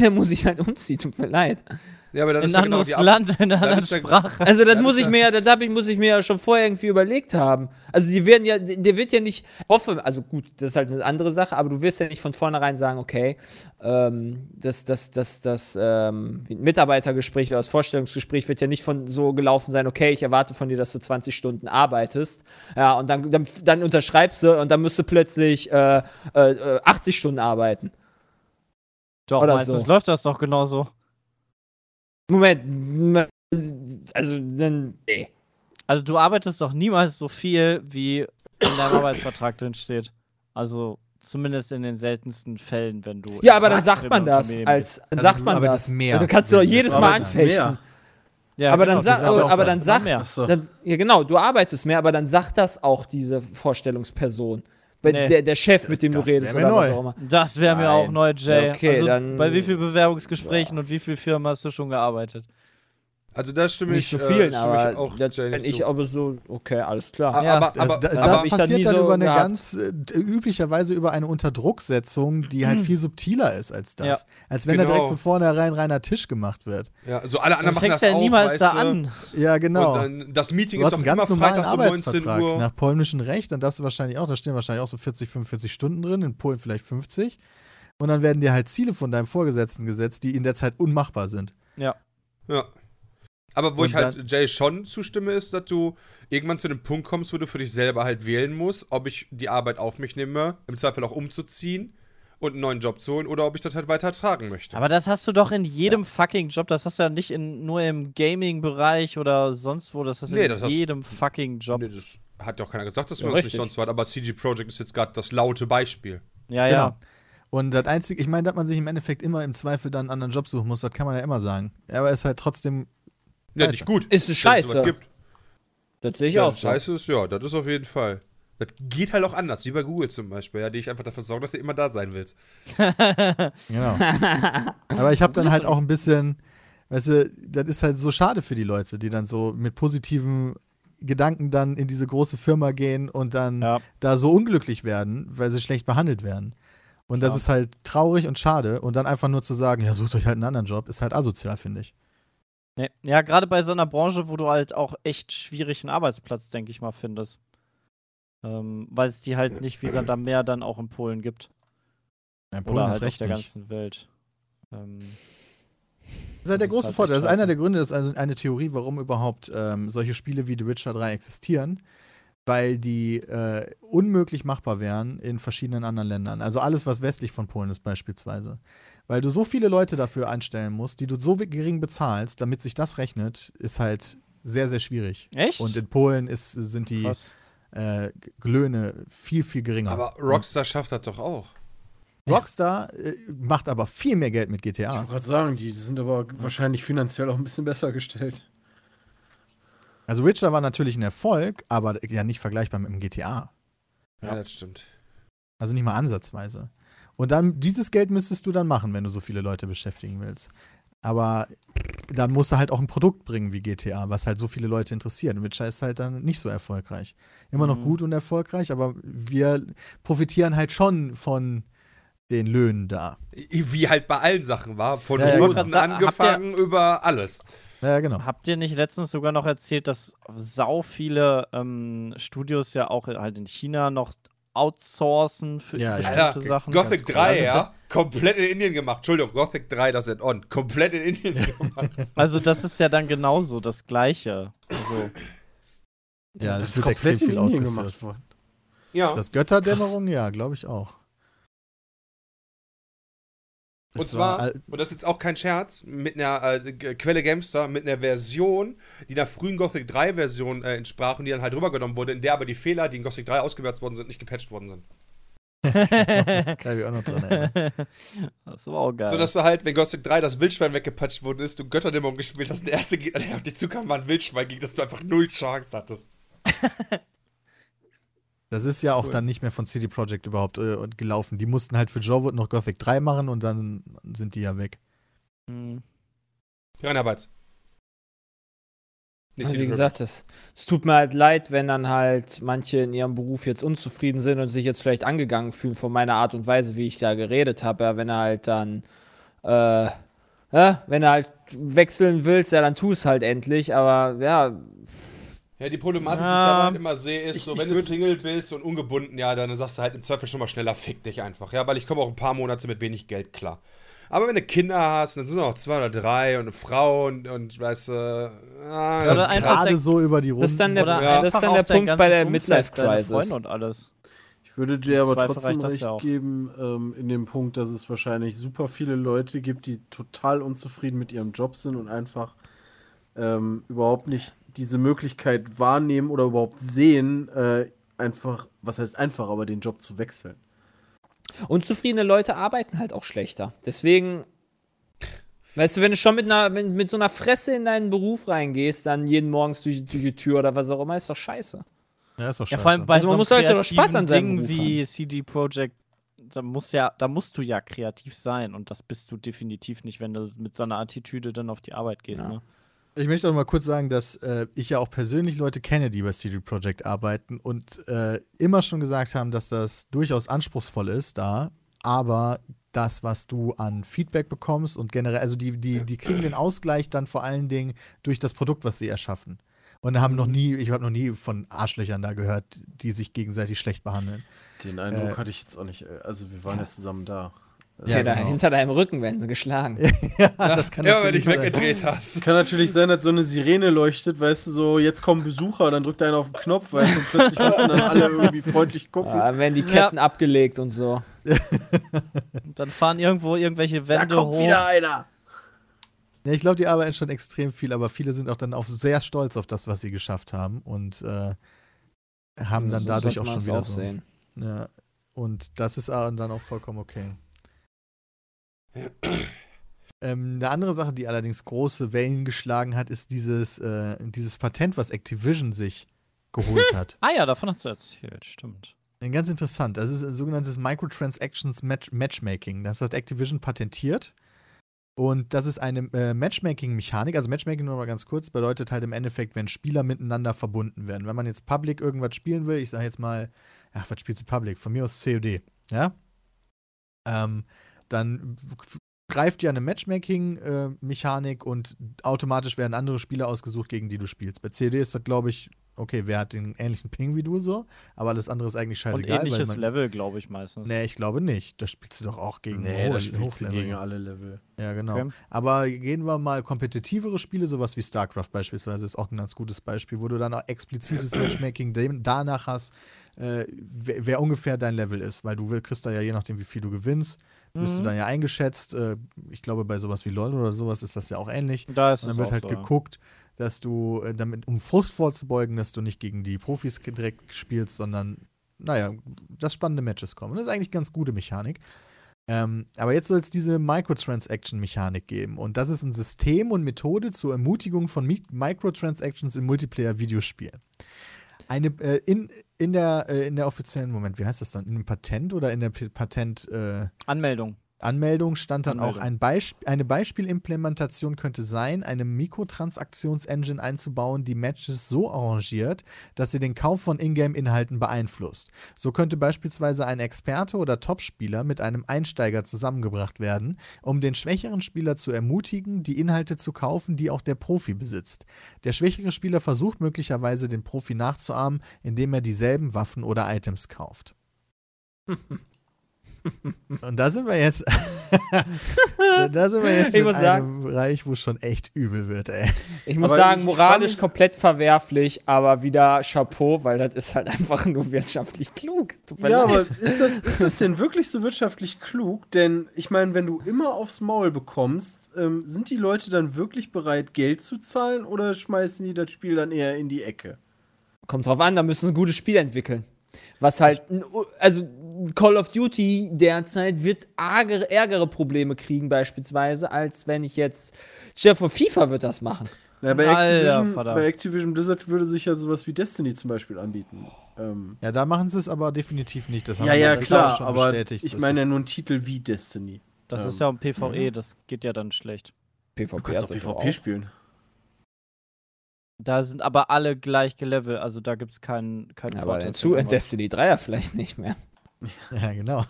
da muss ich halt umziehen, tut mir leid. Ja, aber dann In ist ein ja genau anderes die Ab- Land, in einer dann anderen ja- Sprache. Also das Ja, muss ich mir ja, das hab ich, muss ich mir ja schon vorher irgendwie überlegt haben. Also die werden ja, der wird ja nicht hoffe, also gut, das ist halt eine andere Sache, aber du wirst ja nicht von vornherein sagen, okay, ähm, das, das, das, das ähm, Mitarbeitergespräch oder das Vorstellungsgespräch wird ja nicht von so gelaufen sein, okay, ich erwarte von dir, dass du 20 Stunden arbeitest. Ja, und dann, dann, dann unterschreibst du und dann musst du plötzlich äh, äh, äh, 80 Stunden arbeiten. Doch, oder meistens so. läuft das doch genauso. Moment, also dann, nee. Also du arbeitest doch niemals so viel, wie in deinem Arbeitsvertrag drin steht. Also zumindest in den seltensten Fällen, wenn du. Ja, aber dann sagt man das. Als, dann Also sagt du man das. mehr. Also kannst du doch Wenn du jedes Mal anfechten. Ja, aber dann genau. sagt, das wird auch aber sein. dann sagt, so. dann, ja genau, du arbeitest mehr, aber dann sagt das auch diese Vorstellungsperson. Wenn Nee. der, der Chef, mit dem du Das redest wär mir oder was neu. auch immer. Das wäre mir auch Nein. neu, Jay. Ja, okay, also, dann- bei wie vielen Bewerbungsgesprächen und wie vielen Firmen hast du schon gearbeitet? Also da stimme Nicht ich, so vielen, äh, stimme ich aber auch nicht ich zu. aber so, okay, alles klar. Aber, Ja, aber, Das, aber, da, das das dann passiert nie dann so über eine gehabt. ganz, äh, üblicherweise über eine Unterdrucksetzung, die halt viel subtiler ist als das. Ja. Als wenn da Genau. direkt von vornherein reiner Tisch gemacht wird. ja, so alle anderen machen fängst das du ja auch, niemals weißt da du? an. Ja, genau. Und dann, das Meeting Du ist hast doch einen ganz immer normalen freitags um 19 Arbeitsvertrag. Uhr. Nach polnischem Recht, dann darfst du wahrscheinlich auch, da stehen wahrscheinlich auch so 40, 45 Stunden drin, in Polen vielleicht 50. Und dann werden dir halt Ziele von deinem Vorgesetzten gesetzt, die in der Zeit unmachbar sind. Ja. Aber wo Und ich halt Jay schon zustimme, ist, dass du irgendwann zu dem Punkt kommst, wo du für dich selber halt wählen musst, ob ich die Arbeit auf mich nehme, im Zweifel auch umzuziehen und einen neuen Job zu holen oder ob ich das halt weiter tragen möchte. Aber das hast du doch in jedem fucking Job. Das hast du ja nicht in, nur im Gaming-Bereich oder sonst wo. Das hast du Nee, in das hast- jedem fucking Job. Nee, das hat ja auch keiner gesagt, dass Ja, man das nicht sonst war, aber CG Projekt ist jetzt gerade das laute Beispiel. Ja, ja. Genau. Und das Einzige, ich meine, dass man sich im Endeffekt immer im Zweifel dann einen anderen Job suchen muss, das kann man ja immer sagen. Aber es ist halt trotzdem, Ja, Scheiße. nicht gut. Ist eine es Scheiße. gibt. Das sehe ich Ja, auch das so. Scheiße ist, ja, das ist auf jeden Fall. Das geht halt auch anders, wie bei Google zum Beispiel, ja, die ich einfach dafür sorge, dass du immer da sein willst. genau. Aber ich habe dann halt auch ein bisschen, weißt du, das ist halt so schade für die Leute, die dann so mit positiven Gedanken dann in diese große Firma gehen und dann Ja. da so unglücklich werden, weil sie schlecht behandelt werden. Und das Ja. ist halt traurig und schade. Und dann einfach nur zu sagen, ja, sucht euch halt einen anderen Job, ist halt asozial, finde ich. Nee. Ja, gerade bei so einer Branche, wo du halt auch echt schwierig einen Arbeitsplatz, denke ich mal, findest. Ähm, weil es die halt nicht wie Sand am Meer dann auch in Polen gibt. Ja, Oder halt auf recht der nicht. ganzen Welt. Ähm, Das ist halt der große halt Vorteil. Das ist einer der Gründe, das ist also eine Theorie, warum überhaupt ähm, solche Spiele wie The Witcher 3 existieren. Weil die äh, unmöglich machbar wären in verschiedenen anderen Ländern. Also alles, was westlich von Polen ist, beispielsweise. Weil du so viele Leute dafür einstellen musst, die du so gering bezahlst, damit sich das rechnet, ist halt sehr, sehr schwierig. echt? Und in Polen ist, sind die äh, Löhne viel, viel geringer. Aber Rockstar schafft das doch auch. Rockstar äh, macht aber viel mehr Geld mit Ich GTA. wollte gerade sagen, die sind aber wahrscheinlich finanziell auch ein bisschen besser gestellt. Also Witcher war natürlich ein Erfolg, aber ja nicht vergleichbar mit dem GTA. Ja, das stimmt. Also nicht mal ansatzweise. Und dann, dieses Geld müsstest du dann machen, wenn du so viele Leute beschäftigen willst. Aber dann musst du halt auch ein Produkt bringen wie GTA, was halt so viele Leute interessiert. Und Witcher ist halt dann nicht so erfolgreich. Immer noch Mhm. gut und erfolgreich, aber wir profitieren halt schon von den Löhnen da. Wie halt bei allen Sachen war. Von Ja, ja, Hosen grad sagen, angefangen über alles. Ja, genau. Habt ihr nicht letztens sogar noch erzählt, dass sau viele ähm, Studios ja auch halt in China noch outsourcen für Ja, ja. bestimmte Alter, Sachen. Gothic Das ist 3, cool. ja, komplett in Indien gemacht. Entschuldigung, Gothic 3, das ist on. Komplett in Indien gemacht. Also das ist ja dann genauso das Gleiche. Also, Ja, Das das ist wird extrem komplett in viel Indien gemacht worden. Ja. Das Götterdämmerung, ja, glaube ich auch. Und Es zwar, war und das ist jetzt auch kein Scherz, mit einer äh, Quelle Gamester, mit einer Version, die einer frühen Gothic 3 Version äh, entsprach und die dann halt rübergenommen wurde, in der aber die Fehler, die in Gothic 3 ausgewertet worden sind, nicht gepatcht worden sind. kann ich mich auch noch dran erinnern. das war auch geil. So dass du halt, wenn Gothic 3 das Wildschwein weggepatcht worden ist, du Götterdämmerung gespielt hast, und der erste Gegner, der auf dich zukam, war ein Wildschwein, gegen das du einfach null Chance hattest. Das ist ja auch dann nicht mehr von CD Projekt überhaupt äh, gelaufen. Die mussten halt für Jowood noch Gothic 3 machen und dann sind die ja weg. Hm. Reinarbeits. Nicht Also wie gesagt, es, es tut mir halt leid, wenn dann halt manche in ihrem Beruf jetzt unzufrieden sind und sich jetzt vielleicht angegangen fühlen von meiner Art und Weise, wie ich da geredet habe. Ja, wenn er halt dann, äh, ja, wenn er halt wechseln willst, ja, dann tu es halt endlich. Aber ja, Ja, die Problematik, die ich Ja. da halt immer sehe, ist Ich- so, ich wenn du Single bist und ungebunden, ja, dann sagst du halt im Zweifel schon mal schneller, fick dich einfach. Ja, weil ich komme auch ein paar Monate mit wenig Geld klar. Aber wenn du Kinder hast, dann sind es auch zwei oder drei und eine Frau und, und weißt du, ah, Oder das- einfach Gerade der- so über die Runden. das ist dann der, Oder Ja. das ist dann der Punkt bei der Midlife-Crisis. Freunde und alles. Ich würde dir aber trotzdem recht ja auch. geben, ähm, in dem Punkt, dass es wahrscheinlich super viele Leute gibt, die total unzufrieden mit ihrem Job sind und einfach ähm, überhaupt nicht diese Möglichkeit wahrnehmen oder überhaupt sehen, äh, einfach, was heißt einfach, aber den Job zu wechseln. Unzufriedene Leute arbeiten halt auch schlechter. Deswegen, weißt du, wenn du schon mit, einer, mit, mit so einer Fresse in deinen Beruf reingehst, dann jeden Morgens durch, durch die Tür oder was auch immer, ist doch scheiße. Ja, ist doch Ja, scheiße. vor allem bei Also so man muss halt doch Spaß an seinem Ding Beruf wie CD Projekt, da muss ja, da musst du ja kreativ sein und das bist du definitiv nicht, wenn du mit so einer Attitüde dann auf die Arbeit gehst. Ja. Ne? Ich möchte auch mal kurz sagen, dass äh, ich ja auch persönlich Leute kenne, die bei CD Projekt arbeiten und äh, immer schon gesagt haben, dass das durchaus anspruchsvoll ist da, aber das, was du an Feedback bekommst und generell, also die, die, die kriegen den Ausgleich dann vor allen Dingen durch das Produkt, was sie erschaffen. Und haben noch nie, ich habe noch nie von Arschlöchern da gehört, die sich gegenseitig schlecht behandeln. Den Eindruck Äh, hatte ich jetzt auch nicht. Also wir waren ja zusammen da. Ja, Hinter- genau. Hinter deinem Rücken werden sie geschlagen. ja, das kann ja, wenn natürlich dich sein. weggedreht hast. Kann natürlich sein, dass so eine Sirene leuchtet, weißt du, so, jetzt kommen Besucher, dann drückt einer auf den Knopf, weißt du, und plötzlich müssen dann alle irgendwie freundlich gucken. Ja, dann werden die Ketten abgelegt und so. Und dann fahren irgendwo irgendwelche da Wände kommt hoch. wieder einer. Ja, ich glaube, die arbeiten schon extrem viel, aber viele sind auch dann auch sehr stolz auf das, was sie geschafft haben und äh, haben dann So dadurch auch schon wieder auch so. sehen. Ja, und das ist auch dann auch vollkommen okay. Ähm, eine andere Sache, die allerdings große Wellen geschlagen hat, ist dieses, äh, dieses Patent, was Activision sich geholt hat. Ah ja, davon hast du erzählt, stimmt. Ganz interessant. Das ist ein sogenanntes Microtransactions Match Matchmaking. Das hat Activision patentiert. Und das ist eine äh, Matchmaking-Mechanik. Also Matchmaking nur mal ganz kurz, bedeutet halt im Endeffekt, wenn Spieler miteinander verbunden werden. Wenn man jetzt Public irgendwas spielen will, ich sage jetzt mal, ach, was spielst du Public? Von mir aus COD, ja? Ähm, dann greift ja eine Matchmaking-Mechanik und automatisch werden andere Spieler ausgesucht, gegen die du spielst. Bei COD ist das, glaube ich, okay, wer hat den ähnlichen Ping wie du so, aber alles andere ist eigentlich Und scheißegal. weil ähnliches man, Level, glaube ich, meistens. Nee, ich glaube nicht. Da spielst du doch auch gegen Nee, das spielst du gegen alle Level. Ja, genau. Okay. Aber gehen wir mal kompetitivere Spiele, sowas wie StarCraft beispielsweise, ist auch ein ganz gutes Beispiel, wo du dann auch explizites Matchmaking danach hast, äh, wer, wer ungefähr dein Level ist, weil du will- kriegst da ja je nachdem, wie viel du gewinnst, bist du Mhm. dann ja eingeschätzt. Äh, ich glaube, bei sowas wie LOL oder sowas ist das ja auch ähnlich. Da ist Und dann wird halt so, geguckt, dass du äh, damit, um Frust vorzubeugen, dass du nicht gegen die Profis direkt spielst, sondern, naja, dass spannende Matches kommen. Und das ist eigentlich eine ganz gute Mechanik. Ähm, aber jetzt soll es diese Microtransaction-Mechanik geben. Und das ist ein System und Methode zur Ermutigung von Mi Microtransactions in Multiplayer-Videospielen. Eine, äh, in, in, der, äh, in der offiziellen, Moment, wie heißt das dann? In einem Patent oder in der P Patent, äh, Anmeldung. Anmeldung stand dann auch, Anmeldung. ein Beisp eine Beispielimplementation könnte sein, eine Mikrotransaktionsengine einzubauen, die Matches so arrangiert, dass sie den Kauf von Ingame-Inhalten beeinflusst. So könnte beispielsweise ein Experte oder Topspieler mit einem Einsteiger zusammengebracht werden, um den schwächeren Spieler zu ermutigen, die Inhalte zu kaufen, die auch der Profi besitzt. Der schwächere Spieler versucht möglicherweise den Profi nachzuahmen, indem er dieselben Waffen oder Items kauft. Und da sind wir jetzt. da sind wir jetzt Ich in muss einem sagen- Bereich, wo es schon echt übel wird, ey. Ich muss Aber sagen, moralisch komplett verwerflich, aber wieder Chapeau, weil das ist halt einfach nur wirtschaftlich klug. Ja, aber ist das, ist das denn wirklich so wirtschaftlich klug? Denn ich meine, wenn du immer aufs Maul bekommst, ähm, sind die Leute dann wirklich bereit, Geld zu zahlen oder schmeißen die das Spiel dann eher in die Ecke? Kommt drauf an, da müssen sie ein gutes Spiel entwickeln. Was halt, also Call of Duty derzeit wird argere, ärgere Probleme kriegen, beispielsweise, als wenn ich jetzt. Stell dir vor, FIFA wird das machen. Na, bei, Alter, Activision, Vater. bei Activision Blizzard würde sich ja sowas wie Destiny zum Beispiel anbieten. Ähm, Ja, da machen sie es aber definitiv nicht. Das haben ja, wir ja, klar, schon aber bestätigt. ich meine ja nur einen Titel wie Destiny. Das Ähm, ist ja ein PvE, das geht ja dann schlecht. PvP Du kannst doch PvP auch. spielen. Da sind aber alle gleich gelevelt, also da gibt es keinen, keinen Aber Vorteil. dazu in Destiny 3 ja vielleicht nicht mehr. Ja, genau.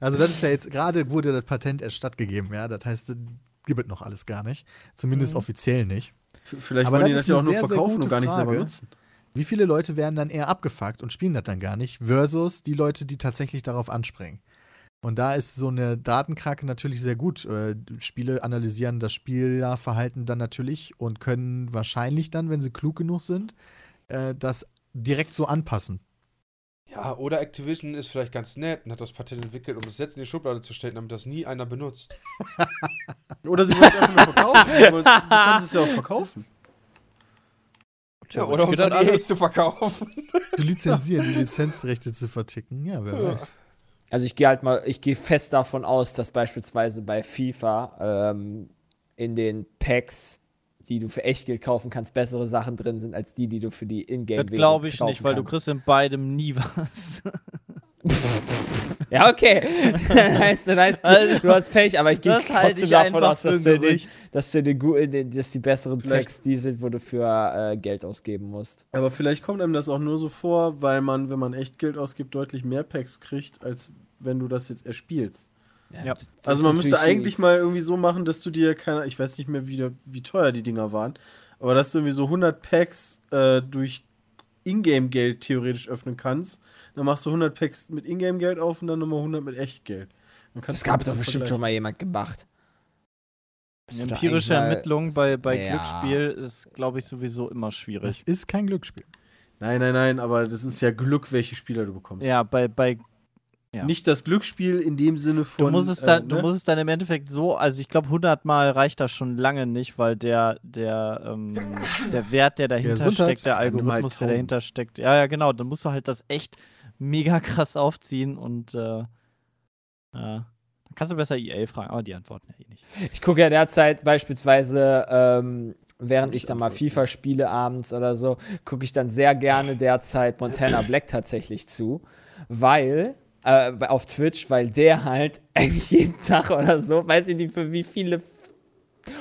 Also das ist ja jetzt, gerade wurde das Patent erst stattgegeben, ja. Das heißt, das gibt es noch alles gar nicht. Zumindest offiziell nicht. Vielleicht Aber wollen die das das ist ja auch eine nur sehr, sehr verkaufen gute und gar nicht selber Frage. nutzen. Wie viele Leute werden dann eher abgefuckt und spielen das dann gar nicht, versus die Leute, die tatsächlich darauf anspringen? Und da ist so eine Datenkrake natürlich sehr gut. Äh, Spiele analysieren das Spielerverhalten dann natürlich und können wahrscheinlich dann, wenn sie klug genug sind, äh, das direkt so anpassen. Ja, oder Activision ist vielleicht ganz nett und hat das Patent entwickelt, um es jetzt in die Schublade zu stellen, damit das nie einer benutzt. Oder sie wollen es einfach nur verkaufen. Wollen- du kannst es ja auch verkaufen. Ja, oder um dann EA zu verkaufen. Du lizenzieren, die Lizenzrechte zu verticken. Ja, wer weiß. Also ich gehe halt mal, ich gehe fest davon aus, dass beispielsweise bei FIFA ähm, in den Packs, die du für Echtgeld kaufen kannst, bessere Sachen drin sind als die, die du für die Ingame Das glaube ich nicht, weil du kriegst in beidem nie was. Ja, okay. das heißt, das heißt Also, du hast Pech, aber ich gehe trotzdem davon aus, dass, du den, dass, du den, dass die besseren Vielleicht- Packs die sind, wo du für äh, Geld ausgeben musst. Aber vielleicht kommt einem das auch nur so vor, weil man, wenn man echt Geld ausgibt, deutlich mehr Packs kriegt, als wenn du das jetzt erspielst. Ja. Also man müsste eigentlich mal irgendwie so machen, dass du dir keine, ich weiß nicht mehr, wie, wie teuer die Dinger waren, aber dass du irgendwie so 100 Packs äh, durch Ingame-Geld theoretisch öffnen kannst. Dann machst du 100 Packs mit Ingame-Geld auf und dann nochmal 100 mit Echtgeld. Das gab doch bisschen bestimmt schon mal jemand gemacht. Bist doch Empirische eigentlich mal- Ermittlung bei, bei Ja. Glücksspiel ist, glaube ich, sowieso immer schwierig. ist kein Glücksspiel. Nein, nein, nein, aber das ist ja Glück, welche Spieler du bekommst. Ja, bei, bei Ja. Nicht das Glücksspiel in dem Sinne von. Du musst, es dann, äh, du ne? musst es dann im Endeffekt so, also ich glaube 100 Mal reicht das schon lange nicht, weil der, der, ähm, der Wert, der dahinter Gesundheit. steckt, der halt Algorithmus, der 1000. dahinter steckt, ja, ja, genau, dann musst du halt das echt mega krass aufziehen und äh, ja. Dann kannst du besser EA fragen, aber die antworten ja eh nicht. Ich gucke ja derzeit beispielsweise, ähm, während ich dann mal FIFA spiele abends oder so, gucke ich dann sehr gerne derzeit Montana Black tatsächlich zu, weil äh, auf Twitch, weil der halt eigentlich jeden Tag oder so, weiß ich nicht für wie viele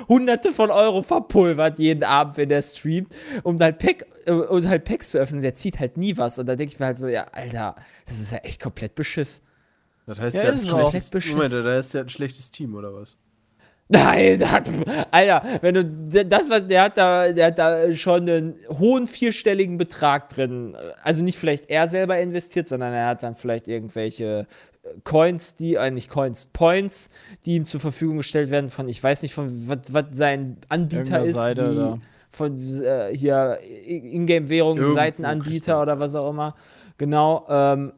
Hunderte von Euro verpulvert jeden Abend, wenn der streamt, um halt, Pack, äh, um halt Packs zu öffnen. Der zieht halt nie was. Und da denke ich mir halt so, ja, Alter, das ist ja echt komplett beschiss. Das heißt, Ja, der hat ist ein auch. schlechtes, Beschiss. Moment, da ist der ein schlechtes Team, oder was? Nein, hat, Alter, wenn du das was der hat da, der hat da schon einen hohen vierstelligen Betrag drin. Also nicht vielleicht er selber investiert, sondern er hat dann vielleicht irgendwelche äh, Coins, die äh, nicht Coins, Points, die ihm zur Verfügung gestellt werden von ich weiß nicht von was sein Anbieter Irgendeine ist, Seite, wie, oder? von äh, hier Ingame Währung Irgendwo kriegt Seitenanbieter oder was auch immer. Genau, ähm,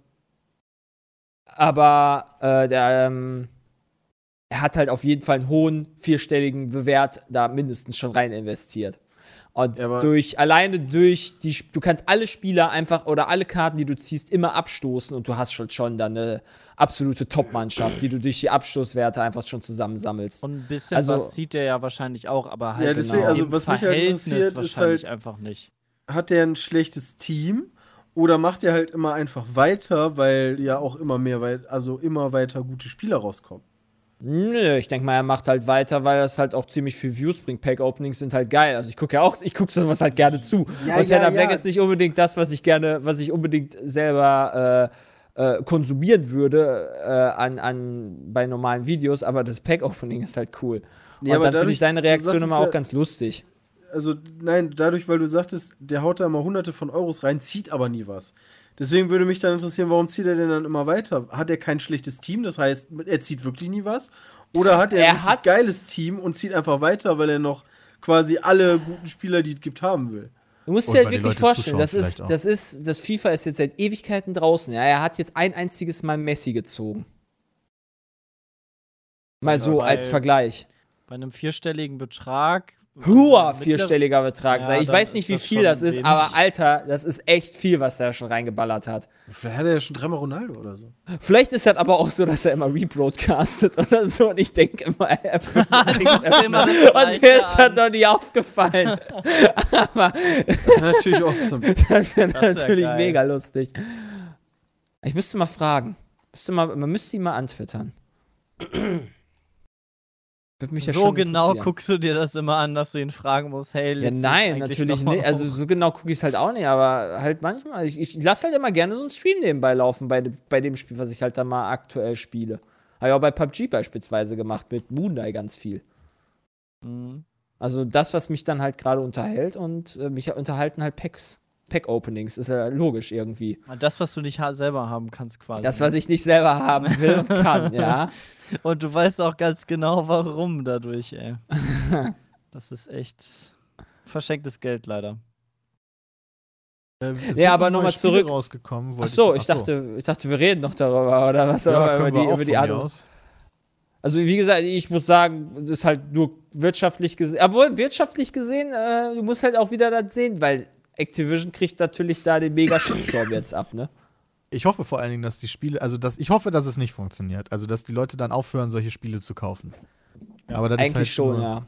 aber äh, der ähm, er hat halt auf jeden Fall einen hohen vierstelligen Bewert da mindestens schon rein investiert. Und Ja, durch, alleine durch die, du kannst alle Spieler einfach oder alle Karten, die du ziehst, immer abstoßen und du hast schon, schon dann eine absolute Top-Mannschaft, die du durch die Abstoßwerte einfach schon zusammensammelst. Und ein bisschen Also- was sieht der ja wahrscheinlich auch, aber halt Ja, deswegen, genau, also im was mich halt Verhältnis interessiert, ist wahrscheinlich halt- einfach nicht. Hat der ein schlechtes Team? Oder macht er halt immer einfach weiter, weil ja auch immer mehr, also immer weiter gute Spieler rauskommen? Nö, ich denke mal, er macht halt weiter, weil das halt auch ziemlich viel Views bringt. Pack-Openings sind halt geil. Also ich gucke ja auch, ich gucke sowas halt gerne zu. Ja, und ja, Tanner Black ja. ist nicht unbedingt das, was ich gerne, was ich unbedingt selber äh, äh, konsumieren würde äh, an, an, bei normalen Videos, aber das Pack-Opening ist halt cool. Und dann finde ich seine Reaktion immer auch ganz lustig. also nein, dadurch, weil du sagtest, der haut da immer hunderte von Euros rein, zieht aber nie was. Deswegen würde mich dann interessieren, warum zieht er denn dann immer weiter? Hat er kein schlechtes Team, das heißt, er zieht wirklich nie was? Oder hat er, Er ein hat- geiles Team und zieht einfach weiter, weil er noch quasi alle guten Spieler, die es gibt, haben will? Du musst dir halt wirklich vorstellen, das ist, das ist, das FIFA ist jetzt seit Ewigkeiten draußen. Ja, er hat jetzt ein einziges Mal Messi gezogen. Mal so als Vergleich. Bei einem vierstelligen Betrag. Hoher vierstelliger Betrag. Ja, sei. ich weiß nicht, ist wie das viel das ist, wenig. aber Alter, das ist echt viel, was er schon reingeballert hat. Vielleicht hat er ja schon dreimal Ronaldo oder so. Vielleicht ist das aber auch so, dass er immer rebroadcastet oder so und ich denke immer, er immer das Und mir ist das noch nie aufgefallen. aber Natürlich awesome. das wäre Das wär natürlich geil. mega lustig. Ich müsste mal fragen. Müsste mal, man müsste ihn mal antwittern. Ja so genau guckst du dir das immer an, dass du ihn fragen musst, hey, Ja, nein, natürlich nicht. Also so genau gucke ich es halt auch nicht, aber halt manchmal. Ich, ich lasse halt immer gerne so einen Stream nebenbei laufen bei, bei dem Spiel, was ich halt dann mal aktuell spiele. Habe ich auch bei PUBG beispielsweise gemacht, mit Moonlight ganz viel. Mhm. Also das, was mich dann halt gerade unterhält und äh, mich unterhalten halt Packs, Pack-Openings, ist ja logisch irgendwie. Das, was du nicht ha selber haben kannst, quasi. Das, was ich nicht selber haben will und kann, ja. Und du weißt auch ganz genau, warum dadurch, ey. das ist echt verschenktes Geld leider. Äh, Ja, aber neue noch mal Spiele zurück. rausgekommen. Ach so, ach ich dachte, ich dachte, wir reden noch darüber oder was? ja, über wir die, auch über die aus. Also wie gesagt, ich muss sagen, das ist halt nur wirtschaftlich gesehen. Obwohl, wirtschaftlich gesehen, äh, du musst halt auch wieder das sehen, weil Activision kriegt natürlich da den mega Shitstorm jetzt ab, ne? Ich hoffe vor allen Dingen, dass die Spiele, also dass, ich hoffe, dass es nicht funktioniert. Also, dass die Leute dann aufhören, solche Spiele zu kaufen. Aber das Eigentlich ist halt schon, ja.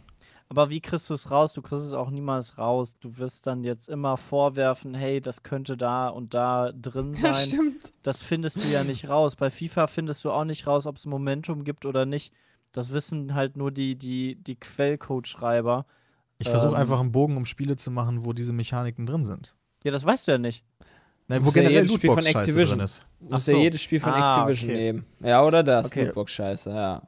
Aber wie kriegst du es raus? Du kriegst es auch niemals raus. Du wirst dann jetzt immer vorwerfen, hey, das könnte da und da drin sein. stimmt. das findest du ja nicht raus. Bei FIFA findest du auch nicht raus, ob es Momentum gibt oder nicht. Das wissen halt nur die, die, die Quellcode-Schreiber. Ich versuche Ähm. einfach einen Bogen, um Spiele zu machen, wo diese Mechaniken drin sind. Ja, das weißt du ja nicht. Nein, wo Muss ja generell jedes Spiel von Lootbox-Scheiße Activision. drin ist. Du Ach musst ja so. jedes Spiel von Ah, Activision okay. nehmen. Ja, oder das, Okay. Lootbox-Scheiße, ja.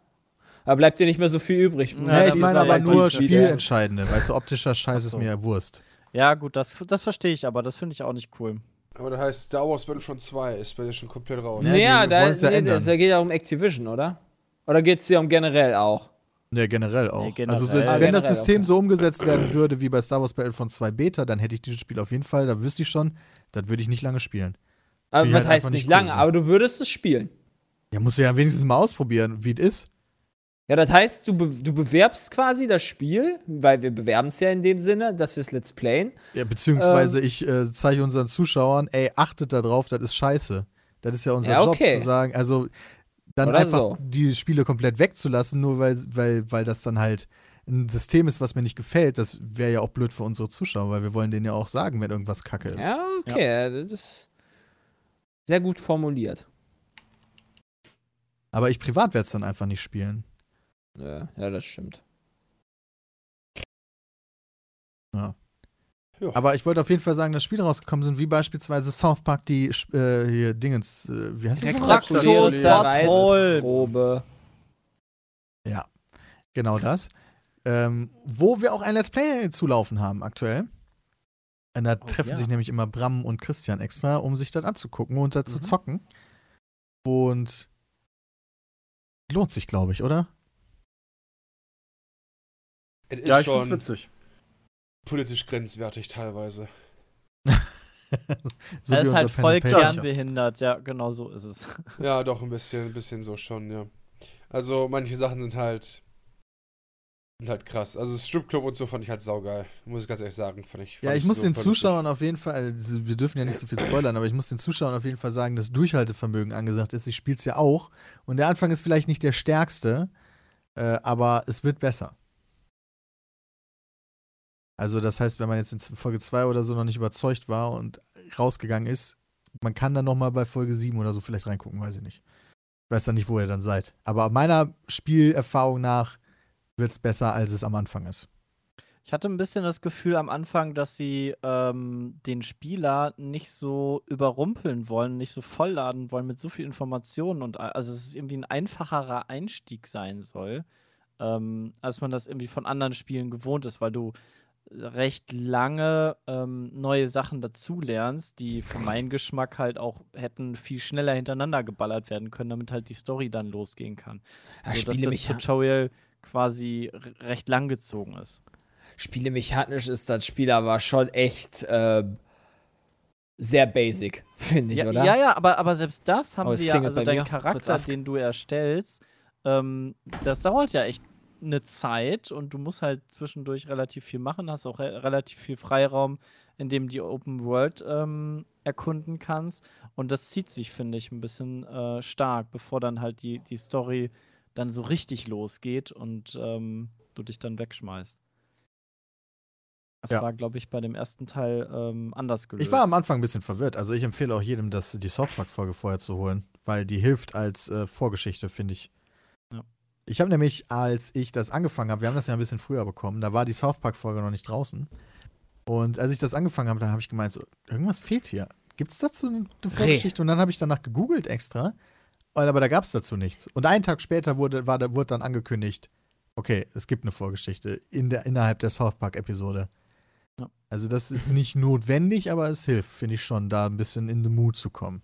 Da bleibt dir nicht mehr so viel übrig. Ja, Ja, ich meine aber ja nur. Spielentscheidende. Weißt du, optischer Scheiß ist so. mir ja Wurst. Ja, gut, das, das verstehe ich, aber das finde ich auch nicht cool. Aber das heißt, Star Wars Battlefront 2 ist bei dir schon komplett raus. Ja, Naja, da, ja nee, das da geht ja um Activision, oder? Oder geht es dir um generell auch? Ja, generell auch. Nee, generell. Also, so, Ah, wenn das generell, System okay. so umgesetzt werden würde wie bei Star Wars Battlefront 2 Beta, dann hätte ich dieses Spiel auf jeden Fall, da wüsste ich schon, das würde ich nicht lange spielen. Aber Die was halt heißt nicht cool lange, sind. aber du würdest es spielen. Ja, musst du ja wenigstens mal ausprobieren, wie es ist. Ja, das heißt, du, be du bewerbst quasi das Spiel, weil wir bewerben es ja in dem Sinne, dass wir es Let's Playen. Ja, Ähm. beziehungsweise ich äh, zeige unseren Zuschauern, ey, achtet da drauf, das ist scheiße. Das ist ja unser Ja, Job okay. zu sagen, also dann Oder einfach so. die Spiele komplett wegzulassen, nur weil, weil, weil das dann halt ein System ist, was mir nicht gefällt. Das wäre ja auch blöd für unsere Zuschauer, weil wir wollen denen ja auch sagen, wenn irgendwas kacke ist. Ja, okay, das ist sehr gut formuliert. Aber ich privat werde es dann einfach nicht spielen. Ja, ja, das stimmt. Aber ich wollte auf jeden Fall sagen, dass Spiele rausgekommen sind, wie beispielsweise South Park, die äh, hier Dingens, äh, wie heißt das? Probe. Genau das. Ähm, wo wir auch ein Let's Play zulaufen haben aktuell. Und da treffen ja. sich nämlich immer Bram und Christian extra, um sich das anzugucken und da zu Mhm. zocken. Und lohnt sich, glaube ich, oder? Es ist Ja, ich find's schon witzig. Politisch grenzwertig teilweise. so er ist halt voll kernbehindert, ja, genau so ist es. Ja, doch, ein bisschen, ein bisschen so schon, ja. Also, manche Sachen sind halt. sind halt krass. Also, Stripclub und so fand ich halt saugeil. Muss ich ganz ehrlich sagen. Fand ich, Ja, fand ich muss so den Zuschauern auf jeden Fall, also wir dürfen ja nicht so viel spoilern, aber ich muss den Zuschauern auf jeden Fall sagen, dass Durchhaltevermögen angesagt ist. Ich spiele es ja auch. Und der Anfang ist vielleicht nicht der stärkste, äh, aber es wird besser. Also, das heißt, wenn man jetzt in Folge 2 oder so noch nicht überzeugt war und rausgegangen ist, man kann dann nochmal bei Folge 7 oder so vielleicht reingucken, weiß ich nicht. Ich weiß dann nicht, wo ihr dann seid. Aber meiner Spielerfahrung nach wird es besser, als es am Anfang ist. Ich hatte ein bisschen das Gefühl am Anfang, dass sie ähm, den Spieler nicht so überrumpeln wollen, nicht so vollladen wollen mit so viel Informationen und also es ist irgendwie ein einfacherer Einstieg sein soll, ähm, als man das irgendwie von anderen Spielen gewohnt ist, weil du recht lange ähm, neue Sachen dazulernst, die für meinen Geschmack halt auch hätten viel schneller hintereinander geballert werden können, damit halt die Story dann losgehen kann. Ja, so dass das Tutorial quasi recht lang gezogen ist. Spielemechanisch ist das Spiel aber schon echt ähm, sehr basic, finde ich, Ja, oder? ja, ja, aber, aber selbst das haben Oh, sie ja, also dein Charakter, den du erstellst, ähm, das dauert ja echt eine Zeit und du musst halt zwischendurch relativ viel machen, hast auch re relativ viel Freiraum, in dem die Open World ähm, erkunden kannst. Und das zieht sich, finde ich, ein bisschen äh, stark, bevor dann halt die, die Story dann so richtig losgeht und ähm, du dich dann wegschmeißt. Das Ja. war, glaube ich, bei dem ersten Teil ähm, anders gelöst. Ich war am Anfang ein bisschen verwirrt. Also ich empfehle auch jedem, das, die South Park-Folge vorher zu holen, weil die hilft als äh, Vorgeschichte, finde ich. Ich habe nämlich, als ich das angefangen habe, wir haben das ja ein bisschen früher bekommen, da war die South Park-Folge noch nicht draußen. Und als ich das angefangen habe, dann habe ich gemeint, so, irgendwas fehlt hier. Gibt es dazu eine Vorgeschichte? Und dann habe ich danach gegoogelt extra, aber da gab es dazu nichts. Und einen Tag später wurde, war, da- wurde dann angekündigt, okay, es gibt eine Vorgeschichte in der, innerhalb der South Park-Episode. Ja. Also das ist nicht notwendig, aber es hilft, finde ich schon, da ein bisschen in den Mood zu kommen.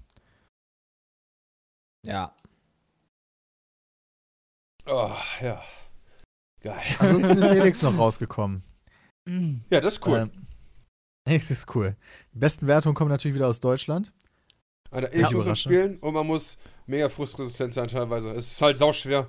Ja. Oh, ja. Geil. Ansonsten ist Helix noch rausgekommen. Ja, das ist cool. Ähm, ist cool. Die besten Wertungen kommen natürlich wieder aus Deutschland. Alter, Ja. ich muss spielen und man muss mega frustresistent sein teilweise. Es ist halt sauschwer.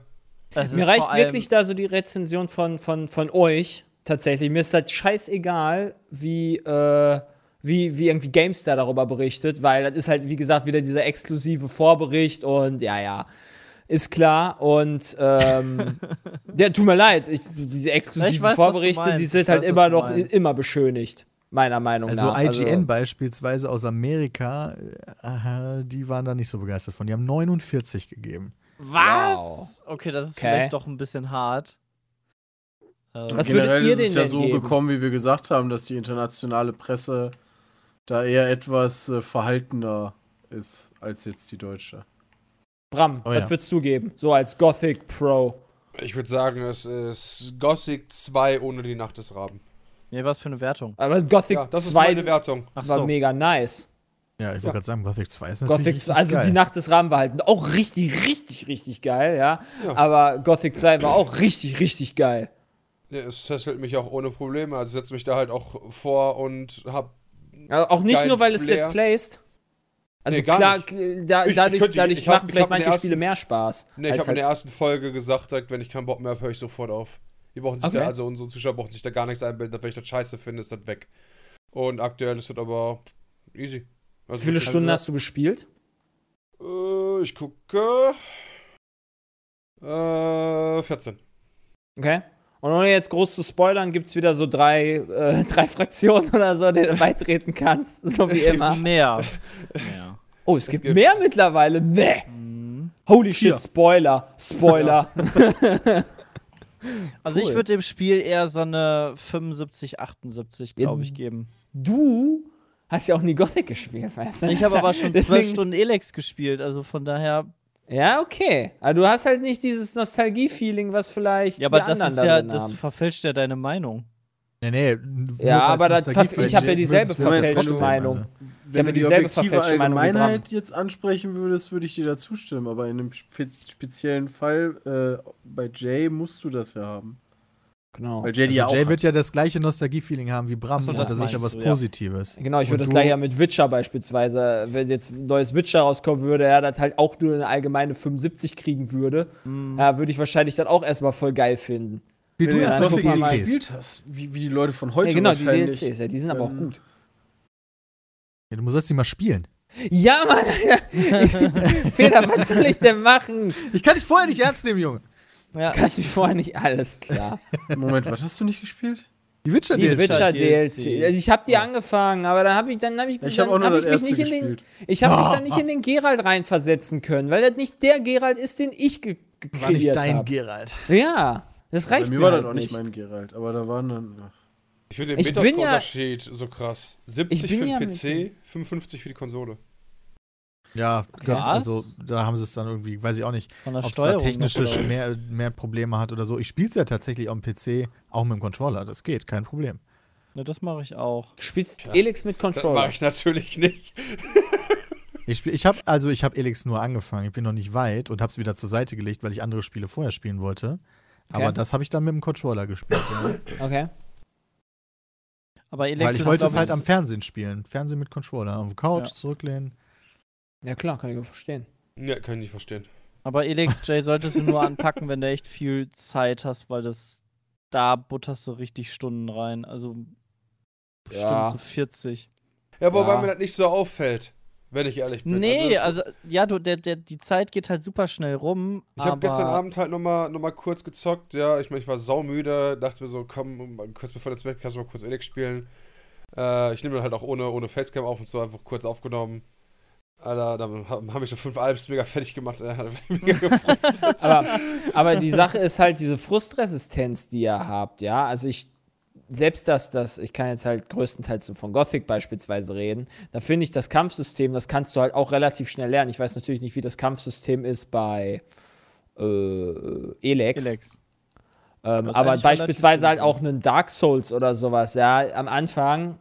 Es Mir reicht wirklich da so die Rezension von, von, von euch tatsächlich. Mir ist das scheißegal, wie, äh, wie, wie irgendwie GameStar darüber berichtet, weil das ist halt, wie gesagt, wieder dieser exklusive Vorbericht und ja, ja, ist klar. Und ähm, ja, tut mir leid, ich, diese exklusiven weiß, Vorberichte, die sind Ich halt weiß, immer noch meinst. immer beschönigt, meiner Meinung Also nach. IGN beispielsweise aus Amerika, äh, die waren da nicht so begeistert von. Die haben 49 gegeben. Was? Wow. Okay, das ist Okay. vielleicht doch ein bisschen hart. Was Generell würdet ihr ist es denn ja so geben? gekommen, wie wir gesagt haben, dass die internationale Presse da eher etwas äh, verhaltener ist als jetzt die deutsche. Bram, Oh was ja. würdest du geben? So als Gothic Pro. Ich würde sagen, es ist Gothic 2 ohne die Nacht des Raben. nee, was für eine Wertung? Aber Gothic Ja, das ist 2 meine Wertung. Ach war so. mega nice. Ja, ich wollte Ja. gerade sagen, Gothic 2 ist natürlich Gothic, also geil. die Nacht des Rahmen war halt auch richtig, richtig, richtig geil, ja. Ja. Aber Gothic 2 war auch richtig, richtig geil. Ja, es fesselt mich auch ohne Probleme. Also setze mich da halt auch vor und hab. Also auch nicht nur, weil es Flair. Let's Playst. Also Nee, gar klar, nicht. kl- da, Ich- ich dadurch, könnte- dadurch ich hab- machen ich vielleicht manche Spiele ersten- mehr Spaß. Ne, ich habe in der halt, ersten Folge gesagt, wenn ich keinen Bock mehr habe, höre ich sofort auf. Die brauchen sich Okay. da, also unsere Zuschauer brauchen sich da gar nichts einbilden, wenn ich das scheiße finde, ist das weg. Und aktuell ist das aber easy. Also Wie viele Stunden hast du gespielt? Äh, ich gucke. Äh, 14. Okay. Und ohne jetzt groß zu spoilern, gibt es wieder so drei, äh, drei Fraktionen oder so, denen du beitreten kannst. So wie immer. Mehr. Mehr. Oh, es gibt gibt- mehr mittlerweile. Nee. Mhm. Holy shit, Vier. Spoiler. Spoiler. Also ich Cool. würde dem Spiel eher so eine 75, 78, glaube Ja, ich, geben. Du hast ja auch nie Gothic gespielt, weißt du? Ich habe aber schon zwölf Deswegen- Stunden Elex gespielt, also von daher. Ja, okay. Aber du hast halt nicht dieses Nostalgie-Feeling, was vielleicht Ja, aber die das ist ja, das haben. verfälscht ja deine Meinung. Nee, nee. Ja, aber das ich hab ja dieselbe verfälschte Meinung. also. Wenn habe du die dieselbe objektive verfälschte Meinung wie Allgemeinheit jetzt ansprechen würdest, würde ich dir da zustimmen. Aber in einem spe speziellen Fall äh, bei Jay musst du das ja haben. Genau. Weil Jay ja Also Jay wird ja das gleiche Nostalgie-Feeling haben wie Bram. So, und das das ist ja was du, ja. Positives. Genau, ich würde das du- gleich ja mit Witcher beispielsweise, wenn jetzt ein neues Witcher rauskommen würde, ja, das halt auch nur eine allgemeine 75 kriegen würde, Mhm. ja, würde ich wahrscheinlich dann auch erstmal voll geil finden. Wie Wenn du mal Gothic gespielt hast, wie, wie die Leute von heute Ja, genau, die. DLCs, ja, die sind aber auch ähm, gut. Ja, du sollst die mal spielen. Ja, Mann! Feder, was soll ich denn machen? Ich kann dich vorher nicht ernst nehmen, Junge. Ja. Kannst mich vorher nicht alles klar. Moment, was hast du nicht gespielt? Die Witcher Die DLC. Witcher DLCs. DLC. Also ich habe die angefangen, aber dann habe ich dann habe ich, Ich dann habe hab das ich mich nicht in den gespielt. ich habe mich dann nicht in den Geralt reinversetzen können, weil das nicht der Geralt ist, den ich ge War nicht dein habe. Geralt. Ja, das Bei reicht mir mir war halt das auch nicht mein Geralt, aber da waren dann. Ja. Ich finde den bin ja- Metascore-Unterschied so krass. 70 Ich bin für ja den PC, 55 für die Konsole. Ja, ganz, Was? also da haben sie es dann irgendwie, weiß ich auch nicht, ob es da oder? mehr, mehr Probleme hat oder so. Ich spiele es ja tatsächlich am PC, auch mit dem Controller. Das geht, kein Problem. Ne, das mache ich auch. Du spielst Elix mit Das mache Controller. ich natürlich nicht. Ich, spiel- ich habe also ich habe Elix nur angefangen. Ich bin noch nicht weit und habe es wieder zur Seite gelegt, weil ich andere Spiele vorher spielen wollte. Aber Okay. das habe ich dann mit dem Controller gespielt. Ja. Okay. Aber Elex weil ich wollte es halt am Fernsehen spielen. Fernsehen mit Controller. Auf der Couch Ja. zurücklehnen. Ja klar, kann ich gut verstehen. Ja, kann ich nicht verstehen. Aber Elix J solltest du nur anpacken, wenn du echt viel Zeit hast, weil das da butterst du richtig Stunden rein. Also bestimmt Ja. so 40. Ja, wobei Ja. mir das nicht so auffällt, wenn ich ehrlich bin. Nee, also, ja, du, der, der, die Zeit geht halt super schnell rum. Ich habe gestern Abend halt nochmal noch mal kurz gezockt, ja. Ich meine, ich war saumüde, dachte mir so, komm, kurz bevor du ins Bett kannst du mal kurz Elix spielen. Äh, ich nehme dann halt auch ohne, ohne Facecam auf und so einfach kurz aufgenommen. Alter, dann haben hab ich so fünf Alps mega fertig gemacht. Äh, mega aber, aber die Sache ist halt diese Frustresistenz, die ihr habt, ja. Also ich, selbst das, das, ich kann jetzt halt größtenteils so von Gothic beispielsweise reden, da finde ich das Kampfsystem, das kannst du halt auch relativ schnell lernen. Ich weiß natürlich nicht, wie das Kampfsystem ist bei äh, Elex. Elex. Ähm, aber beispielsweise halt auch einen Dark Souls oder sowas, ja. Am Anfang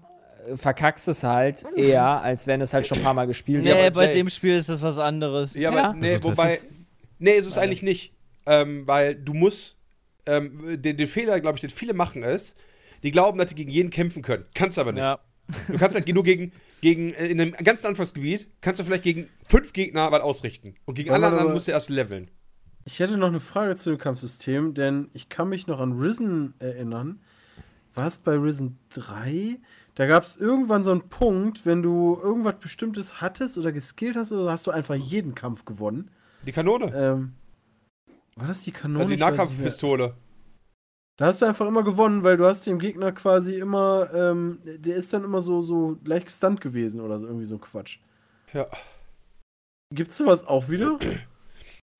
verkackst es halt eher, als wenn es halt schon ein paar Mal gespielt Nee, Ja, aber hast. bei dem Spiel ist das was anderes. ja, Ja. aber nee, Also wobei. ist- nee, ist es eigentlich nicht. Ähm, weil du musst. Ähm, den, den Fehler, glaube ich, den viele machen ist, die glauben, dass die gegen jeden kämpfen können. Kannst aber nicht. Ja. Du kannst halt nur gegen, gegen äh, in einem ganzen Anfangsgebiet, kannst du vielleicht gegen fünf Gegner was ausrichten. Und gegen alle anderen musst du erst leveln. Ich hätte noch eine Frage zu dem Kampfsystem, denn ich kann mich noch an Risen erinnern. War es bei Risen 3? Da gab es irgendwann so einen Punkt, wenn du irgendwas Bestimmtes hattest oder geskillt hast, oder hast du einfach jeden Kampf gewonnen. Die Kanone. Ähm, war das die Kanone? also die. Nahkampfpistole. Da hast du einfach immer gewonnen, weil du hast dem Gegner quasi immer, ähm, der ist dann immer so, so leicht gestunt gewesen oder so, irgendwie so ein Quatsch. Ja. Gibt's sowas auch wieder?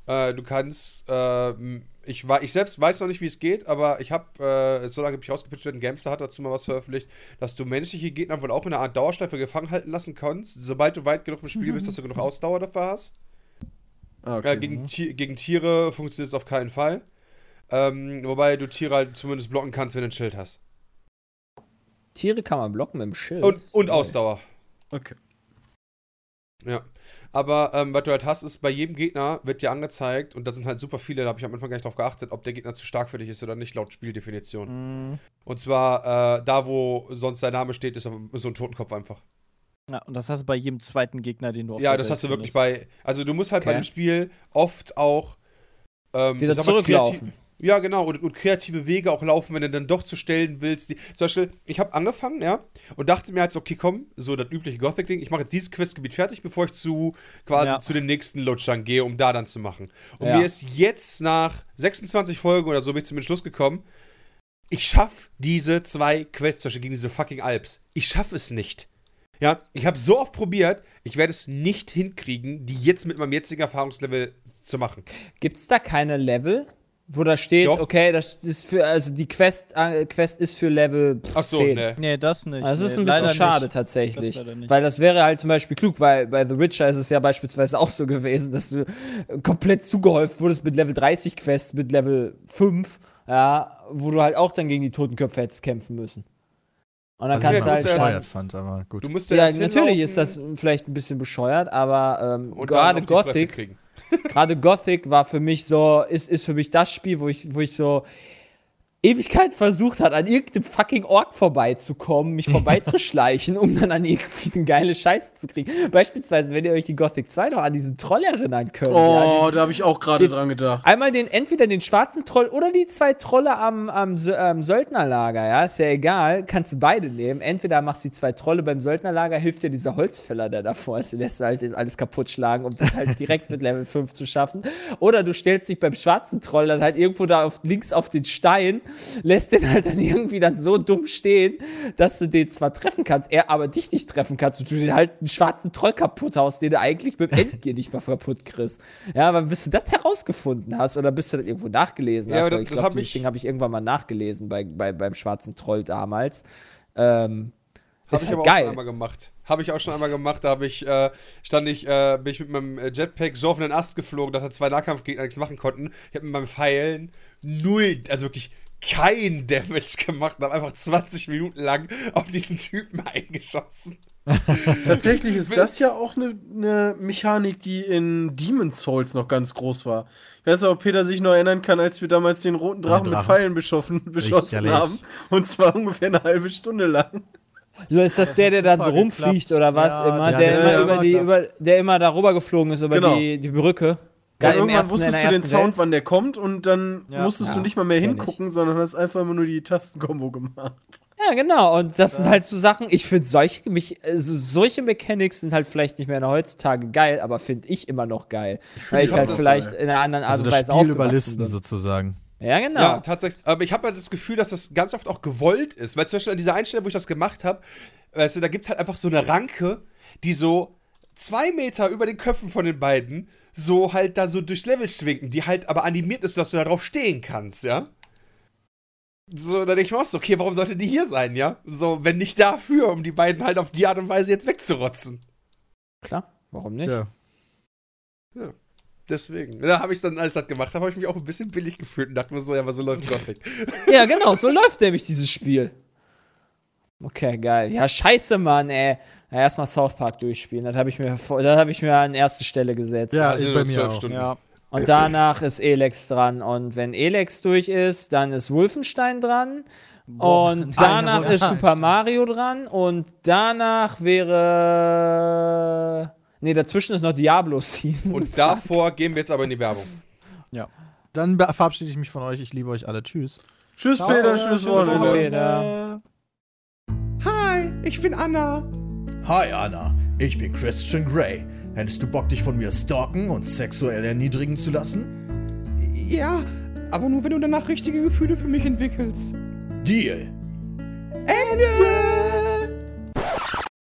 Äh, du kannst, ähm, ich, wei- ich selbst weiß noch nicht, wie es geht, aber ich habe, äh, so lange habe ich ausgepitcht werden, Gamester hat dazu mal was veröffentlicht, dass du menschliche Gegner wohl auch in einer Art Dauerschleife gefangen halten lassen kannst, sobald du weit genug im Spiel bist, dass du genug Ausdauer dafür hast. Ah, Ja, gegen, Ti gegen Tiere funktioniert es auf keinen Fall. Ähm, wobei du Tiere halt zumindest blocken kannst, wenn du ein Schild hast. Tiere kann man blocken mit dem Schild. Und, und. Ausdauer. Okay. Ja. Aber ähm, was du halt hast, ist, bei jedem Gegner wird dir angezeigt, und da sind halt super viele, da habe ich am Anfang gar nicht drauf geachtet, ob der Gegner zu stark für dich ist oder nicht, laut Spieldefinition. Mhm. Und zwar, äh, da wo sonst dein Name steht, ist so ein Totenkopf einfach. Ja, und das hast du bei jedem zweiten Gegner, den du auf Ja, das hast du wirklich bei. Also du musst halt bei Okay. dem Spiel oft auch ähm, Wieder mal, zurücklaufen. kreati- Ja, genau, und, und kreative Wege auch laufen, wenn du dann doch zu Stellen willst. Die, zum Beispiel, ich habe angefangen, ja, und dachte mir jetzt, okay, komm, so das übliche Gothic-Ding, ich mache jetzt dieses Questgebiet fertig, bevor ich zu quasi Ja. zu den nächsten Lutschern gehe, um da dann zu machen. Und Ja. mir ist jetzt nach 26 Folgen oder so bin ich zum Entschluss gekommen, ich schaff diese zwei Quests zum Beispiel gegen diese fucking Alps. Ich schaff es nicht. Ja, ich habe so oft probiert, ich werde es nicht hinkriegen, die jetzt mit meinem jetzigen Erfahrungslevel zu machen. Gibt es da keine Level, wo da steht, Doch. okay, das ist für, also die Quest, äh, Quest ist für Level Ach so, 10. ne. Nee, das nicht. Das ist nee, ein bisschen schade nicht. tatsächlich. Das. Weil das wäre halt zum Beispiel klug, weil bei The Witcher ist es ja beispielsweise auch so gewesen, dass du komplett zugehäuft wurdest mit Level 30 Quests, mit Level 5, ja, wo du halt auch dann gegen die Totenkörper hättest kämpfen müssen. Und dann Was ich ja, kannst du halt. ja bescheuert fand, aber gut. Du musst Ja, natürlich ist das vielleicht ein bisschen bescheuert, aber ähm, gerade Gothic. Gerade Gothic war für mich so, ist, ist für mich das Spiel, wo ich, wo ich so Ewigkeit versucht hat, an irgendeinem fucking Ork vorbeizukommen, mich vorbeizuschleichen, um dann an irgendwie eine geile Scheiße zu kriegen. Beispielsweise, wenn ihr euch in Gothic 2 noch an diesen Troll erinnern könnt. ja, Oh, da habe ich auch gerade den- dran gedacht. Einmal den, entweder den schwarzen Troll oder die zwei Trolle am, am, am Söldnerlager, ja, ist ja egal, kannst du beide nehmen. Entweder machst du die zwei Trolle beim Söldnerlager, hilft dir dieser Holzfäller, der davor ist, lässt halt alles kaputt schlagen, um das halt direkt mit Level 5 zu schaffen. Oder du stellst dich beim schwarzen Troll dann halt irgendwo da auf, links auf den Stein, lässt den halt dann irgendwie dann so dumm stehen, dass du den zwar treffen kannst, er aber dich nicht treffen kannst und du den halt einen schwarzen Troll kaputt haust, den du eigentlich mit dem Endgear nicht mal kaputt kriegst. Ja, aber bis du das herausgefunden hast oder bis du das irgendwo nachgelesen Ja, hast, weil ich glaube, dieses ich- Ding habe ich irgendwann mal nachgelesen bei, bei, beim schwarzen Troll damals. Ähm, Habe ist ich halt aber auch geil. schon einmal gemacht. Habe ich auch schon einmal gemacht. Da habe ich, äh, stand ich, äh, bin ich mit meinem äh, Jetpack so auf einen Ast geflogen, dass da zwei Nahkampfgegner nichts machen konnten. Ich habe mit meinem Pfeilen null, also wirklich kein Damage gemacht und habe einfach 20 Minuten lang auf diesen Typen eingeschossen. Tatsächlich ist das ja auch eine ne Mechanik, die in Demon's Souls noch ganz groß war. Ich weiß auch, ob Peter sich noch erinnern kann, als wir damals den roten Drachen, mit Drachen. Pfeilen beschossen, beschossen haben. Und zwar ungefähr eine halbe Stunde lang. So ist das der, der dann so rumfliegt geklappt. oder was? Ja, immer, ja, der, der immer über immer die, über, der immer darüber geflogen ist, über Genau. die, die Brücke. Geil, im irgendwann ersten, wusstest du den Sound, Welt. wann der kommt, und dann Ja. musstest du Ja, nicht mal mehr hingucken, sondern hast einfach immer nur die Tastenkombo gemacht. Ja, genau. Und das sind halt so Sachen, ich finde solche, mich, also solche Mechanics sind halt vielleicht nicht mehr heutzutage geil, aber finde ich immer noch geil. weil ich halt das vielleicht geil. in einer anderen Art Also und das Weise Spiel aufgewachsen überlisten bin. sozusagen. Ja, genau. Ja, tatsächlich. Aber ich habe halt das Gefühl, dass das ganz oft auch gewollt ist. Weil zum Beispiel an dieser Einstellung, wo ich das gemacht habe, weißt du, da gibt es halt einfach so eine Ranke, die so zwei Meter über den Köpfen von den beiden so halt da so durchs Level schwinken, die halt aber animiert ist, dass du da drauf stehen kannst, ja? So, da denke ich mir auch so, okay, warum sollte die hier sein, ja? So, wenn nicht dafür, um die beiden halt auf die Art und Weise jetzt wegzurotzen. Klar, warum nicht? Ja. Deswegen. Da habe ich dann, als ich das gemacht habe, habe ich mich auch ein bisschen billig gefühlt und dachte mir so, ja, aber so läuft Gothic. Ja, genau, so läuft nämlich dieses Spiel. Okay, geil. Ja, scheiße, Mann, ey. Ja, erstmal South Park durchspielen. Das habe ich mir das habe ich mir an erste Stelle gesetzt. Ja, Also bei mir zwölf auch. Stunden. Ja. Und danach ist Elex dran. Und wenn Elex durch ist, dann ist Wolfenstein dran. Und danach ja, ist Wolfenstein, Super Mario dran. Und danach wäre. Nee, dazwischen ist noch Diablo Season. Und davor gehen wir jetzt aber in die Werbung. Dann be- verabschiede ich mich von euch. Ich liebe euch alle. Tschüss. Tschüss, Peter, tschüss, Ciao, Wochenende. Peter. Hi, ich bin Anna. Hi Anna, ich bin Christian Grey. Hättest du Bock, dich von mir stalken und sexuell erniedrigen zu lassen? Ja, aber nur wenn du danach richtige Gefühle für mich entwickelst. Deal.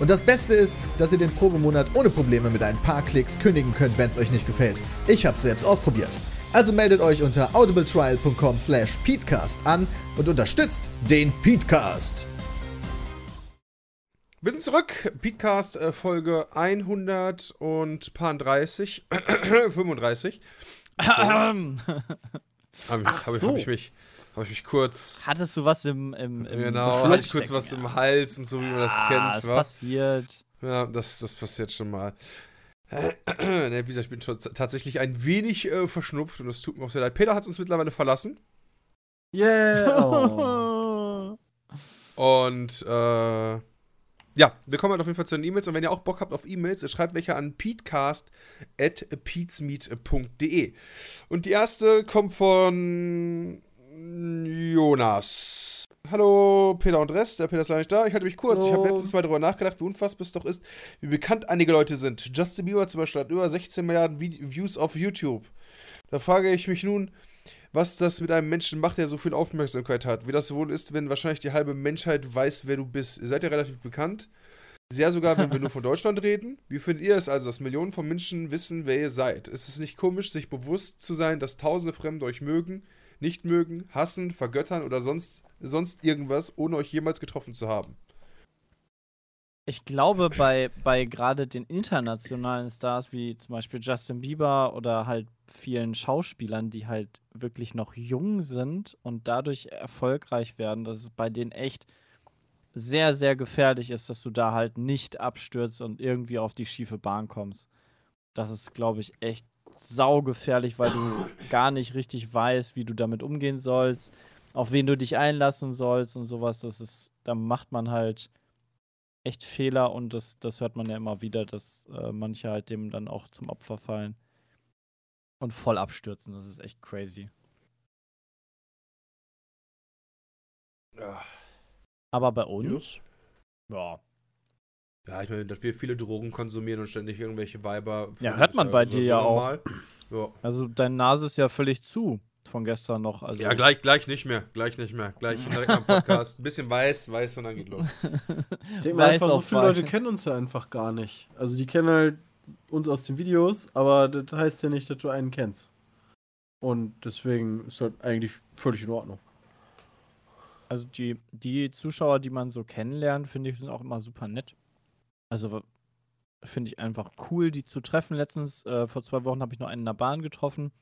Und das Beste ist, dass ihr den Probemonat ohne Probleme mit ein paar Klicks kündigen könnt, wenn es euch nicht gefällt. Ich hab's selbst ausprobiert. Also meldet euch unter audibletrial.com slash peatcast an und unterstützt den Peatcast. Wir sind zurück. Beatcast äh, Folge 100 und paar 30. 35. Habe ich, hab ich, so. hab ich, mich, hab ich mich kurz. Hattest du was im, im, im Genau, hatte ich kurz was im Hals und so, wie man das ah, kennt. Es wa? passiert. Ja, das, das passiert schon mal. ne, wie gesagt, ich bin schon tatsächlich ein wenig äh, verschnupft und es tut mir auch sehr leid. Peter hat uns mittlerweile verlassen. Yeah. Oh. Und äh, ja, wir kommen halt auf jeden Fall zu den E-Mails. Und wenn ihr auch Bock habt auf E-Mails, schreibt welche an peatcast.peatsmeet.de. Und die erste kommt von Jonas. Hallo Peter und Rest, der Peter ist leider nicht da. Ich halte mich kurz. Ich habe Hallo. letztens mal darüber nachgedacht, wie unfassbar es doch ist, wie bekannt einige Leute sind. Justin Bieber zum Beispiel hat über 16 Milliarden Vi- Views auf YouTube. Da frage ich mich nun, was das mit einem Menschen macht, der so viel Aufmerksamkeit hat. Wie das wohl ist, wenn wahrscheinlich die halbe Menschheit weiß, wer du bist. Ihr seid ja relativ bekannt. Sehr sogar, wenn wir nur von Deutschland reden. Wie findet ihr es also, dass Millionen von Menschen wissen, wer ihr seid? Ist es nicht komisch, sich bewusst zu sein, dass tausende Fremde euch mögen, nicht mögen, hassen, vergöttern oder sonst, sonst irgendwas, ohne euch jemals getroffen zu haben? Ich glaube, bei, bei gerade den internationalen Stars, wie zum Beispiel Justin Bieber oder halt vielen Schauspielern, die halt wirklich noch jung sind und dadurch erfolgreich werden, dass es bei denen echt sehr, sehr gefährlich ist, dass du da halt nicht abstürzt und irgendwie auf die schiefe Bahn kommst. Das ist, glaube ich, echt saugefährlich, weil du gar nicht richtig weißt, wie du damit umgehen sollst, auf wen du dich einlassen sollst und sowas. Das ist, da macht man halt echt Fehler und das, das hört man ja immer wieder, dass äh, manche halt dem dann auch zum Opfer fallen und voll abstürzen. Das ist echt crazy. Aber bei uns, ja, ja ich meine, dass wir viele Drogen konsumieren und ständig irgendwelche Weiber. Ja, hört man bei dir ja auch. Ja. also deine Nase ist ja völlig zu. von gestern noch. Also, Ja, gleich, gleich nicht mehr. Gleich nicht mehr. Gleich direkt am Podcast. Ein bisschen weiß, weiß und dann geht los. Ich denke mal Weiß einfach, so viele. Leute kennen uns ja einfach gar nicht. Also die kennen halt uns aus den Videos, aber das heißt ja nicht, dass du einen kennst. Und deswegen ist das eigentlich völlig in Ordnung. Also die, die Zuschauer, die man so kennenlernt, finde ich, sind auch immer super nett. Also finde ich einfach cool, die zu treffen. Letztens, äh, vor zwei Wochen, habe ich noch einen in der Bahn getroffen.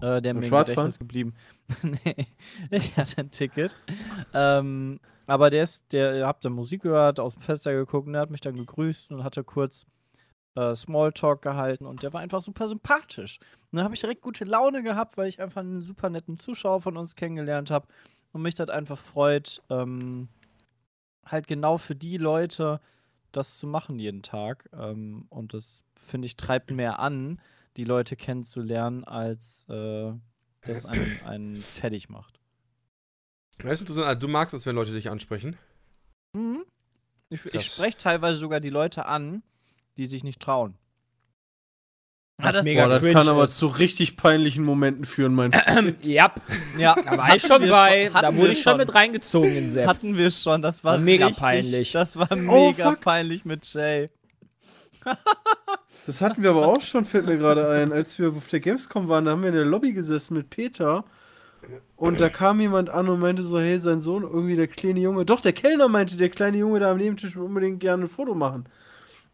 Äh, der Im mir? Gedächtnis geblieben. nee, ich hatte ein Ticket. Ähm, aber der ist, der habt da Musik gehört, aus dem Fenster geguckt der hat mich dann gegrüßt und hatte kurz äh, Smalltalk gehalten und der war einfach super sympathisch. Und dann habe ich direkt gute Laune gehabt, weil ich einfach einen super netten Zuschauer von uns kennengelernt habe und mich das einfach freut, ähm, halt genau für die Leute das zu machen jeden Tag. Ähm, und das, finde ich, treibt mehr an, die Leute kennenzulernen, als äh, das einen, einen fertig macht. Das ist interessant. Also, du magst es, wenn Leute dich ansprechen. Mhm. Ich, ich spreche teilweise sogar die Leute an, die sich nicht trauen. Was das- mega Boah, das kann aber ist. zu richtig peinlichen Momenten führen, mein Freund. Ja, Ja, da war ich schon bei. Da wurde ich schon mit reingezogen in Sepp. Hatten wir schon, das war mega richtig, peinlich. Das war Oh, mega fuck. peinlich mit Jay. Das hatten wir aber auch schon, fällt mir gerade ein. Als wir auf der Gamescom waren, da haben wir in der Lobby gesessen mit Peter. Und da kam jemand an und meinte so, hey, sein Sohn, irgendwie der kleine Junge. Doch, der Kellner meinte, der kleine Junge da am Nebentisch will unbedingt gerne ein Foto machen.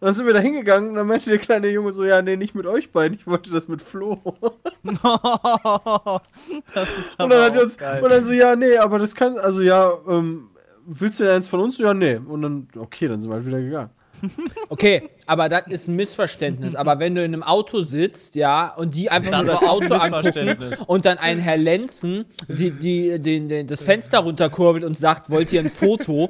Und dann sind wir da hingegangen und dann meinte der kleine Junge so, ja, nee, nicht mit euch beiden, ich wollte das mit Flo. das ist Und aber dann hat er uns, geil. und dann so, ja, nee, aber das kann, also ja, ähm, willst du denn eins von uns? Ja, nee. Und dann, okay, dann sind wir halt wieder gegangen. Okay, aber das ist ein Missverständnis. Aber wenn du in einem Auto sitzt, ja, und die einfach Das nur Auto angucken Missverständnis. und dann ein Herr Lenzen die, die, den, den, das Fenster runterkurbelt und sagt, wollt ihr ein Foto?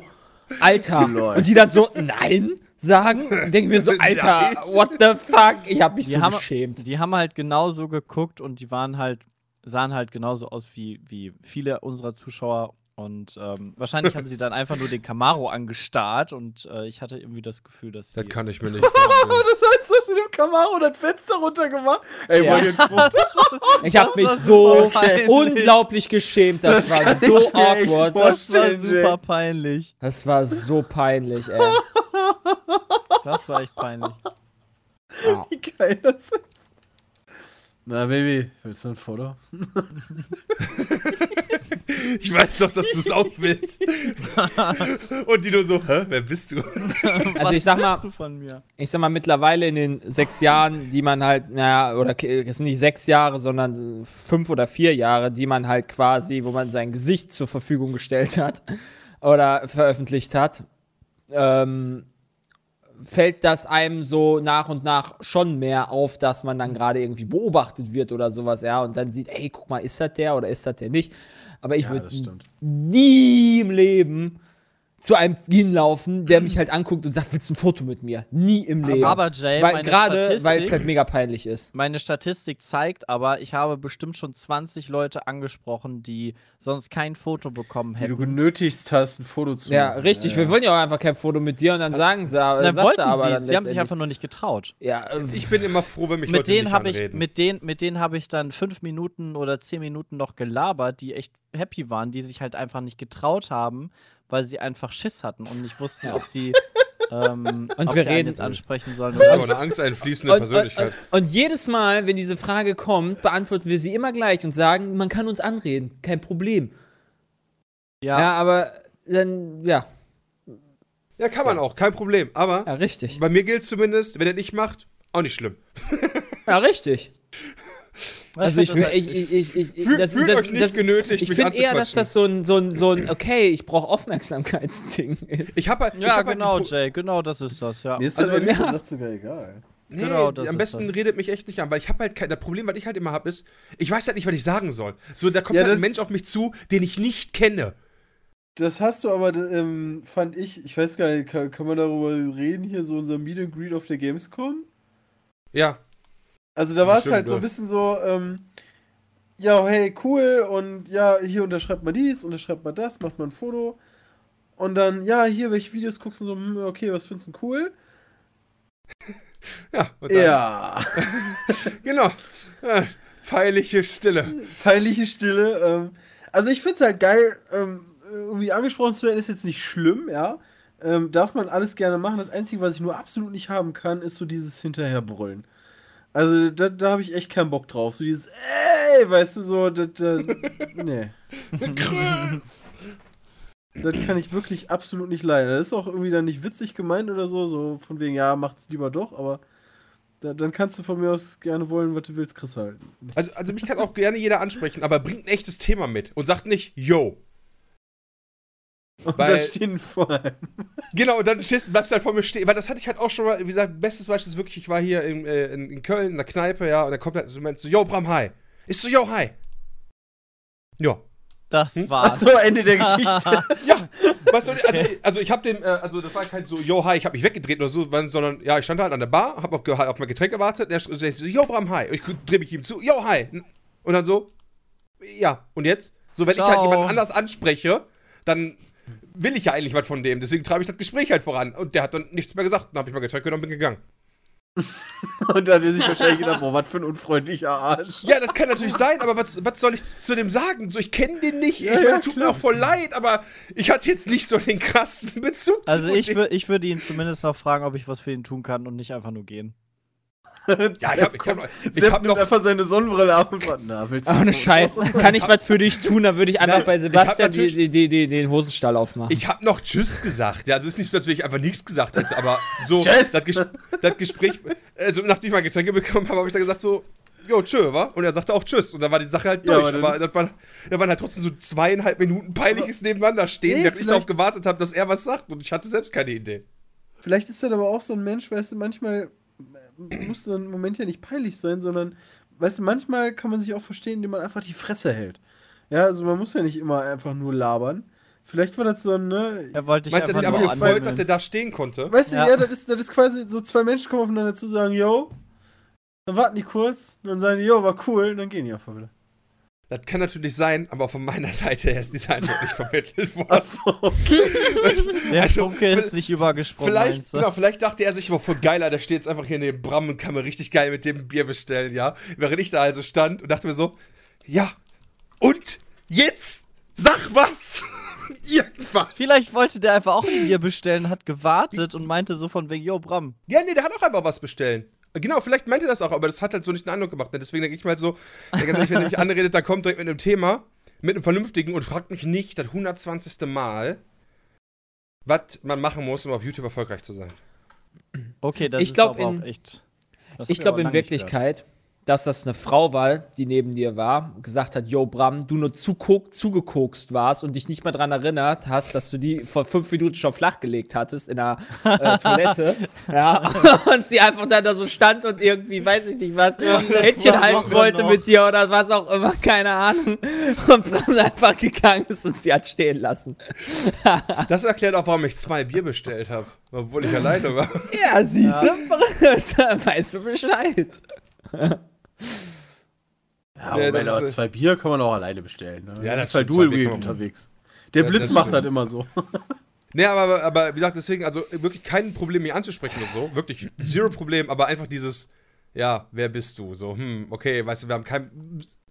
Alter. Und die dann so, nein, sagen. Denke mir so, Alter, what the fuck? Ich hab mich Die so haben- geschämt. Die haben halt genauso geguckt und die waren halt, sahen halt genauso aus wie, wie viele unserer Zuschauer. Und ähm, wahrscheinlich haben sie dann einfach nur den Camaro angestarrt und äh, ich hatte irgendwie das Gefühl, dass sie. Das kann ich mir nicht vorstellen. Das heißt, du hast in dem Camaro das Fenster runtergemacht? Ey, Ja. wollt ihr ein Foto? Ich habe mich so peinlich. unglaublich geschämt. Das, Das war so awkward. das war super peinlich. Das war so peinlich, ey. Das war echt peinlich. Ja. Wie geil das ist. Na, Baby, willst du ein Foto? Ich weiß doch, dass du es auch willst. Und die nur so, hä, wer bist du? Also ich sag mal, willst du von mir? ich sag mal, mittlerweile in den sechs Jahren, die man halt, naja, oder es sind nicht sechs Jahre, sondern fünf oder vier Jahre, die man halt quasi, wo man sein Gesicht zur Verfügung gestellt hat oder veröffentlicht hat, ähm, fällt das einem so nach und nach schon mehr auf, dass man dann gerade irgendwie beobachtet wird oder sowas, ja, und dann sieht, ey, guck mal, ist das der oder ist das der nicht? Aber ich Ja, würde nie im Leben zu einem hinlaufen, der mich halt anguckt und sagt, willst du ein Foto mit mir? Nie im Leben. Aber Jay, weil, meine gerade, weil es Statistik- halt mega peinlich ist. Meine Statistik zeigt aber, ich habe bestimmt schon 20 Leute angesprochen, die sonst kein Foto bekommen Wie du hätten. genötigt hast, ein Foto zu Ja, machen. richtig. Wir wollen ja auch einfach kein Foto mit dir und dann sagen sie, dann Dann sagst wollten du aber sie, dann sie haben sich einfach nur nicht getraut. Ja, Ich bin immer froh, wenn mich Mit Leute denen nicht habe ich, anreden. mit denen, mit denen habe ich dann fünf Minuten oder zehn Minuten noch gelabert, die echt happy waren, die sich halt einfach nicht getraut haben, weil sie einfach Schiss hatten und nicht wussten, ob sie, ähm, Und ob wir sie einen reden- jetzt ansprechen sollen. das ist aber eine angsteinfließende und, Persönlichkeit. Und, und, und jedes Mal, wenn diese Frage kommt, beantworten wir sie immer gleich und sagen, man kann uns anreden, kein Problem. ja, Ja, aber dann, ja, Ja, kann man auch, kein Problem. Aber ja, richtig. bei mir gilt zumindest, wenn er nicht macht, auch nicht schlimm. Ja, richtig. Also ich, das- ich, ich, ich, ich, das, fühlt das, euch nicht das, genötigt, ich finde eher, dass das so ein, so ein, so ein okay, ich brauche Aufmerksamkeitsding ist. Ich habe halt, ich ja, hab halt genau, Pro- Jay, genau das ist das, ja. Mir ist Also das ehrlich mir- gesagt sogar egal. Nee, Genau, das am besten das. redet mich echt nicht an, weil ich habe halt kein, das Problem, was ich halt immer habe, ist, ich weiß halt nicht, was ich sagen soll. So, da kommt Ja, halt ein das- Mensch auf mich zu, den ich nicht kenne. Das hast du aber, ähm, fand ich, ich weiß gar nicht, kann, kann man darüber reden, hier so unser Meet and Greet auf der Gamescom? Ja, Also da war es halt so ein bisschen so, ähm, ja, hey, cool, und ja, hier unterschreibt man dies, unterschreibt man das, macht man ein Foto. Und dann, ja, hier, welche Videos guckst du so, hm, okay, was findest du denn cool? ja. und dann- Ja. Genau. Ja, Peinliche Stille. Peinliche Stille. Ähm, also ich finde es halt geil, ähm, irgendwie angesprochen zu werden, ist jetzt nicht schlimm, ja. Ähm, darf man alles gerne machen. Das Einzige, was ich nur absolut nicht haben kann, ist so dieses Hinterherbrüllen. Also da, da habe ich echt keinen Bock drauf. So dieses, ey, weißt du, so, das, das, nee. Das kann ich wirklich absolut nicht leiden. Das ist auch irgendwie dann nicht witzig gemeint oder so, so von wegen, ja, macht's lieber doch, aber da, dann kannst du von mir aus gerne wollen, was du willst, Chris halten. Also, also mich kann auch gerne jeder ansprechen, aber bringt ein echtes Thema mit und sagt nicht, yo. Und Weil- da stehen vor allem. Genau, und dann stehst, bleibst du halt vor mir stehen. Weil das hatte ich halt auch schon mal, wie gesagt, bestes Beispiel ist wirklich, ich war hier in, äh, in, in Köln in der Kneipe, ja, und dann kommt halt so ein Mensch so, yo, Bram, hi. Ich so, yo, hi. Ja. Das Hm? war's. Achso, Ende der Geschichte. Ja, weißt du, also, also ich hab den, äh, also das war kein so, yo, hi, ich hab mich weggedreht oder so, sondern, ja, ich stand halt an der Bar, hab auf, halt auf mein Getränk gewartet, der so, yo, Bram, hi. Und ich dreh mich ihm zu, yo, hi. Und dann so, ja, und jetzt? So, wenn ich halt Ciao. jemanden anders anspreche, dann will ich ja eigentlich was von dem, deswegen treibe ich das Gespräch halt voran. Und der hat dann nichts mehr gesagt, dann hab ich Getränk genommen und bin gegangen. Und da hat er sich wahrscheinlich gedacht, boah, was für ein unfreundlicher Arsch. Ja, das kann natürlich sein, aber was, was soll ich zu dem sagen? So, ich kenne den nicht. Ich Ja, meine, ja, tut mir auch voll leid, aber ich hatte jetzt nicht so den krassen Bezug Also zu ich, dem. wür, ich würde ihn zumindest noch fragen, ob ich was für ihn tun kann und nicht einfach nur gehen. Ja, ich hab, ich hab, noch- ich Sepp hab noch. einfach seine Sonnenbrille ab und fragt, na, willst du Ohne Scheiß. Kann ich was für dich tun, dann würde ich einfach bei ich hab Sebastian die, die, die, die, den Hosenstall aufmachen. Ich hab noch Tschüss gesagt. Ja, also ist nicht so, als wenn ich einfach nichts gesagt hätte, aber so, das, Ges das Gespräch, also nachdem ich mein Getränke bekommen habe, habe ich dann gesagt so, jo, tschö, wa? Und er sagte auch Tschüss. Und dann war die Sache halt Ja, durch. aber aber das das, war, da waren halt trotzdem so zweieinhalb Minuten peinliches nebeneinander stehen, Nee, während ich darauf gewartet habe, dass er was sagt. Und ich hatte selbst keine Idee. Vielleicht ist er aber auch so ein Mensch, weißt du, manchmal muss so ein Moment ja nicht peinlich sein, sondern, weißt du, manchmal kann man sich auch verstehen, indem man einfach die Fresse hält. Ja, also man muss ja nicht immer einfach nur labern. Vielleicht war das so ein, ne? Er wollte dich Meinst du, einfach dass aber gefreut, dass anhimmeln. der da stehen konnte? Weißt du, Ja. ja, das, ist, das ist quasi so zwei Menschen kommen aufeinander zu, sagen, yo, dann warten die kurz, dann sagen die, yo, war cool, und dann gehen die einfach wieder. Das kann natürlich sein, aber von meiner Seite her ist dieser Eindruck nicht vermittelt worden. Achso, okay. Weißt Der also, Funke ist nicht übergesprungen. Vielleicht, genau, vielleicht dachte er sich, voll geiler, der steht jetzt einfach hier neben Bram und kann mir richtig geil mit dem Bier bestellen, ja. Während ich da also stand und dachte mir so, ja, und jetzt sag was! Irgendwas! Vielleicht wollte der einfach auch ein Bier bestellen, hat gewartet und meinte so von wegen, yo, Bram. Ja, nee, der hat auch einfach was bestellen. Genau, vielleicht meinte er das auch, aber das hat halt so nicht den Eindruck gemacht. Ne? Deswegen denke ich mal so, ganz ehrlich, wenn er mich anredet, dann kommt direkt mit einem Thema, mit einem vernünftigen und fragt mich nicht das 120. Mal, was man machen muss, um auf YouTube erfolgreich zu sein. Okay, das Ich ist glaub, aber auch in- echt. Ich glaube in Wirklichkeit, dass das eine Frau war, die neben dir war, gesagt hat, yo Bram, du nur zugekokst warst und dich nicht mal dran erinnert hast, dass du die vor fünf Minuten schon flachgelegt hattest in der äh, Toilette. ja, und sie einfach dann da so stand und irgendwie, weiß ich nicht was, Händchen war halten wollte noch. mit dir oder was auch immer, keine Ahnung. Und Bram einfach gegangen ist und sie hat stehen lassen. Das erklärt auch, warum ich zwei Bier bestellt habe, obwohl ich alleine war. Ja, siehst du, weißt du Bescheid. Ja, Nee, Moment, aber ist- zwei Bier kann man auch alleine bestellen. Ne? Ja, das bist halt Dual Wheel unterwegs. Der Ja, Blitz macht stimmt. halt immer so. Nee, aber, aber wie gesagt, deswegen, also wirklich kein Problem, mich anzusprechen und so. Wirklich zero Problem, aber einfach dieses, ja, wer bist du? So, hm, okay, weißt du, wir haben kein.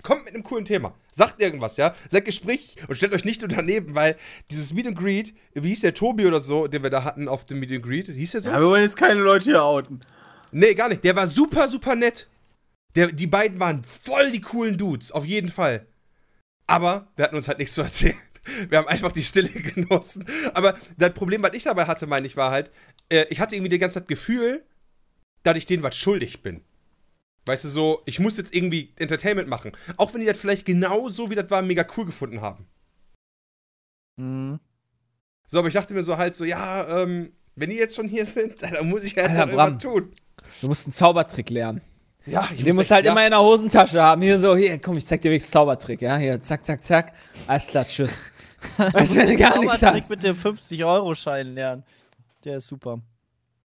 Kommt mit einem coolen Thema. Sagt irgendwas, ja? Seid Gespräch und stellt euch nicht daneben, weil dieses Meet and Greet, wie hieß der Tobi oder so, den wir da hatten auf dem Meet and Greet? Hieß der so? Ja, wir wollen jetzt keine Leute hier outen. Nee, gar nicht. Der war super, super nett. Der, die beiden waren voll die coolen Dudes, auf jeden Fall. Aber wir hatten uns halt nichts zu erzählen. Wir haben einfach die Stille genossen. Aber das Problem, was ich dabei hatte, meine ich, war halt, äh, ich hatte irgendwie die ganze Zeit Gefühl, dass ich denen was schuldig bin. Weißt du, so, ich muss jetzt irgendwie Entertainment machen. Auch wenn die das vielleicht genauso, wie das war, mega cool gefunden haben. Mhm. So, aber ich dachte mir so halt so, ja, ähm, wenn die jetzt schon hier sind, dann muss ich ja jetzt Alter, irgendwas Bram. tun. Du musst einen Zaubertrick lernen. Ja, ich Den musst du halt ja. immer in der Hosentasche haben. Hier so, hier, komm, ich zeig dir wenigstens Zaubertrick, ja? Hier, zack, zack, zack. Alles klar, tschüss. weißt du, wenn du gar nichts Zaubertrick hast. mit dem 50-Euro-Schein lernen. Der ist super.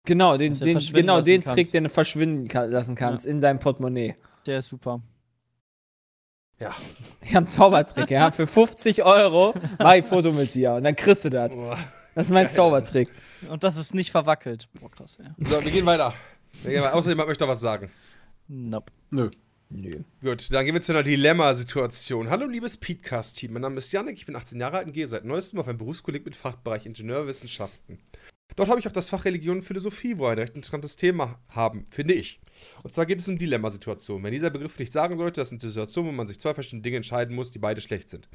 Genau, den, den, genau den kannst. Trick, den du verschwinden lassen kannst in deinem Portemonnaie. Der ist super. Ja. Ich hab einen Zaubertrick, ja? Für 50 Euro mach ich ein Foto mit dir und dann kriegst du das. Das ist mein Zaubertrick. Und das ist nicht verwackelt. Boah, krass, ja. So, wir gehen weiter. Wir gehen weiter. Außerdem möchte noch was sagen. Nope. Nö. Nö. Gut, dann gehen wir zu einer Dilemma-Situation. Hallo, liebes Podcast-Team. Mein Name ist Janik, ich bin 18 Jahre alt und gehe seit neuestem auf ein Berufskolleg mit Fachbereich Ingenieurwissenschaften. Dort habe ich auch das Fach Religion und Philosophie, wo wir ein recht interessantes Thema haben, finde ich. Und zwar geht es um Dilemmasituationen. Wenn dieser Begriff nicht sagen sollte, das sind Situationen, wo man sich zwei verschiedene Dinge entscheiden muss, die beide schlecht sind.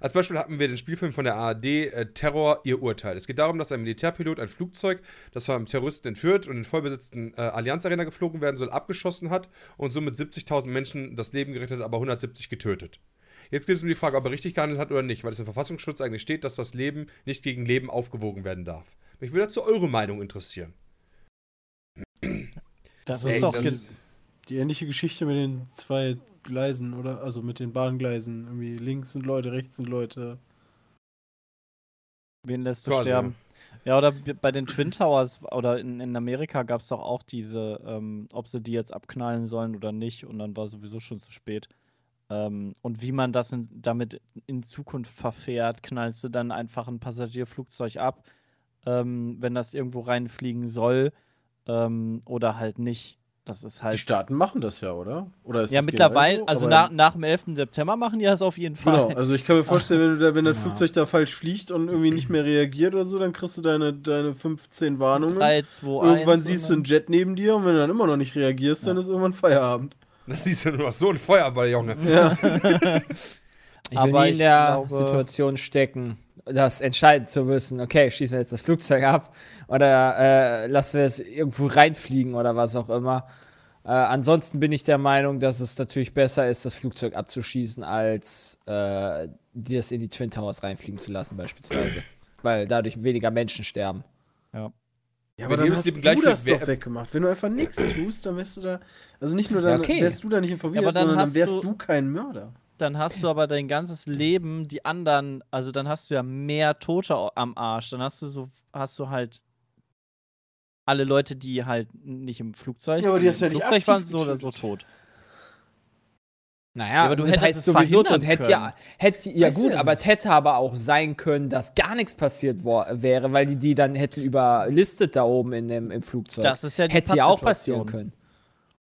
Als Beispiel hatten wir den Spielfilm von der ARD äh, Terror, ihr Urteil. Es geht darum, dass ein Militärpilot ein Flugzeug, das von einem Terroristen entführt und in vollbesetzten äh, Allianz Arena geflogen werden soll, abgeschossen hat und somit 70.000 Menschen das Leben gerettet hat, aber 170 getötet. Jetzt geht es um die Frage, ob er richtig gehandelt hat oder nicht, weil es im Verfassungsschutz eigentlich steht, dass das Leben nicht gegen Leben aufgewogen werden darf. Mich würde dazu eure Meinung interessieren. Das Ey, ist doch. das- Die ähnliche Geschichte mit den zwei Gleisen, oder? Also mit den Bahngleisen. Irgendwie links sind Leute, rechts sind Leute. Wen lässt du Quasi, sterben? Ja, oder bei den Twin Towers oder in, in Amerika gab es doch auch diese, ähm, ob sie die jetzt abknallen sollen oder nicht und dann war sowieso schon zu spät. Ähm, und wie man das in, damit in Zukunft verfährt, knallst du dann einfach ein Passagierflugzeug ab, ähm, wenn das irgendwo reinfliegen soll ähm, oder halt nicht. Das ist Die halt. Staaten machen das ja, oder? Oder ist Ja, mittlerweile, so? also nach, nach dem 11. September machen die das auf jeden Fall. Genau, also ich kann mir vorstellen, wenn, du da, wenn das Ja. Flugzeug da falsch fliegt und irgendwie nicht mehr reagiert oder so, dann kriegst du deine, deine 15 Warnungen. 3, 2, 1. Irgendwann siehst du einen Jet neben dir und wenn du dann immer noch nicht reagierst, dann ist irgendwann Feierabend. Das siehst du nur so ein Feuerball, Junge. Ja. Ich will Aber nie in der glaube- Situation stecken, das entscheiden zu müssen. Okay, schießen wir jetzt das Flugzeug ab oder äh, lassen wir es irgendwo reinfliegen oder was auch immer. Äh, ansonsten bin ich der Meinung, dass es natürlich besser ist, das Flugzeug abzuschießen, als äh, das in die Twin Towers reinfliegen zu lassen, beispielsweise. Weil dadurch weniger Menschen sterben. Ja, Wenn aber dann jedes hast du gleich das doch weggemacht. Wenn du einfach nichts tust, dann wärst du da, also nicht nur dann Ja, okay. wärst du da nicht involviert, Ja, aber dann sondern dann wärst du- du, kein Mörder. Dann hast du aber dein ganzes Leben die anderen, also dann hast du ja mehr Tote am Arsch. Dann hast du so, hast du halt alle Leute, die halt nicht im Flugzeug, Ja, aber die hast ja im nicht Flugzeug waren, so oder so tot. Naja, aber du hättest heißt es sowieso verhindern tot. Hätte ja, hätte, ja gut, du? aber es hätte aber auch sein können, dass gar nichts passiert wäre, weil die die dann hätten überlistet da oben in dem, im Flugzeug. Das ist ja die hätte ja auch passieren können.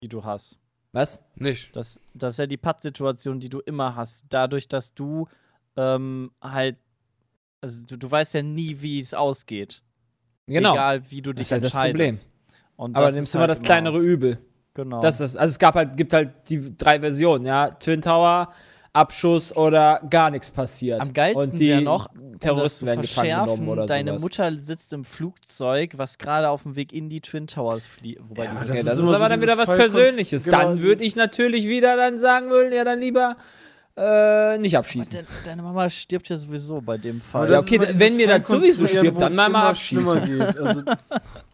die du hast. Was? Nicht. Das, das ist ja die Pattsituation, die du immer hast. Dadurch, dass du ähm, halt, also du, du weißt ja nie, wie es ausgeht. Genau. Egal, wie du Das dich ist halt das entscheidest. Und aber das nimmst immer halt das kleinere Übel. Genau. Das ist, also es gab halt, gibt halt die drei Versionen, ja. Twin Tower, Abschuss oder gar nichts passiert. Am geilsten Und die wäre noch, Terroristen das werden gefangen genommen verschärfen, oder Deine sowas. Mutter sitzt im Flugzeug, was gerade auf dem Weg in die Twin Towers fliegt. Wobei Ja, die aber Okay, Das das, ist ist, immer so aber dann wieder was Persönliches. genau, dann würde ich natürlich wieder dann sagen wollen, ja, dann lieber äh, nicht abschießen. De deine Mama stirbt ja sowieso bei dem Aber Fall. Ja, das okay, ist wenn mir das sowieso stirbt, dann mal abschießen. Also,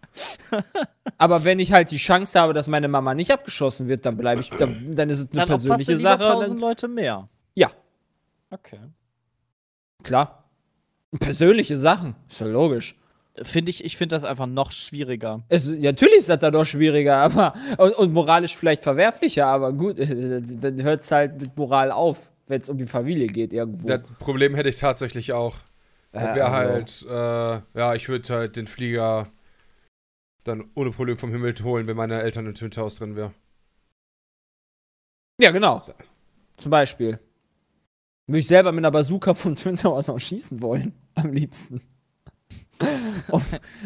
Aber wenn ich halt die Chance habe, dass meine Mama nicht abgeschossen wird, dann bleibe ich, dann, dann ist es eine Dann du persönliche lieber Sache. tausend Leute mehr. ja, Okay. klar. Persönliche Sachen, ist ja logisch. Finde ich, ich finde das einfach noch schwieriger. Es, natürlich ist das dann doch schwieriger, aber und, und moralisch vielleicht verwerflicher, aber gut, dann hört es halt mit Moral auf, wenn es um die Familie geht irgendwo. Das Problem hätte ich tatsächlich auch. Äh, wäre also- halt, äh, ja, ich würde halt den Flieger dann ohne Problem vom Himmel holen, wenn meine Eltern im Twin Towers drin wären. Ja, genau. Zum Beispiel. Würde ich selber mit einer Bazooka vom Twin Towers auch schießen wollen. Am liebsten. um,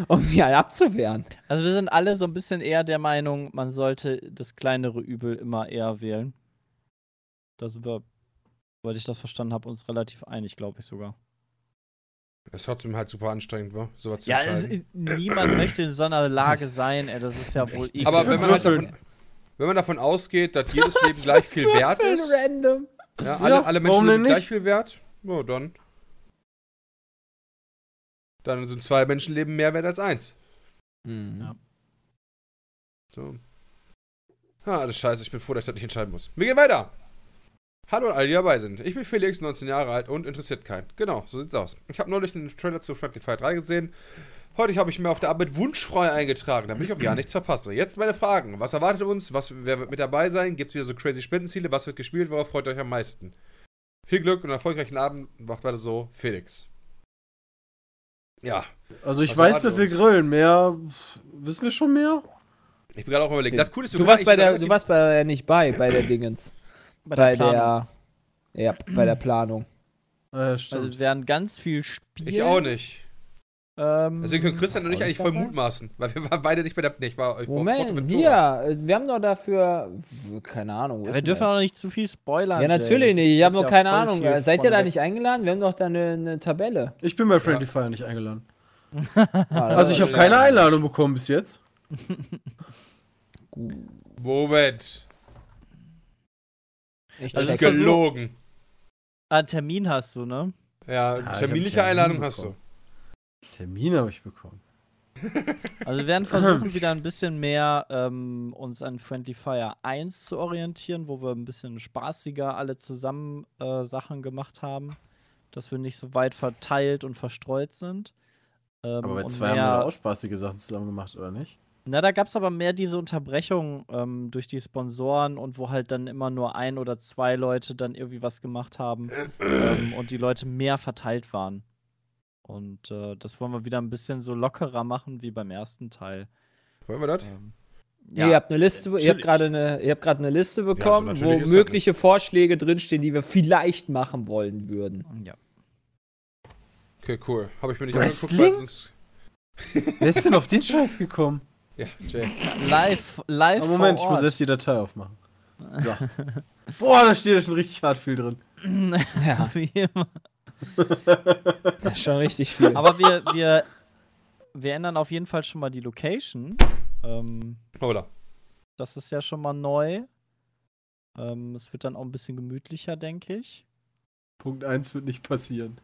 um sie halt abzuwehren. Also wir sind alle so ein bisschen eher der Meinung, man sollte das kleinere Übel immer eher wählen. Da sind wir, weil ich das verstanden habe, uns relativ einig, glaube ich sogar. Es ist trotzdem halt super anstrengend, war, sowas zu Ja, es, entscheiden. niemand möchte in so einer Lage sein, ey, das ist ja wohl ich. Aber wenn man, halt davon, wenn man davon ausgeht, dass jedes Leben gleich viel wert ist, random. ja, alle, Ja, alle Menschen sind gleich viel wert, ja, dann. Dann sind zwei Menschenleben mehr wert als eins. Ja. So. Ah, alles scheiße, ich bin froh, dass ich das nicht entscheiden muss. Wir gehen weiter. Hallo an alle, die dabei sind. Ich bin Felix, 19 Jahre alt und interessiert keinen. Genau, so sieht's aus. Ich habe neulich den Trailer zu Friendly Fire 3 gesehen. Heute habe ich mir auf der Arbeit wunschfrei eingetragen, damit ich auch ja nichts verpasse. Jetzt meine Fragen. Was erwartet uns? Was, wer wird mit dabei sein? Gibt es wieder so crazy Spendenziele? Was wird gespielt? Worauf freut ihr euch am meisten? Viel Glück und erfolgreichen Abend. Macht weiter so. Felix. Ja. also ich weiß, dass wir grillen. Mehr wissen wir schon mehr? Ich bin gerade auch überlegt. Das Coole ist, Du warst bei der, du warst bei der nicht bei, bei der Dingens. Bei bei der Planung. der, ja, bei der Planung. Äh, stimmt. Also wir werden ganz viel spielen. Ich auch nicht. Ähm, Deswegen können Christian und ich eigentlich voll mutmaßen, weil wir waren beide nicht bei der. Nee, ich war, ich war Moment, äh, wir haben doch dafür, keine Ahnung. ja, wir dürfen auch nicht zu viel spoilern. Ja, natürlich nicht. Ich habe noch ja keine Ahnung. Seid ihr da nicht eingeladen? Wir haben doch da eine, eine Tabelle. ich bin bei Friendly Fire nicht eingeladen. Ah, Also ich habe keine Einladung bekommen bis jetzt. Moment. Ich Das Also ist ich versuch- gelogen. Ah, einen Termin hast du, ne? Ja, hab terminliche Termin Einladung hast du. bekommen. Termin habe ich bekommen. Also wir werden versuchen, wieder ein bisschen mehr ähm, uns an Friendly Fire 1 zu orientieren, wo wir ein bisschen spaßiger alle zusammen äh, Sachen gemacht haben. Dass wir nicht so weit verteilt und verstreut sind. Ähm, Aber bei zwei haben wir da auch spaßige Sachen zusammen gemacht, oder nicht? Na, da gab es aber mehr diese Unterbrechung ähm, durch die Sponsoren und wo halt dann immer nur ein oder zwei Leute dann irgendwie was gemacht haben ähm, und die Leute mehr verteilt waren. Und äh, das wollen wir wieder ein bisschen so lockerer machen wie beim ersten Teil. Wollen wir das? Ähm, ihr habt eine Liste, ihr habt natürlich. gerade eine, ihr habt gerade eine Liste bekommen, natürlich wo ist das mögliche Vorschläge drinstehen, die wir vielleicht machen wollen würden. ja. Okay, cool. Habe ich mir nicht Wrestling? angeguckt, weil sonst. Wer ist denn auf den Scheiß gekommen? Ja, Jay. Live, live. Ah, Moment, ich muss erst die Datei aufmachen. So. Boah, da steht ja schon richtig hart viel drin. ja. Wie immer. Das ist schon richtig viel. Aber wir, wir, wir ändern auf jeden Fall schon mal die Location. Ähm, Oder? das ist ja schon mal neu. Ähm, es wird dann auch ein bisschen gemütlicher, denke ich. Punkt 1 wird nicht passieren.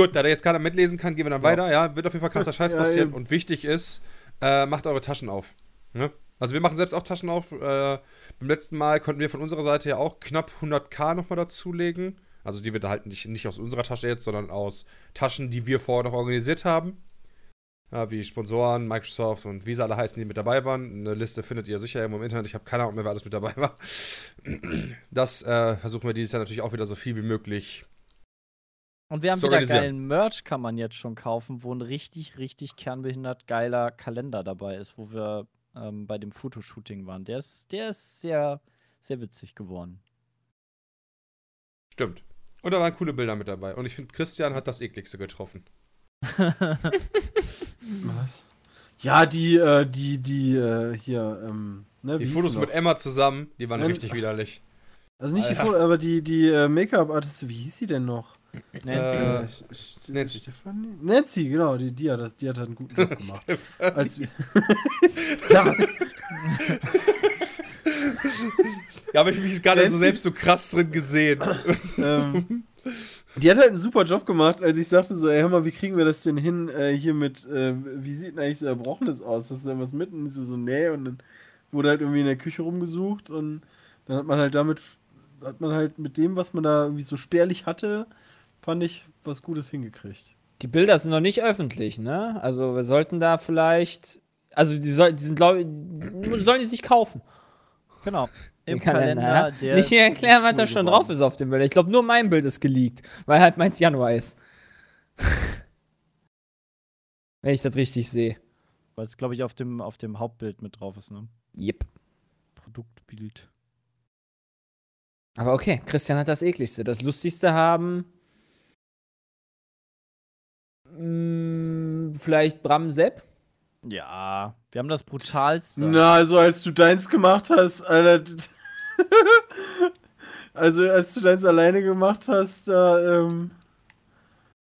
Gut, da der jetzt keiner mitlesen kann, gehen wir dann Ja. weiter. Ja, wird auf jeden Fall krasser Scheiß passieren. Und wichtig ist, äh, macht eure Taschen auf. Ne? Also wir machen selbst auch Taschen auf. Äh, beim letzten Mal konnten wir von unserer Seite ja auch knapp 100k nochmal dazulegen. Also die wird halt nicht, nicht aus unserer Tasche jetzt, sondern aus Taschen, die wir vorher noch organisiert haben. Ja, wie Sponsoren, Microsoft und wie sie alle heißen, die mit dabei waren. Eine Liste findet ihr sicher irgendwo im Internet. Ich habe keine Ahnung mehr, wer alles mit dabei war. Das äh, versuchen wir dieses Jahr natürlich auch wieder so viel wie möglich Und wir haben Zu wieder geilen Merch, kann man jetzt schon kaufen, wo ein richtig, richtig kernbehindert geiler Kalender dabei ist, wo wir ähm, bei dem Fotoshooting waren. Der ist, der ist sehr, sehr witzig geworden. Stimmt. Und da waren coole Bilder mit dabei. Und ich finde, Christian hat das ekligste getroffen. Was? Ja, die, äh, die, die, äh, hier, ähm, ne, Die Fotos mit? Emma zusammen, die waren Ähm, richtig widerlich. Also nicht die Alter. Fotos, aber die, die äh, Make-up-Artistin, wie hieß sie denn noch? Nancy. Äh, St- Nancy. Stefanie? Nancy, genau, die, die, hat, das- die hat halt einen guten Job gemacht. Als ja, Ja, aber ich habe mich gerade so selbst so krass drin gesehen. ähm, die hat halt einen super Job gemacht, als ich sagte so, ey, hör mal, wie kriegen wir das denn hin äh, hier mit, äh, wie sieht denn eigentlich so Erbrochenes aus? Hast du da was mit? Und so, so, nee, und dann wurde halt irgendwie in der Küche rumgesucht und dann hat man halt damit, hat man halt mit dem, was man da irgendwie so spärlich hatte, fand ich was Gutes hingekriegt. Die Bilder sind noch nicht öffentlich, ne? Also wir sollten da vielleicht. Also die, soll, die sind, glaube ich, sollen die sich kaufen. Genau. Im Kalender, Kalender, der Nicht hier erklären, was da schon geworden. drauf ist auf dem Bild. Ich glaube, nur mein Bild ist geleakt, weil halt meins Januar ist. Wenn ich das richtig sehe. Weil es, glaube ich, auf dem, auf dem Hauptbild mit drauf ist, ne? Yep. Produktbild. Aber okay, Christian hat das ekligste. Das lustigste haben. Mh, vielleicht Bram Sepp? Ja, wir haben das brutalste. Na, also als du deins gemacht hast, Alter. also als du deins alleine gemacht hast, da ähm,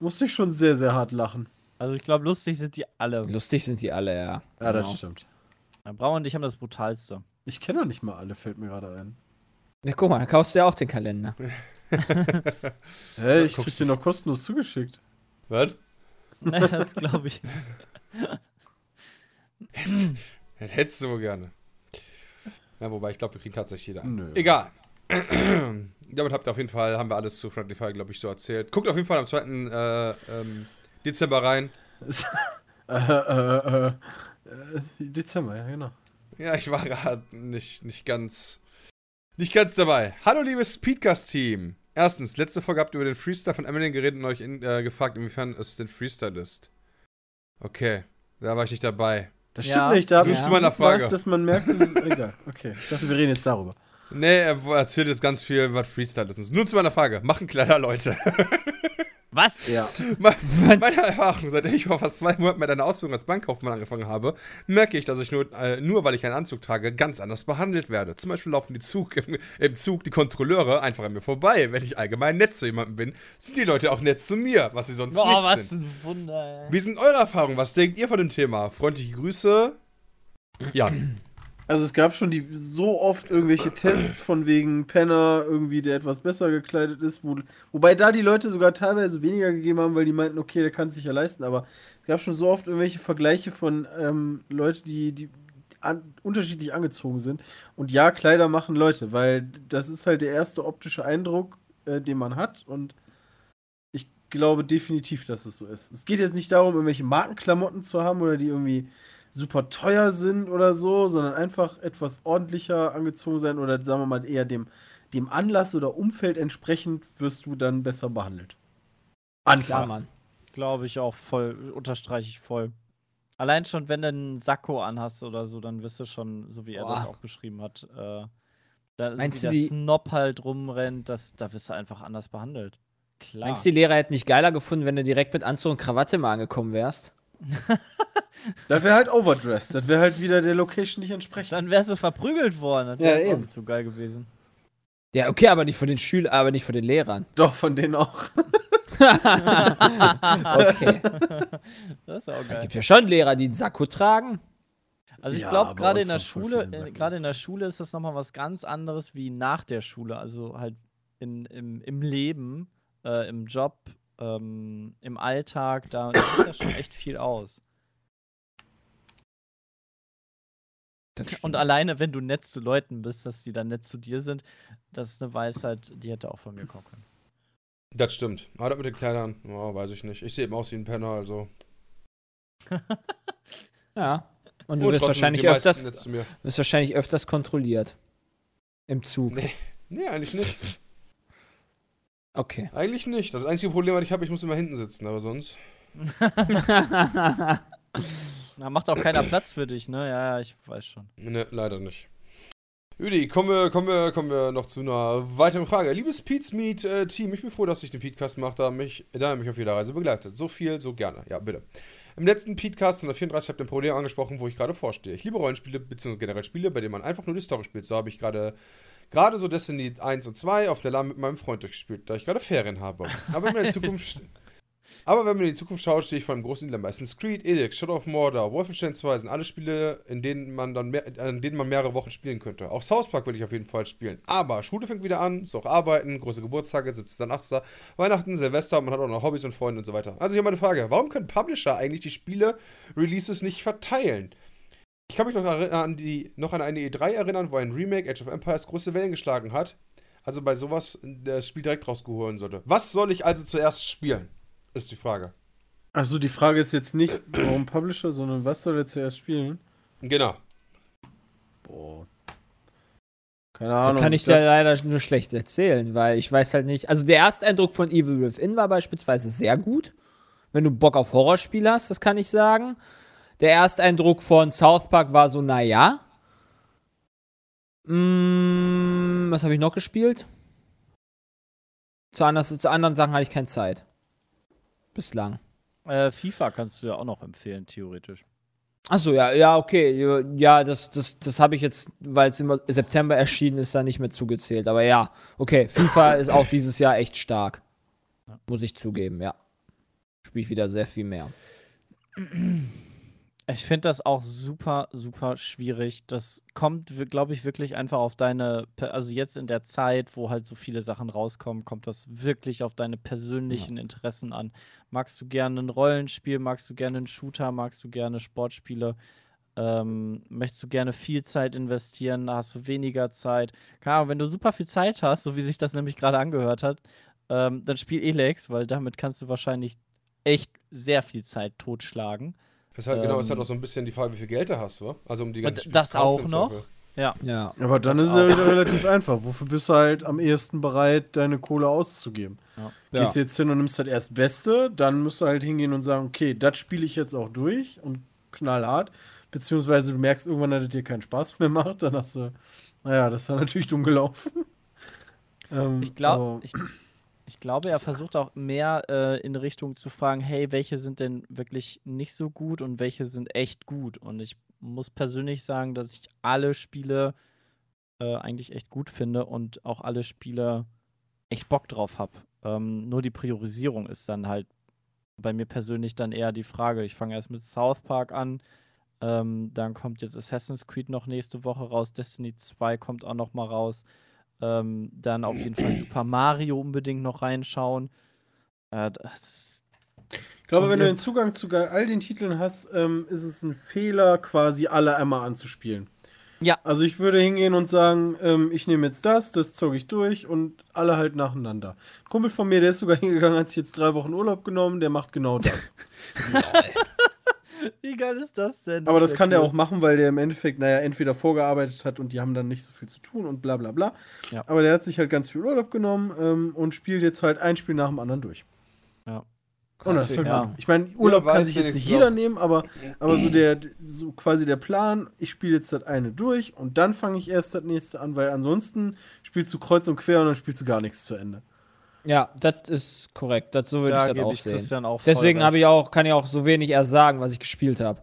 musste ich schon sehr, sehr hart lachen. Also ich glaube, lustig sind die alle. Lustig sind die alle, ja. Ja, das Genau. stimmt. Ja, Braun und ich haben das brutalste. Ich kenne doch nicht mal alle, fällt mir gerade ein. Ja, guck mal, dann kaufst du ja auch den Kalender. Hä, ich krieg dir noch kostenlos zugeschickt. Was? Das glaube ich. Das hättest du wohl gerne. Ja, wobei, ich glaube, wir kriegen tatsächlich jeder. einen. Nö. Egal. Damit habt ihr auf jeden Fall, haben wir alles zu Friendly Fire, glaube ich, so erzählt. Guckt auf jeden Fall am 2. Äh, ähm, Dezember rein. äh, äh, äh, äh, Dezember, ja, genau. Ja, ich war gerade nicht, nicht ganz nicht ganz dabei. Hallo, liebes Speedcast-Team. Erstens, letzte Folge habt ihr über den Freestyle von Eminem geredet und euch in, äh, gefragt, inwiefern es den Freestyle ist. Okay, da war ich nicht dabei. Das Ja. stimmt nicht, da habe Ja. ich Zu meiner Frage. was, dass man merkt, dass es egal. Okay, ich dachte, wir reden jetzt darüber. Nee, er erzählt jetzt ganz viel, was Freestyle ist. Nur zu meiner Frage. Machen Kleider Leute. Was? Ja. Me- Meine Erfahrung, seitdem ich vor fast zwei Monaten mit einer Ausbildung als Bankkaufmann angefangen habe, merke ich, dass ich nur, äh, nur weil ich einen Anzug trage, ganz anders behandelt werde. Zum Beispiel laufen die Zug im, im Zug die Kontrolleure einfach an mir vorbei. Wenn ich allgemein nett zu jemandem bin, sind die Leute auch nett zu mir, was sie sonst Oh, nicht was sind. ein Wunder, ey. Wie sind eure Erfahrungen? Was denkt ihr von dem Thema? Freundliche Grüße. Jan. Also es gab schon die so oft irgendwelche Tests von wegen Penner, irgendwie, der etwas besser gekleidet ist, wo, wobei da die Leute sogar teilweise weniger gegeben haben, weil die meinten, okay, der kann es sich ja leisten, aber es gab schon so oft irgendwelche Vergleiche von ähm, Leuten, die, die an, unterschiedlich angezogen sind. Und ja, Kleider machen Leute, weil das ist halt der erste optische Eindruck, äh, den man hat und ich glaube definitiv, dass es so ist. Es geht jetzt nicht darum, irgendwelche Markenklamotten zu haben oder die irgendwie super teuer sind oder so, sondern einfach etwas ordentlicher angezogen sein oder sagen wir mal eher dem, dem Anlass oder Umfeld entsprechend wirst du dann besser behandelt. Anfangs. Glaube ich auch voll, unterstreiche ich voll. Allein schon, wenn du einen Sakko anhast oder so, dann wirst du schon, so wie er das Boah. auch beschrieben hat, äh, da Meinst wie du der die- Snob halt rumrennt, das, da wirst du einfach anders behandelt. Klar. Meinst du, die Lehrer hätten nicht geiler gefunden, wenn du direkt mit Anzug und Krawatte mal angekommen wärst? Das wäre halt overdressed. Das wäre halt wieder der Location nicht entsprechend. Dann wärst du verprügelt worden. Das Ja, wäre auch eben. nicht so geil gewesen. Ja, okay, aber nicht von den Schülern, aber nicht von den Lehrern. Doch, von denen auch. Okay. Das wäre auch Es geil. gibt ja schon Lehrer, die einen Sakko tragen. Also ich Ja, glaube, gerade in der Schule, äh, gerade in der Schule ist das nochmal was ganz anderes wie nach der Schule. Also halt in, im, im Leben, äh, im Job, ähm, im Alltag, da macht das schon echt viel aus. Und alleine, wenn du nett zu Leuten bist, dass die dann nett zu dir sind, das ist eine Weisheit, die hätte auch von mir kommen können. Das stimmt. Aber das mit den Kleidern, ja, weiß ich nicht. Ich sehe eben aus wie ein Penner, also. Ja. Und du Und wirst wahrscheinlich öfters, wirst wahrscheinlich öfters kontrolliert. Im Zug. Nee. Nee, eigentlich nicht. Okay. Eigentlich nicht. Das einzige Problem, was ich habe, ich muss immer hinten sitzen, aber sonst. Da macht auch keiner Platz für dich, ne? Ja, ja, ich weiß schon. Ne, leider nicht. Üdi, kommen wir, kommen, wir, kommen wir noch zu einer weiteren Frage. Liebes Pete's Meet äh, Team, ich bin froh, dass ich den Petecast mache, da, mich, da er mich auf jeder Reise begleitet. So viel, so gerne. Ja, bitte. Im letzten Petecast 134 habt ihr ein Problem angesprochen, wo ich gerade vorstehe. Ich liebe Rollenspiele, beziehungsweise generell Spiele, bei denen man einfach nur die Story spielt. So habe ich gerade gerade so Destiny 1 und 2 auf der LAN mit meinem Freund durchgespielt, da ich gerade Ferien habe. Aber wenn man in Zukunft aber wenn man in die Zukunft schaut, stehe ich vor einem großen Dilemma. Assassin's Creed, Elix, Shadow of Mordor, Wolfenstein 2 sind alle Spiele, in denen man dann mehr, an denen man mehrere Wochen spielen könnte. Auch South Park will ich auf jeden Fall spielen. Aber Schule fängt wieder an, ist auch Arbeiten, große Geburtstage, 17., 18., Weihnachten, Silvester, man hat auch noch Hobbys und Freunde und so weiter. Also hier meine Frage, warum können Publisher eigentlich die Spiele-Releases nicht verteilen? Ich kann mich noch an, die, noch an eine E3 erinnern, wo ein Remake Age of Empires große Wellen geschlagen hat. Also bei sowas das Spiel direkt rausgeholen sollte. Was soll ich also zuerst spielen? Ist die Frage. Achso, die Frage ist jetzt nicht, warum Publisher, sondern was soll er zuerst spielen? Genau. Boah. Keine So Ahnung. kann ich da- dir leider nur schlecht erzählen, weil ich weiß halt nicht. Also der Ersteindruck von Evil Within war beispielsweise sehr gut. Wenn du Bock auf Horrorspiel hast, das kann ich sagen. Der Ersteindruck von South Park war so, naja. Mm, was habe ich noch gespielt? Zu, anders, zu anderen Sachen hatte ich keine Zeit. Bislang. Äh, FIFA kannst du ja auch noch empfehlen, theoretisch. Achso, ja, ja, okay. Ja, das, das, das habe ich jetzt, weil es im September erschienen ist, da nicht mehr zugezählt. Aber ja, okay, FIFA ist auch dieses Jahr echt stark. Muss ich zugeben, ja. Spiele ich wieder sehr viel mehr. Ich finde das auch super, super schwierig. Das kommt, glaube ich, wirklich einfach auf deine, also jetzt in der Zeit, wo halt so viele Sachen rauskommen, kommt das wirklich auf deine persönlichen Interessen an. Magst du gerne ein Rollenspiel, magst du gerne einen Shooter, magst du gerne Sportspiele, ähm, möchtest du gerne viel Zeit investieren, hast du weniger Zeit. Keine Ahnung, wenn du super viel Zeit hast, so wie sich das nämlich gerade angehört hat, ähm, dann spiel Elex, weil damit kannst du wahrscheinlich echt sehr viel Zeit totschlagen. Ist halt, genau, ist halt Ähm, auch so ein bisschen die Frage, wie viel Geld du hast, wa? Also um die ganze Spiele das auch noch? Ja. Ja. Aber dann Das ist es ja wieder relativ einfach. Wofür bist du halt am ehesten bereit, deine Kohle auszugeben? Ja. Gehst jetzt hin und nimmst das erst Beste, dann musst du halt hingehen und sagen, okay, das spiele ich jetzt auch durch und knallhart. beziehungsweise du merkst irgendwann, dass es dir keinen Spaß mehr macht, dann hast du, naja, das ist dann natürlich dumm gelaufen. ähm, Ich, glaub, aber- ich, ich glaube, er versucht auch mehr äh, in Richtung zu fragen, hey, welche sind denn wirklich nicht so gut und welche sind echt gut? Und ich muss persönlich sagen, dass ich alle Spiele äh, eigentlich echt gut finde und auch alle Spiele echt Bock drauf habe. Ähm, nur die Priorisierung ist dann halt bei mir persönlich dann eher die Frage. Ich fange erst mit South Park an, ähm, dann kommt jetzt Assassin's Creed noch nächste Woche raus, Destiny 2 kommt auch noch mal raus. Ähm, dann auf jeden Fall Super Mario unbedingt noch reinschauen. Äh, das, Ich glaube, wenn du den Zugang zu all den Titeln hast, ähm, ist es ein Fehler, quasi alle einmal anzuspielen. Ja. Also ich würde hingehen und sagen, ähm, ich nehme jetzt das, das zog ich durch und alle halt nacheinander. Ein Kumpel von mir, der ist sogar hingegangen, hat sich jetzt drei Wochen Urlaub genommen, der macht genau das. Wie geil ist das denn? Aber das ja kann der auch machen, weil der im Endeffekt, naja, entweder vorgearbeitet hat und die haben dann nicht so viel zu tun und bla bla bla. Ja. Aber der hat sich halt ganz viel Urlaub genommen ähm, und spielt jetzt halt ein Spiel nach dem anderen durch. Ja. Und das ist halt Ja. gut. Ich meine, Urlaub weiß kann sich jetzt nicht jeder nehmen, aber, aber so der, so quasi der Plan, ich spiele jetzt das eine durch und dann fange ich erst das nächste an, weil ansonsten spielst du kreuz und quer und dann spielst du gar nichts zu Ende. Ja, das ist korrekt. Das, so würde Da ich das auch ich sehen. Christian auch Deswegen habe ich auch, kann ich auch so wenig erst sagen, was ich gespielt habe.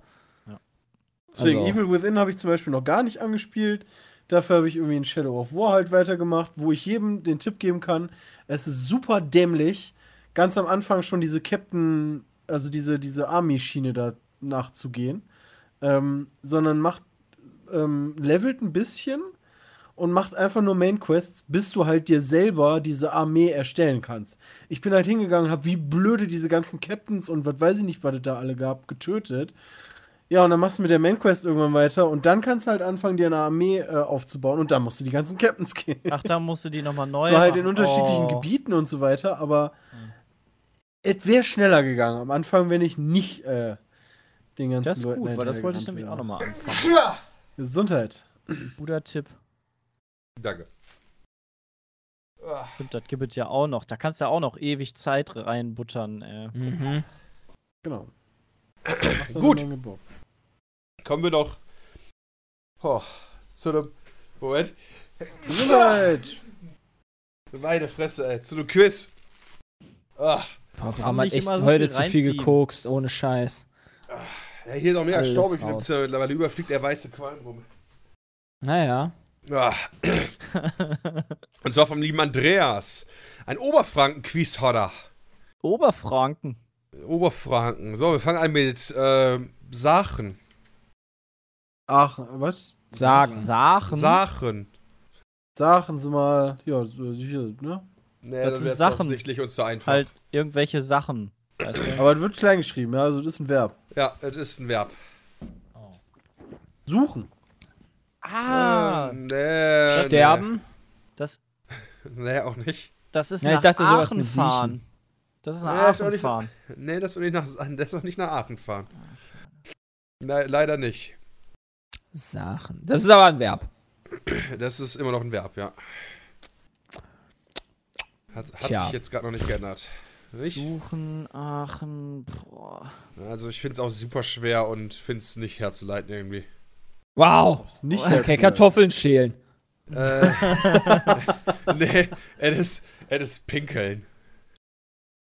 Deswegen Also- Evil Within habe ich zum Beispiel noch gar nicht angespielt. Dafür habe ich irgendwie in Shadow of War halt weitergemacht, wo ich jedem den Tipp geben kann. Es ist super dämlich, ganz am Anfang schon diese Captain, also diese, diese Army-Schiene da nachzugehen. Ähm, sondern macht, ähm, levelt ein bisschen und macht einfach nur Main Quests, bis du halt dir selber diese Armee erstellen kannst. Ich bin halt hingegangen, habe wie blöde diese ganzen Captains und was weiß ich nicht, was es da alle gab, getötet. Ja, und dann machst du mit der Main Quest irgendwann weiter und dann kannst du halt anfangen, dir eine Armee äh, aufzubauen und dann musst du die ganzen Captains gehen. Ach, da musst du die nochmal neu Zwar halt in unterschiedlichen oh. Gebieten und so weiter, aber es wäre schneller gegangen am Anfang, wenn ich nicht äh, den ganzen Das ist Leuten gut, weil das wollte ich nämlich auch wäre. nochmal anfangen. Gesundheit. Guter Tipp. Danke. Stimmt, das gibt es ja auch noch. Da kannst du ja auch noch ewig Zeit reinbuttern. Ey. Mhm. Genau. Gut. Kommen wir doch oh, zu dem. Moment. Gesundheit. Meine Fresse, ey. Zu einem Quiz. Ah, Boah, wir Kann haben nicht halt echt so heute zu viel gekokst, ohne Scheiß. ja, hier noch mehr Staub. Ich mittlerweile überfliegt der weiße Qualm rum. Naja. Ah. Und zwar vom lieben Andreas. Ein Oberfranken-Quiz-Hodder. Oberfranken. Oberfranken. So, wir fangen an mit äh, Sachen. Ach, was? Sagen. Sachen. Sachen. Sagen Sie mal, ja, sicher, ne? Nee, Das das sind Sachen. offensichtlich uns zu einfach. Halt irgendwelche Sachen. Aber es wird klein geschrieben, ja, also das ist ein Verb. Ja, das ist ein Verb. Suchen. Ah, Äh, nee, Sterben. das, Nee, nee, auch nicht. das ist Ja, ich nach dachte, Aachen fahren. Das ist nach ist auch Aachen nicht- fahren. Nee, das will ich nach, das will nicht nach Aachen fahren. Le leider nicht. Sachen. Das ist aber ein Verb. Das ist immer noch ein Verb, ja. Hat, hat sich jetzt gerade noch nicht geändert. Nicht? Suchen, Aachen, boah. Also ich finde es auch super schwer und finde es nicht herzuleiten irgendwie. Wow. Nicht Okay, herzuleiten. Kartoffeln schälen. Äh, nee, es ist, es ist Pinkeln.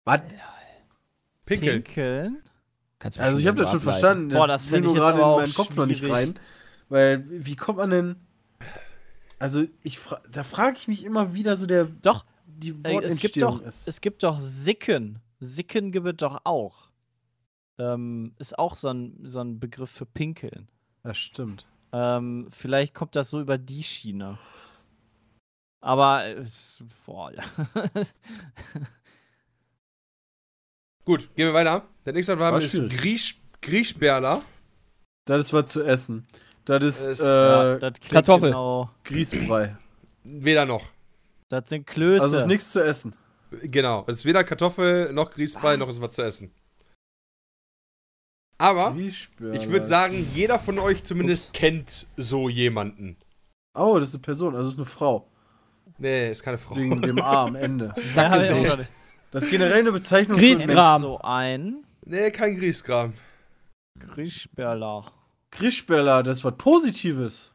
Was? Pinkeln. Pinkeln? Kannst du Also ich habe das schon verstanden. Boah, das will nur gerade in meinen Kopf noch nicht rein. Weil, wie kommt man denn. Also, ich fra da frage ich mich immer wieder so der. Doch, Die es gibt doch, ist. es gibt doch Sicken. Sicken gibt es doch auch. Ähm, ist auch so ein, so ein Begriff für Pinkeln. Das stimmt. Ähm, vielleicht kommt das so über die Schiene. Aber es, boah, ja. Gut, gehen wir weiter. Der nächste War ist schwierig. Griesch, Grieschberler. Das ist was zu essen. Das ist Es- Ja, äh, das klingt Kartoffel. Genau, Grießbrei. Weder noch. das sind Klöße. Also ist nichts zu essen. Genau. Es ist weder Kartoffel noch Grießbrei, noch ist was zu essen. Aber ich würde sagen, jeder von euch zumindest kennt so jemanden. Oh, das ist eine Person, also es ist eine Frau. Nee, ist keine Frau. Wegen dem A am Ende. Sackgesicht. Das ist generell eine Bezeichnung Grießkram. für so ein Nee, kein Grießkram. Griechberler. Grischbella, das ist was Positives.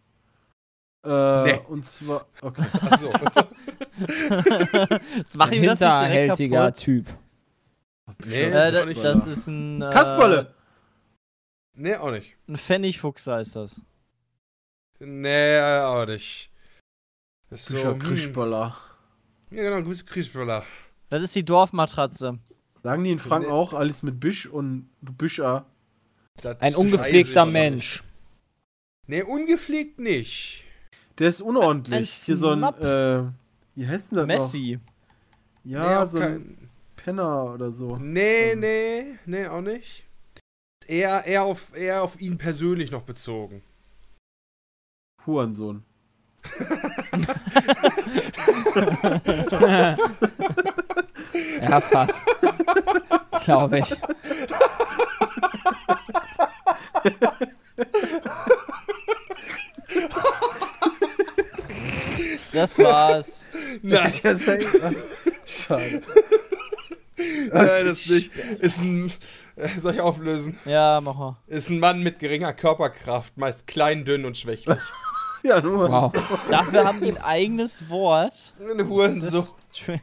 Äh, Nee. Und zwar, okay. Achso. Jetzt mach ich das nicht direkt Hinterhältiger kaputt. Typ. nee, Äh, das, das, das ist ein. Äh, Kasperle! Nee, auch nicht. Ein Pfennigfuchs heißt das. Nee, auch nicht. Das ist so, Fischer hm. Ja, genau, grüße Grischböller. Das ist die Dorfmatratze. Sagen die in Franken Nee. auch alles mit Bisch und du Büscher? Das Ein ist ungepflegter. Mensch. Nee, ungepflegt nicht. Der ist unordentlich. Ein Hier so ein, äh, wie heißt denn das Messi. noch? Ja, nee, so ein kein, Penner oder so. nee, nee, nee, auch nicht. Eher, eher, auf, eher auf ihn persönlich noch bezogen. Hurensohn. Ja, fast. Glaube ich. Das war's. Nein, Schade. nein, das nicht. Ist ein. Soll ich auflösen? Ja, mach mal. Ist ein Mann mit geringer Körperkraft, meist klein, dünn und schwächlich. Ja, nur. Wow. Dafür haben die ein eigenes Wort. Eine Hurensohn. Straight.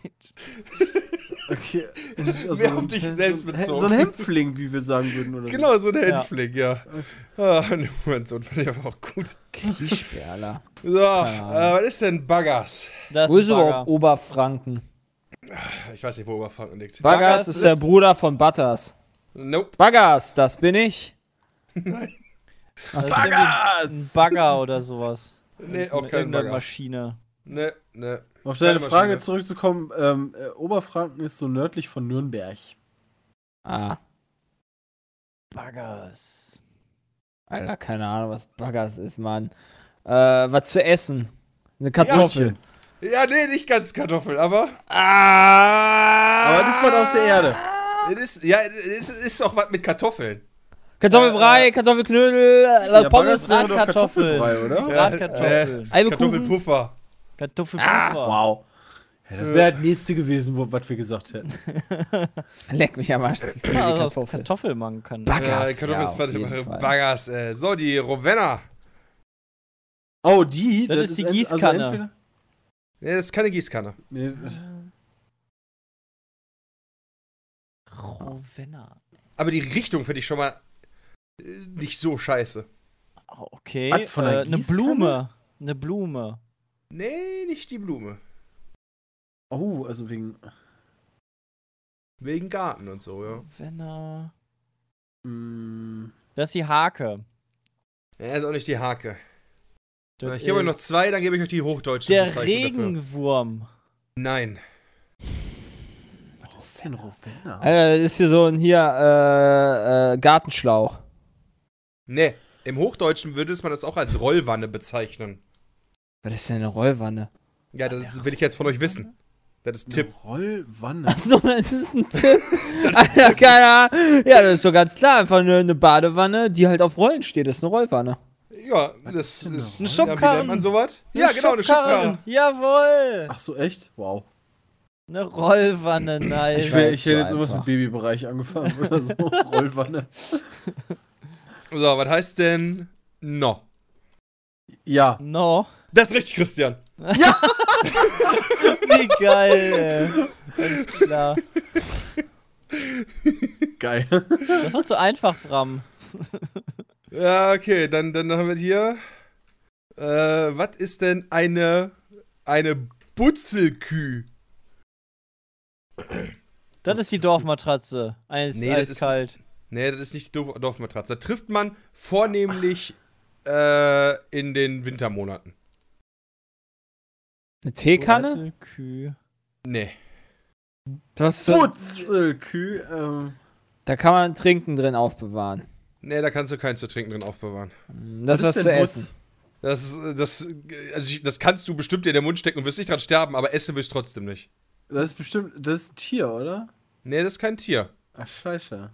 Okay. Wer auf dich selbst so, ein- bezogen. So ein Hämpfling, wie wir sagen würden, oder? Genau, so ein Ja. Hänfling, ja. Ah, eine Hurensohn fand ich aber auch gut. Griechperler. So, äh, was ist denn Baggers? Das Wo ist ist überhaupt. Oberfranken? Ich weiß nicht, wo Oberfranken liegt. Baggers ist der Bruder von Butters. Nope. Baggers, das bin ich. Das ist irgendwie Ein Bagger oder sowas. Nee, auch Mit kein irgendeiner Bagger. Maschine. Nee, nee. Auf deine Frage Maschine. zurückzukommen, ähm, äh, Oberfranken ist so nördlich von Nürnberg. Ah, Baggers. Alter, keine Ahnung, was Baggers ist, Mann. Äh, was zu essen. Eine Kartoffel. Ja, nee, nicht ganz Kartoffel, aber. ah! Aber das war aus der Erde. Es ist, ja, es ist auch was mit Kartoffeln. Kartoffelbrei, Kartoffelknödel, Ja, Pommes, Baggers wäre doch Kartoffeln. Kartoffelbrei, oder? Ja. Bratkartoffeln. Äh. Kartoffelpuffer. Kartoffelpuffer. Wow. Ja, das wäre das nächste gewesen, wo, was wir gesagt hätten. Leck mich am Arsch. Das ist Ja, also aus Kartoffel. Kartoffel machen kann. Baggers. Ja, ja, Kartoffel Fall. Baggers. Äh, so, die Ravenna. Oh, die? Das ist die ent- Gießkanne. entweder- Nee, das ist keine Gießkanne. nee, Ravenna. Aber die Richtung finde ich schon mal äh, nicht so scheiße. Oh, okay. Äh, eine? Blume. Eine Blume. Nee, nicht die Blume. oh, also wegen. Wegen Garten und so, ja. Ravenna. Mm, Das ist die Hake. Ja, ist auch nicht die Hake. Das Hier habe ich noch zwei, dann gebe ich euch die hochdeutsche Der Regenwurm. Dafür. Nein. Denn Ravenna? Alter, das ist hier so ein hier, äh, äh, Gartenschlauch. Nee, im Hochdeutschen würde man das auch als Rollwanne bezeichnen. Was ist denn eine Rollwanne? Ja, das will ich jetzt von euch wissen. Das ist ein Tipp. Rollwanne. Achso, das ist ein Tipp. Alter, keine Ahnung. Ja, das ist doch ganz klar. Einfach eine, eine Badewanne, die halt auf Rollen steht. Das ist eine Rollwanne. Ja, das denn ist. eine Eine Ja, wie Schubkarren. nennt man sowas? Ja, genau, eine Schubkarren. Schubkarre. Jawohl. Ach so, echt? Wow. Eine Rollwanne, nice. Ich, weiß, ich hätte jetzt irgendwas mit Babybereich angefangen oder so. Rollwanne. So, was heißt denn no? Ja. No. Das ist richtig, Christian. Wie geil, ey. Alles klar. Geil. Das war zu einfach, Bram. Ja, okay, dann, dann haben wir hier. Äh, was ist denn eine. Eine Butzelküh? Das ist die Dorfmatratze. Eis, Nee, das ist- eiskalt. Nee, das ist nicht die Dorf Dorfmatratze. Da trifft man vornehmlich äh, in den Wintermonaten. Eine Teekanne? Wurzelküh. Nee. Das, Putzelküh. Ähm, da kann man Trinken drin aufbewahren. Nee, da kannst du keins zu trinken drin aufbewahren. Das ist was zu essen. Das, das, also ich, das kannst du bestimmt dir in den Mund stecken und wirst nicht dran sterben, aber essen wirst du trotzdem nicht. Das ist bestimmt. Das ist ein Tier, oder? Nee, das ist kein Tier. Ach, scheiße.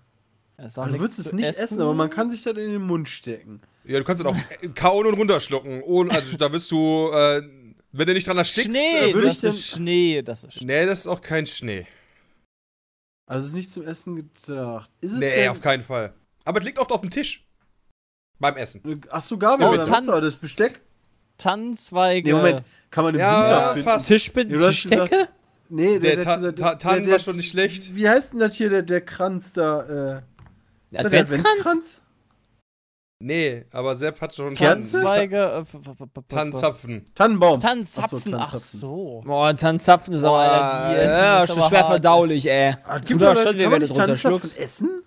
Das du würdest es nicht essen, essen, aber man kann sich das in den Mund stecken. Ja, du kannst es auch kauen und runterschlucken. Ohne, also da wirst du, äh, wenn du nicht dran erstickst, Schnee, äh, würd das ich denn- ist Schnee. Das ist Schnee. Nee, das ist auch kein Schnee. Also es ist nicht zum Essen gedacht. Ist es Nee, denn, auf keinen Fall. Aber es liegt oft auf dem Tisch. Beim Essen. Ach so, Gabel, Oh, mit Tan- das Besteck? Tannenzweige. Nee, Moment. Kann man im Ja, Winter finden? fast. Tischbe Ja, Tischdecke? gesagt- Nee, Der der, Ta- dieser- Ta- Tannen war schon nicht schlecht. Wie heißt denn das hier, der, der Kranz da? Äh, der Adventskranz? Nee, aber Sepp hat schon Kerze? Tannenzweige. äh, Tannenzapfen. Tannenbaum. Tannenzapfen. Ach so. Boah, Tannenzapfen ist aber, die essen ja, ist schon schwer verdaulich, ey. Ah, gibt doch schon, wenn du drunter schluckst. essen?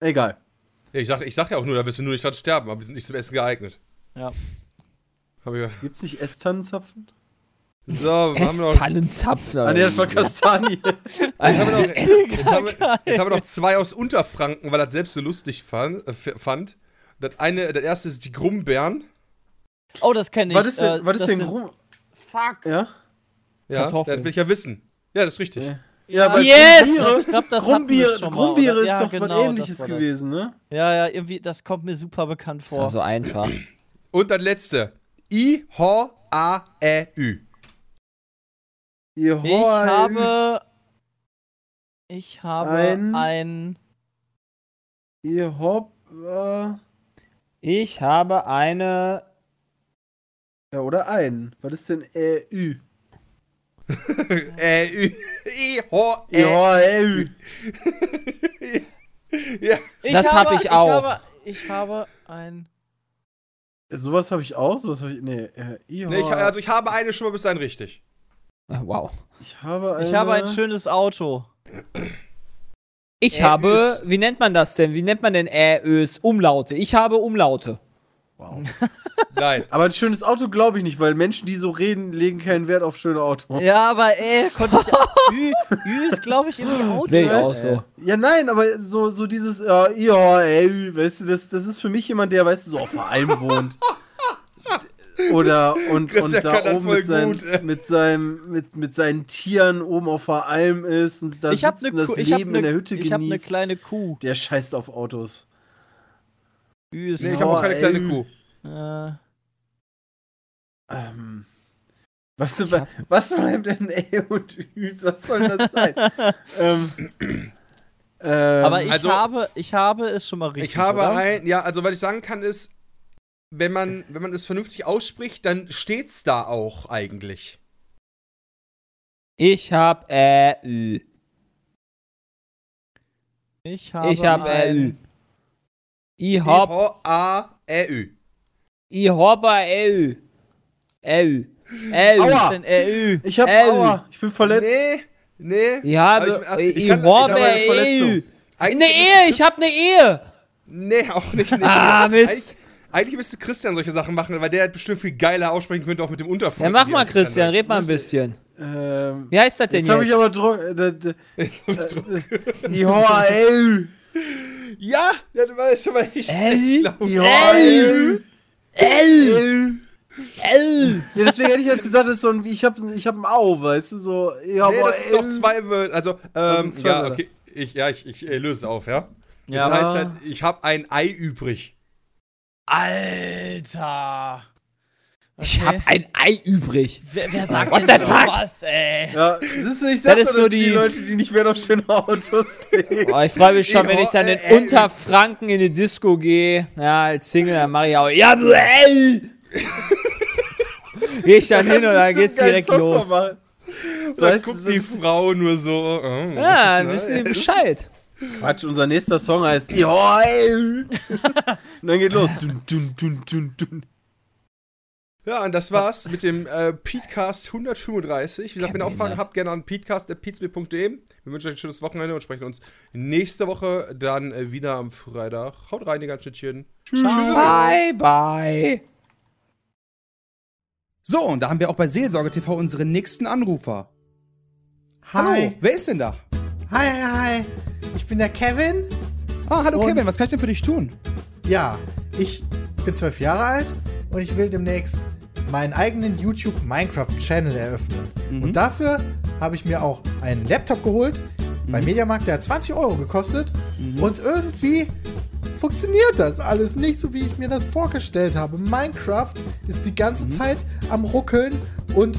Egal. Ich sag, ich sag ja auch nur, da wirst du nur nicht dran sterben, aber die sind nicht zum Essen geeignet. Ja. Hab ich, Gibt's nicht Esstannenzapfen? So, haben wir noch, Tannenzapfen. Ah, nee, das war Kastanie. jetzt, haben wir noch, jetzt, haben wir, jetzt haben wir noch zwei aus Unterfranken, weil er das selbst so lustig fand. Äh. Das eine, das erste ist die Grumbeeren. Oh, das kenne ich. was ist denn, äh, was ist das denn sind- Grum? Fuck. Ja? Ja, Kartoffeln. das will ich ja wissen. Ja, das ist richtig. Ja. Ja, aber Yes! Grumbiere, das ist Ja, doch genau, was das ähnliches das. gewesen, ne? Ja, ja, irgendwie, das kommt mir super bekannt Das vor. war so einfach. Und das letzte. I, H, A, Ä, Ü. Ihr ich habe. Ich habe Ein- ein. Ihr. Äh, Ich habe eine. ja, oder ein. Was ist denn äh, Ü? Ä, Ü. I, H, Ihr Ä, Hoi- Ü. Ja. Ich Das hab ich auch. Ich habe, ich habe ein. Sowas habe ich auch. Sowas habe ich. Nee, äh, ihr Nee, ich, also ich habe eine schon mal bis dahin richtig. Wow. ich habe eine. Ich habe ein schönes Auto. Ich Ä, habe, wie nennt man das denn? Wie nennt man denn Äös? Umlaute. Ich habe Umlaute. Nein. Aber ein schönes Auto glaube ich nicht, weil Menschen, die so reden, legen keinen Wert auf schöne Autos. Ja, aber ey, konnte ich. Ü, Ü ist, glaube ich, irgendwie Auto. Sehe ich ne? auch so. Ja, nein, aber so, so dieses, ja, ja, ey, weißt du, das, das ist für mich jemand, der, weißt du, so auf Alm wohnt. Oder und, und da oben mit, seinen, gut, mit, seinem, mit, mit seinen Tieren oben auf der Alm ist und da Ich habe sitzt eine und das Kuh. Ich Leben in der Hütte eine, ich hab eine genießt. kleine Kuh. der scheißt auf Autos. Nee, ich habe auch keine kleine Kuh. Äh, Ähm, was, du, was soll denn Ey und Üs? Was soll das sein? ähm, ähm, aber ich, also- habe, ich habe es schon mal richtig. Ich habe oder? ein, ja, also was ich sagen kann ist, wenn man, wenn man es vernünftig ausspricht, dann steht's da auch eigentlich. Ich habe Äö. Ich habe, Ich habe Äö. ein, Ich hab, I-H-A-Ä-Ü. ich habe Äö. Äö. Äö. Aua! Was ist denn Ä, Ü? ich hab, Ä. aua, ich bin verletzt. Nee, nee. Ich habe, Aber ich- ich, ich kann- ich habe eine. Eigentlich Eine Ehe, ich habe eine Ehe. Nee, auch nicht. Nee. Ah, Mist. Eigentlich, müsste Christian solche Sachen machen, weil der halt bestimmt viel geiler aussprechen könnte, auch mit dem Unterfunk. Ja, mach mal, Christian, red mal ein bisschen. Ähm, Wie heißt das denn jetzt jetzt? habe ich aber Druck. Äh, äh, äh, ja, ey. Ja, du weißt schon mal nicht. Schlecht, ey. L. L. Ja, deswegen hätte ich halt gesagt, das ist so ein, ich habe ich hab ein Au, weißt du, so, ja, Nee, das ist auch zwei Wörter. Also, Das ähm, ja, Wörter. okay. Ich, ja, ich, ich löse es auf, ja? Das heißt halt, ich habe ein Ei übrig. Alter. Ich habe ein Ei übrig. Wer, wer sagt What denn the fuck? sowas, ey? Ja, siehst du, ich sag Das doch, ist so das sind die die- Leute, die nicht Wert auf schöne Autos legen. Oh, ich freue mich schon, Ich wenn ich dann in äh, äh, Unterfranken in die Disco gehe. Ja, als Single, dann mache ich auch. Ja, L. Gehe ich dann hin und dann geht's direkt los. So, Da heißt guckt es, die Frau nur so. oh, Ja, dann ne? wissen die Bescheid. Quatsch, unser nächster Song heißt. Und dann geht los. Dun, dun, dun, dun, dun. Ja, und das war's mit dem äh, Petecast 135. Wie gesagt, wenn ihr Aufragen habt, gerne an petecast.pizme.de. Wir wünschen euch ein schönes Wochenende und sprechen uns nächste Woche dann äh, wieder am Freitag. Haut rein, die ganzen Schnittchen. Tschüss. Bye, bye. So, und da haben wir auch bei Seelsorge TV unseren nächsten Anrufer. Hallo, wer ist denn da? Hi, hi, hi. Ich bin der Kevin. Ah, hallo Kevin, was kann ich denn für dich tun? Ja, ich bin zwölf Jahre alt und ich will demnächst meinen eigenen YouTube Minecraft Channel eröffnen. Und dafür habe ich mir auch einen Laptop geholt beim Mediamarkt, der hat 20 Euro gekostet. Und irgendwie funktioniert das alles nicht so, wie ich mir das vorgestellt habe. Minecraft ist die ganze Zeit am Ruckeln und